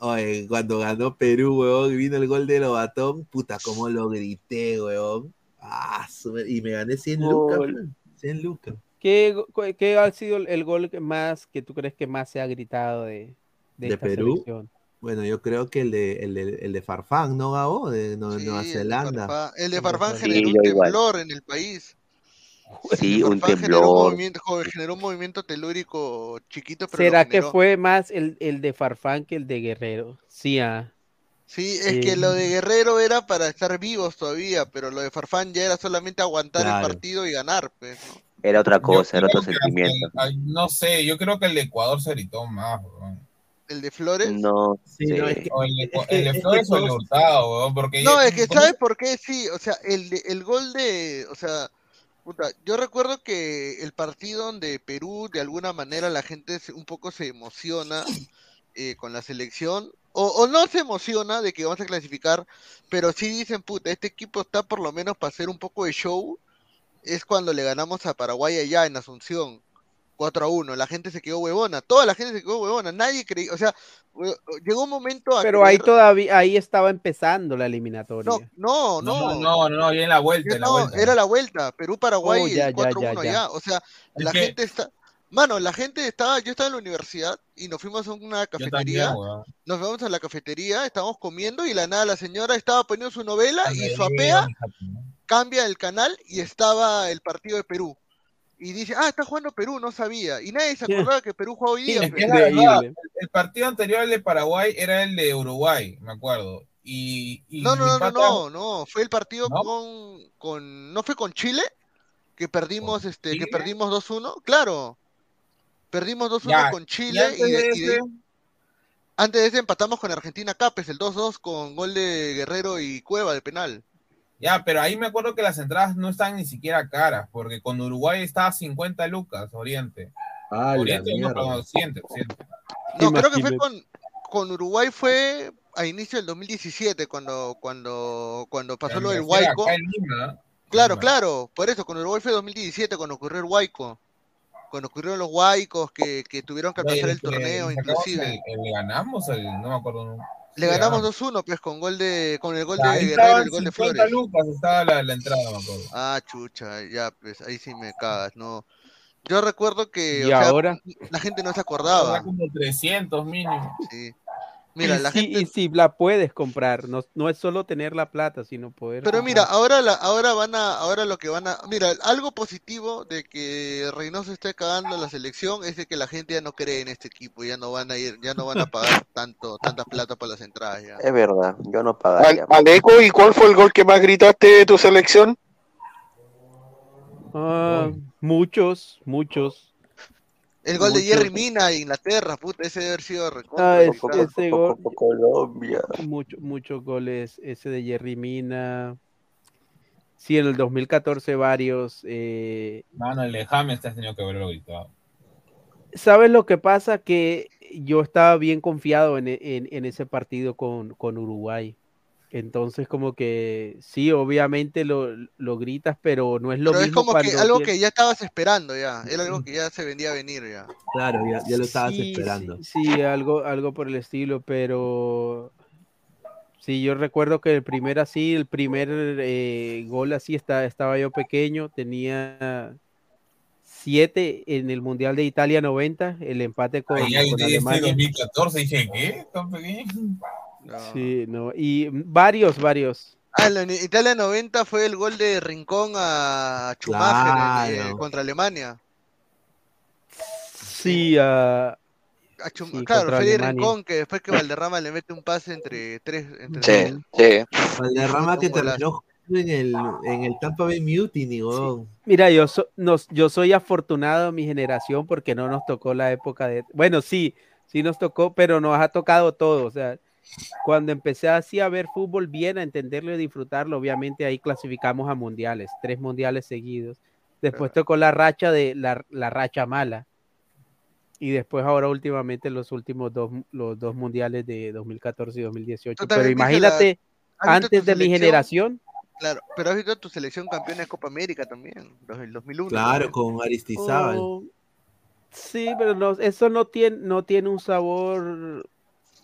oye, cuando ganó Perú, weón, y vino el gol de Lobatón, puta, cómo lo grité, weón. Ah, y me gané 100 lucas, Gol. weón, 100 lucas. ¿Qué, qué ha sido el- gol que más que tú crees que más se ha gritado de, de, ¿De esta Perú? selección? Bueno, yo creo que el de, el de, el de Farfán, ¿no, Gabo? De Nue- Sí, Nueva el de Zelanda. Farfán- El de Farfán generó un igual. temblor en el país. Sí, un Farfán generó un temblor. movimiento, joder, generó un movimiento telúrico chiquito, pero ¿Será que fue más el, el de Farfán que el de Guerrero? Sí, ah. Sí, es Sí. que lo de Guerrero era para estar vivos todavía, pero lo de Farfán ya era solamente aguantar Claro. el partido y ganar, pues, ¿no? Era otra Yo cosa, era otro sentimiento. ay, no sé, yo creo que el de Ecuador se gritó más, weón. El de Flores. No Sí, no, es que- O el de, Es que- el de es que Flores o el de Hurtado, porque No, es que ¿cómo- ¿sabes por qué? Sí, o sea, el, de- el gol de, o sea, puta, yo recuerdo que el partido donde Perú, de alguna manera, la gente se- un poco se emociona eh, con la selección, o, o no se emociona de que vamos a clasificar, pero sí dicen, puta, este equipo está por lo menos para hacer un poco de show, es cuando le ganamos a Paraguay allá en Asunción. 4 a 1, la gente se quedó huevona, toda la gente se quedó huevona, nadie creía, o sea, llegó un momento a Pero ahí creer- todavía, ahí estaba empezando la eliminatoria. no, no, No, no, no, no, ya en la vuelta, en la no, vuelta. era la vuelta, Perú-Paraguay, Oh, ya, el ya, 4-1 ya, ya. allá. O sea, la que- gente está. Mano, la gente estaba. Yo estaba en la universidad y nos fuimos a una cafetería. también. Nos vamos a la cafetería, estábamos comiendo y la nada la señora estaba poniendo su novela y También, swapea, hija, ¿no? cambia el canal y estaba el partido de Perú. Y dice, ah, está jugando Perú, no sabía. Y nadie se acordaba que Perú jugaba hoy día. Es que verdad, el partido anterior al de Paraguay era el de Uruguay, me acuerdo. Y, y No, no, no, no, pata- no, no, fue el partido ¿No? con, con, ¿no fue con Chile? Que perdimos, este, que perdimos 2-1, claro. Perdimos 2-1 Ya, con y Chile antes y, de de- y de- ese- antes de ese empatamos con Argentina Capes, el 2-2 con gol de Guerrero y Cueva de penal. Ya, pero ahí me acuerdo que las entradas no están ni siquiera caras, porque con Uruguay estaba 50 lucas, Oriente. Ah, Oriente, no, perdón, Occidente, Occidente. No, creo que fue con, con Uruguay fue a inicio del 2017 cuando cuando cuando pasó lo del Huayco. Lima, Claro, claro, por eso con Uruguay fue 2017 cuando ocurrió el Huayco. Cuando ocurrieron los Huaicos que, que tuvieron que aplazar el que torneo inclusive. el- el- ¿Le ganamos? El, no me acuerdo. Le ganamos ganamos. 2-1 pues con gol de con el gol Ya, de ahí Guerrero y el gol de 50 Flores. lucas, estaba la, la entrada, me acuerdo. Ah, chucha, ya pues ahí sí me cagas, no. Yo recuerdo que o ¿Y sea, ahora? la gente no se Era acordaba. como 300 mínimo. Sí. Mira, y, la sí, gente y sí la puedes comprar, no, no es solo tener la plata, sino poder. Pero mira, ahora la, ahora van a, ahora lo que van a, mira, algo positivo de que Reynoso esté cagando la selección es de que la gente ya no cree en este equipo, ya no van a ir, ya no van a pagar tanto, tanta plata por las entradas ya. Es verdad, yo no Al- pagaría. Aleco, ¿y cuál fue el gol que más gritaste de tu selección? Ah, muchos, muchos. El gol de. Jerry Mina de Inglaterra, puta, ese debe haber sido recontra. Ah, ese gol, Colombia. mucho- muchos goles, ese de Jerry Mina. Sí, en el 2014 varios. eh, Mano, el de James te has tenido que haberlo gritado. ¿Sabes lo que pasa? Que yo estaba bien confiado en, en- en ese partido con, con Uruguay. Entonces, como que sí, obviamente lo, lo gritas, pero no es lo Pero es mismo como que algo que ya estabas esperando ya, era algo que ya se vendía a venir ya. Claro, ya, ya lo estabas Sí, esperando. Sí, sí, algo, algo por el estilo, pero sí, yo recuerdo que el primer así, el primer eh, gol así, está, estaba yo pequeño, tenía siete en el Mundial de Italia 90, el empate con, Ahí, ahí, con este Alemania. 2014 dije, ¿qué? ¿Tan pequeño? Sí, no, y varios, varios. Ah, en Italia 90 fue el gol de Rincón a Schumacher en- eh, Claro. contra Alemania. Sí, A sí, claro, fue de. Rincón que después que Valderrama le mete un pase entre tres. Entre Sí, tres. sí. Valderrama que terminó jugando en el, en el Tampa Bay Mutiny. Mira, yo, so- nos, yo soy afortunado en mi generación porque no nos tocó la época de... Bueno, sí, sí nos tocó, pero nos ha tocado todo. O sea, cuando empecé así a ver fútbol bien, a entenderlo y disfrutarlo, obviamente ahí clasificamos a mundiales, tres mundiales seguidos. Después tocó la racha de la, la racha mala. Y después ahora últimamente los últimos dos, los dos mundiales de 2014 y 2018. Tú Pero la- imagínate, ¿has visto antes de mi generación, Claro, pero has visto tu selección campeona de Copa América también, los del 2001. Claro, con Aristizábal. Oh, sí, pero no, eso no tiene, no tiene un sabor.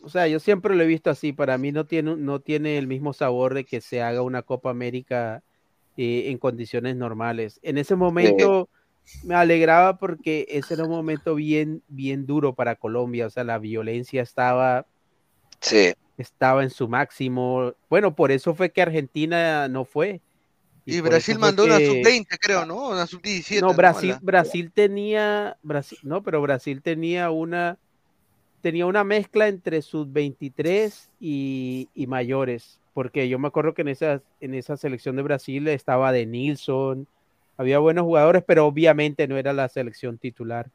O sea, yo siempre lo he visto así. Para mí no tiene, no tiene el mismo sabor de que se haga una Copa América eh, en condiciones normales. En ese momento me alegraba porque ese era un momento bien, bien duro para Colombia. O sea, la violencia estaba, Sí. estaba en su máximo. Bueno, por eso fue que Argentina no fue. Y por Brasil mandó una que- sub-20, creo, ¿no? Una sub-17. no, Brasil, La- Brasil tenía, Brasil, no, pero Brasil tenía una, tenía una mezcla entre sus 23 y, y mayores, porque yo me acuerdo que en esa, en esa selección de Brasil estaba de Nilsson, había buenos jugadores, pero obviamente no era la selección titular.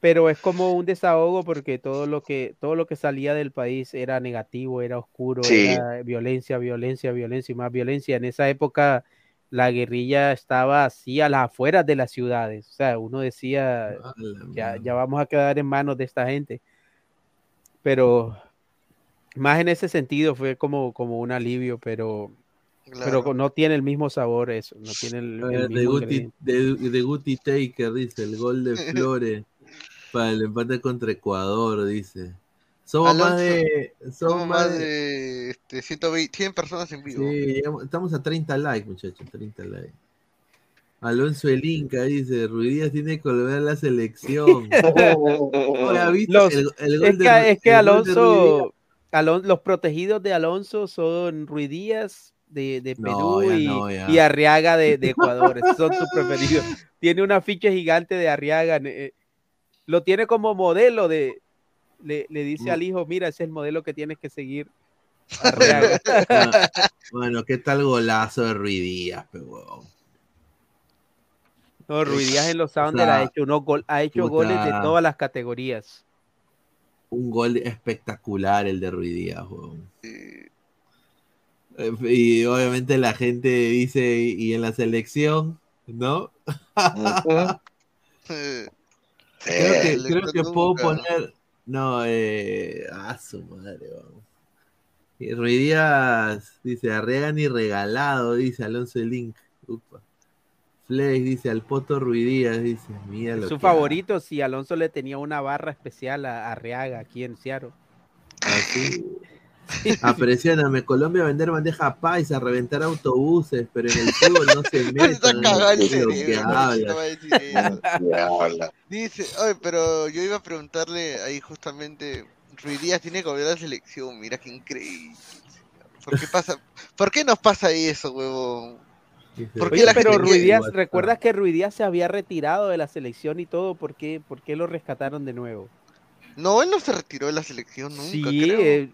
Pero es como un desahogo porque todo lo que, todo lo que salía del país era negativo, era oscuro, Sí. era violencia, violencia, violencia y más violencia. En esa época la guerrilla estaba así a las afueras de las ciudades. O sea, uno decía, ya, ya vamos a quedar en manos de esta gente. Pero más en ese sentido fue como, como un alivio, pero, pero Claro. no tiene el mismo sabor eso, no tiene el, el ver, mismo de, de Guti Taker dice el gol de Flores para el empate contra Ecuador, dice. Somos más Alonso, de. Somos Somos más más de. de este, 120, 100 personas en vivo. Sí, estamos a 30 likes, muchachos, 30 likes. Alonso el Inca dice, Ruidías tiene que volver a la selección. Oye, ¿has visto Los- el- el gol es, de que, es que? Alonso, Alon- los protegidos de Alonso son Ruidías de, de No, Perú ya y, no, y Arriaga de, de Ecuador. Esos son sus preferidos. Tiene un afiche gigante de Arriaga. eh, lo tiene como modelo de. Le, le dice Mm. al hijo, mira, ese es el modelo que tienes que seguir. Arriaga. Bueno, ¿qué tal golazo de Ruidías, pe huevón? No, Ruiz Díaz en los O Sounders ha sea, hecho, unos gol, ha hecho puta. goles de todas las categorías. Un gol espectacular el de Ruiz Díaz, weón. Eh, Y obviamente la gente dice, y en la selección, ¿no? Creo que, creo que puedo poner. No, eh. A su madre, vamos. Ruiz Díaz dice: Arregan y regalado, dice Alonso Link. Upa. Flex dice: Al Poto Ruiz Díaz, dice: Mira lo Su favorito, si Alonso le tenía una barra especial a, a Reaga aquí en Seattle. Así. Apreciáname, Colombia vender bandeja paisa, reventar autobuses, pero en el fútbol no se metan. cagado el ¿qué es lo que cerebro, hablas? no va a decir eso. Dice, oye, pero yo iba a preguntarle ahí justamente, Ruiz Díaz tiene que volver a la selección, mira qué increíble. ¿Por qué pasa? ¿Por qué nos pasa eso, huevón? ¿Por qué Oye, la pero gente Díaz, ¿recuerdas que Ruiz Díaz se había retirado de la selección y todo? ¿Por qué, por qué lo rescataron de nuevo? No, él no se retiró de la selección nunca, Sí, creo.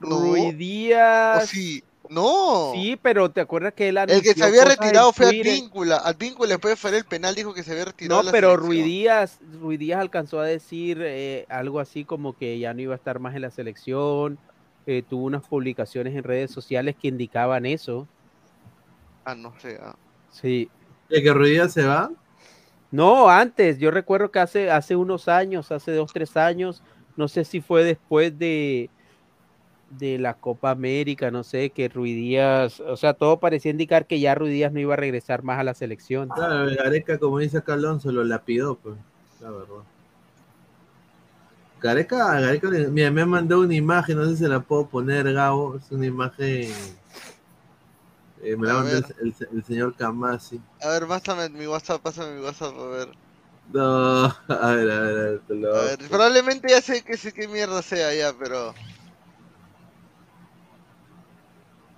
No. Ruiz Díaz. ¿O sí? No. Sí, pero ¿te acuerdas que él El que se había retirado fue Twitter? Advíncula. Advíncula después de fallar el penal dijo que se había retirado No, pero. Ruiz Díaz, Díaz alcanzó a decir eh, algo así como que ya no iba a estar más en la selección. eh, tuvo unas publicaciones en redes sociales que indicaban eso. Ah, no sé. ah. Sí. ¿De que Ruiz Díaz se va? No, antes, yo recuerdo que hace, hace unos años, hace dos, tres años, no sé si fue después de, de la Copa América, no sé, que Ruiz Díaz, o sea, todo parecía indicar que ya Ruiz Díaz no iba a regresar más a la selección. Claro, Gareca, como dice acá Alonso, lo lapidó, pues. La verdad. Gareca, Gareca, le- mira, me ha mandado una imagen, no sé si se la puedo poner, Gabo. Es una imagen. eh, me la mandó el, ver. el- el señor Kamasi. A ver, pásame mi WhatsApp, pásame mi WhatsApp, a ver. No, a ver, a ver, a ver, te lo- A ver, probablemente ya sé que sé qué mierda sea ya, pero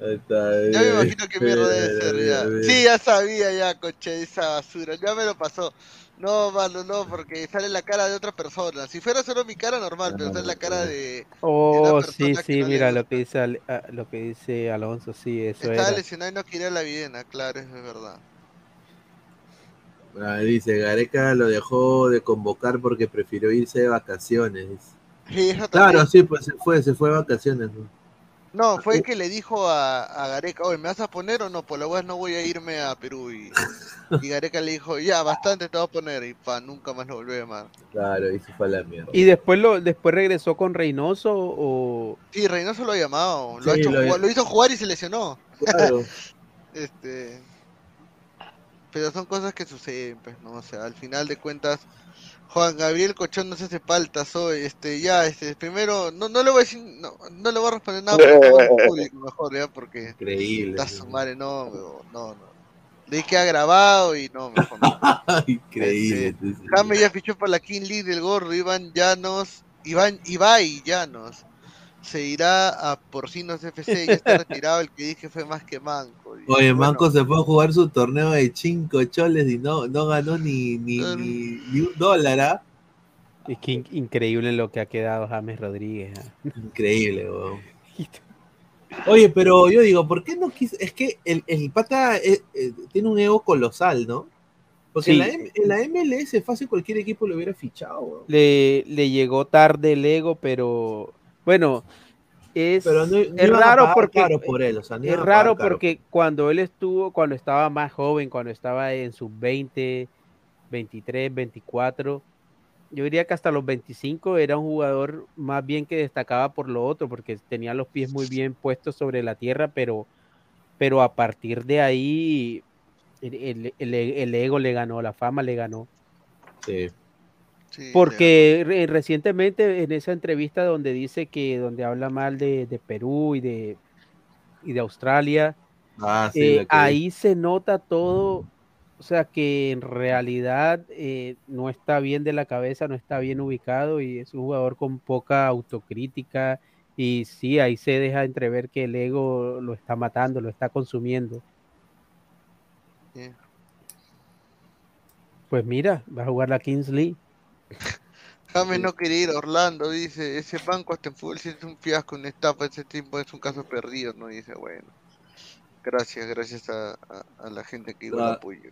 Ya me imagino qué mierda debe ser ya. Sí, ya sabía ya, coche, esa basura, ya me lo pasó. No, mano, no, porque sale la cara de otra persona. Si fuera solo mi cara normal, pero sale la cara de Oh, sí, sí, no le mira lo que dice ah, lo que dice Alonso, sí, eso estaba lesionado y no quería la videna, claro, es verdad. Ah, dice, Gareca lo dejó de convocar porque prefirió irse de vacaciones. Sí, eso Claro, sí, pues se fue, se fue de vacaciones. ¿no? No, fue que le dijo a, a Gareca, oye, ¿me vas a poner o no? Por la web no voy a irme a Perú. Y, y Gareca le dijo, ya, bastante te voy a poner. Y pa, nunca más lo volvió a llamar. Claro, y se fue a la mierda. Y después lo después regresó con Reynoso o Sí, Reynoso lo ha llamado. Lo, ha hecho lo- jugar- lo hizo jugar y se lesionó. Claro. este Pero son cosas que suceden, pues, ¿no? O sea, al final de cuentas, Juan Gabriel Cochón no se hace falta, soy, este, ya, este, primero, no, no le voy a decir, no, no le voy a responder nada el público mejor, ya, porque Increíble. está su madre, no, no, no. Le que ha grabado y no, mejor no. Increíble. Este, James ya fichó para la King League del gordo, Iván Llanos, Iván, Ibai Llanos. Se irá a Porcinos FC, ya está retirado, el que dije fue más que manco. Oye, Bueno, Manco se fue a jugar su torneo de cinco choles y no, no ganó ni, ni, ni, ni un dólar, ¿ah? es que in- increíble lo que ha quedado James Rodríguez. ¿ah? Increíble, weón. Oye, pero yo digo, ¿por qué no quiso? Es que el, el pata eh, eh, tiene un ego colosal, ¿no? Porque en, la, M- en la MLS fácil cualquier equipo lo hubiera fichado, weón. Le, le llegó tarde el ego, pero bueno, es, Pero no- no es iban a raro porque caro por él, o sea, no es raro porque cuando él estuvo, cuando estaba más joven, cuando estaba en sus 20, 23, 24, yo diría que hasta los 25 era un jugador más bien que destacaba por lo otro, porque tenía los pies muy bien puestos sobre la tierra, pero, pero a partir de ahí el, el- el- el ego le ganó, la fama le ganó. Sí. Porque re- recientemente en esa entrevista donde dice que donde habla mal de, de Perú y de, y de Australia, Ah, sí, eh, ahí se nota todo, o sea que en realidad eh, no está bien de la cabeza, no está bien ubicado y es un jugador con poca autocrítica y sí, ahí se deja entrever que el ego lo está matando, lo está consumiendo. Pues mira, va a jugar la Kings League. James no quería ir a Orlando, dice, ese banco hasta en fútbol sí es un fiasco, una estafa, ese tiempo es un caso perdido, ¿no? Dice, bueno, gracias, gracias a, a- a la gente que igual Ah. apoyo.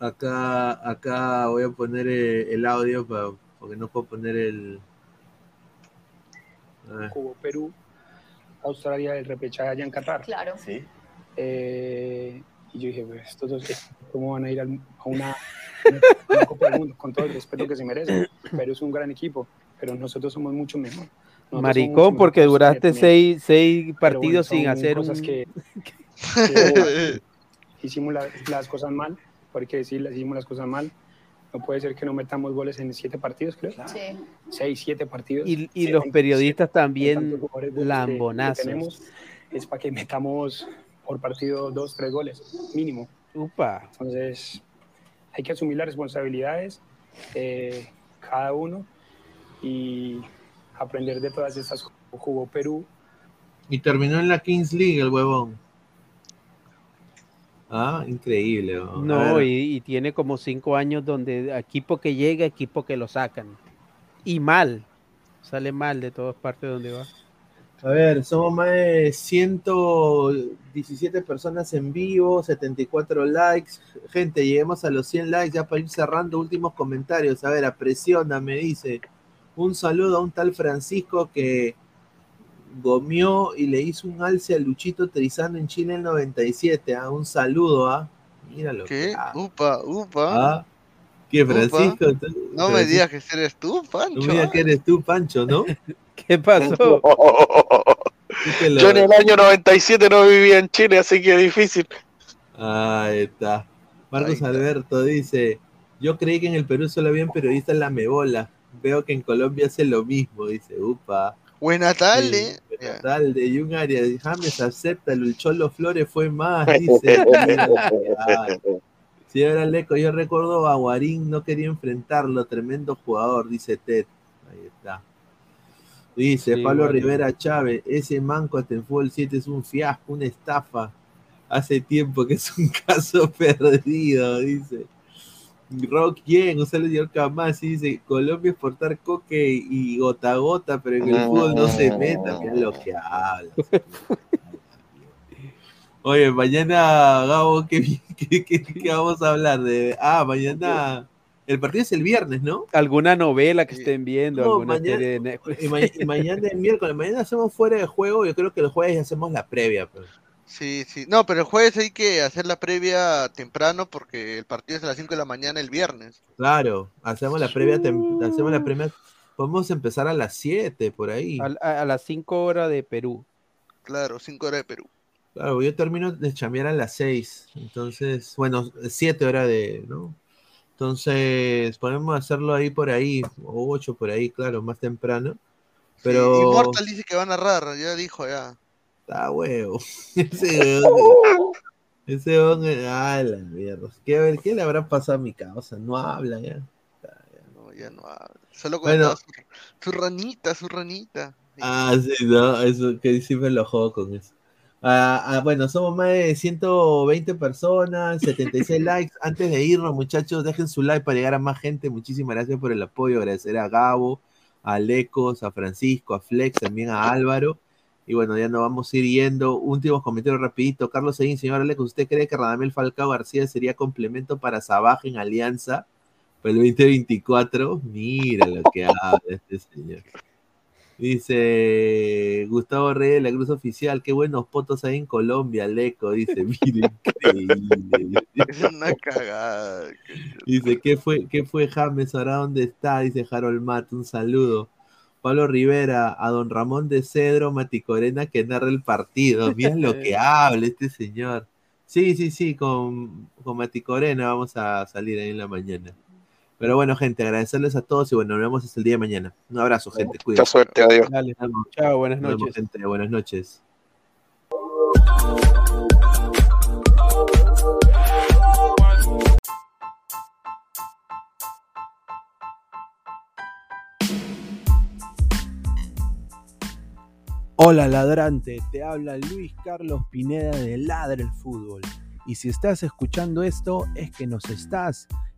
Acá, acá voy a poner eh, el audio pa- porque no puedo poner el. Jugó Perú, Australia, el repechaje allá en Qatar. Claro. Sí. Eh, y yo dije, pues, estos dos, ¿cómo van a ir a una, a una Copa del Mundo? Con todo el respeto que se merecen. Perú es un gran equipo, pero nosotros somos mucho mejor. Nosotros Maricón, mucho porque mejores duraste seis, seis Pero bueno, partidos sin hacer cosas un... que, que hicimos la- las cosas mal, porque sí, las hicimos las cosas mal. No puede ser que no metamos goles en siete partidos, creo. Sí. Seis, siete partidos. Y, y los periodistas también buenos que- que lambonazos. tenemos, es para que metamos por partido dos, tres goles, mínimo. Upa. Entonces, hay que asumir las responsabilidades, eh, cada uno, y aprender de todas estas. Jugó Perú, Y terminó en la Kings League el huevón. Ah, increíble. No, y tiene como cinco años donde equipo que llega, equipo que lo sacan. Y mal. Sale mal de todas partes donde va. A ver, somos más de 117 personas en vivo, 74 likes. Gente, lleguemos a los 100 likes ya para ir cerrando últimos comentarios. A ver, apresiona, me dice. Un saludo a un tal Francisco que gomió y le hizo un alce a Luchito Trizano en Chile en 97. Ah, un saludo, ¿ah? Míralo. ¿Qué? Ah, Upa, upa. ah. ¿Qué, Upa. Francisco? No me digas que eres tú, Pancho. No me digas que eres tú, Pancho, ¿no? ¿Qué pasó? Yo en el año 97 no vivía en Chile, así que difícil. Ahí está. Marcos Alberto dice, yo creí que en el Perú solo habían periodistas en la mebola. Veo que en Colombia hace lo mismo, dice, upa. Buena tarde. Sí, buena tarde. Y un área de James acepta, el Cholo Flores fue más, dice. Ay. Señora Leco, yo recuerdo a Guarín, no quería enfrentarlo, tremendo jugador, dice Ted. Ahí está. Dice Sí, Pablo. Rivera Chávez, ese manco hasta en Fútbol 7 es un fiasco, una estafa. Hace tiempo que es un caso perdido, dice. Rock Yen, saludo señor Camasi, dice, Colombia exportar coque y gota a gota, pero en el fútbol no se meta, mira lo que habla. Oye, mañana, Gabo, ¿qué, qué, qué- qué vamos a hablar? De, ah, mañana, el partido es el viernes, ¿no? ¿Alguna novela que estén viendo? No, ¿Alguna mañana- serie de Netflix? Y, ma- y mañana es miércoles, mañana hacemos fuera de juego, yo creo que el jueves hacemos la previa. pues. Sí, sí. No, pero el jueves hay que hacer la previa temprano porque el partido es a las 5 de la mañana el viernes. Claro, hacemos la previa, hacemos la previa, podemos empezar a las 7 por ahí. A, a- a las 5 horas de Perú. Claro, 5 horas de Perú. Claro, yo termino de chambear a las 6, entonces, bueno, 7 horas de, ¿no? Entonces, podemos hacerlo ahí por ahí, o 8 por ahí, claro, más temprano. Pero... Immortal dice que va a narrar, ya dijo ya. Está huevo. Ese huevón. Ese huevón. Ay, la mierda. ¿Qué, a ver, ¿qué le habrá pasado a mi causa? No habla ya. No, ya no habla. Solo Bueno. contaba su, su ranita, su ranita. Ah, sí, no, eso que sí me enojó con eso. Ah, ah, bueno, somos más de 120 personas, 76 likes. Antes de irnos, muchachos, dejen su like para llegar a más gente. Muchísimas gracias por el apoyo. Agradecer a Gabo, a Lecos, a Francisco, a Flex, también a Álvaro. Y bueno, ya nos vamos a ir yendo. Últimos comentarios rapidito. Carlos Seguín, señor Lecos, ¿usted cree que Radamel Falcao García sería complemento para Sabaj en Alianza para el 2024? Mira lo que habla este señor. Dice Gustavo Reyes de la Cruz Oficial, qué buenos potos hay en Colombia, Leco, dice, mire, increíble. Es una cagada. Dice, ¿qué fue, qué fue James? ¿Ahora dónde está? Dice Harold Matt, un saludo. Pablo Rivera, a don Ramón de Cedro Maticorena que narra el partido. Mira lo que habla este señor. Sí, sí, sí, con, con Maticorena vamos a salir ahí en la mañana. Pero bueno, gente, agradecerles a todos y bueno, nos vemos hasta el día de mañana. Un abrazo, gente. Cuídense. Mucha suerte, adiós. Dale, chao, buenas Nos vemos, noches. gente. Buenas noches. Hola ladrante, te habla Luis Carlos Pineda de Ladra el Fútbol. Y si estás escuchando esto es que nos estás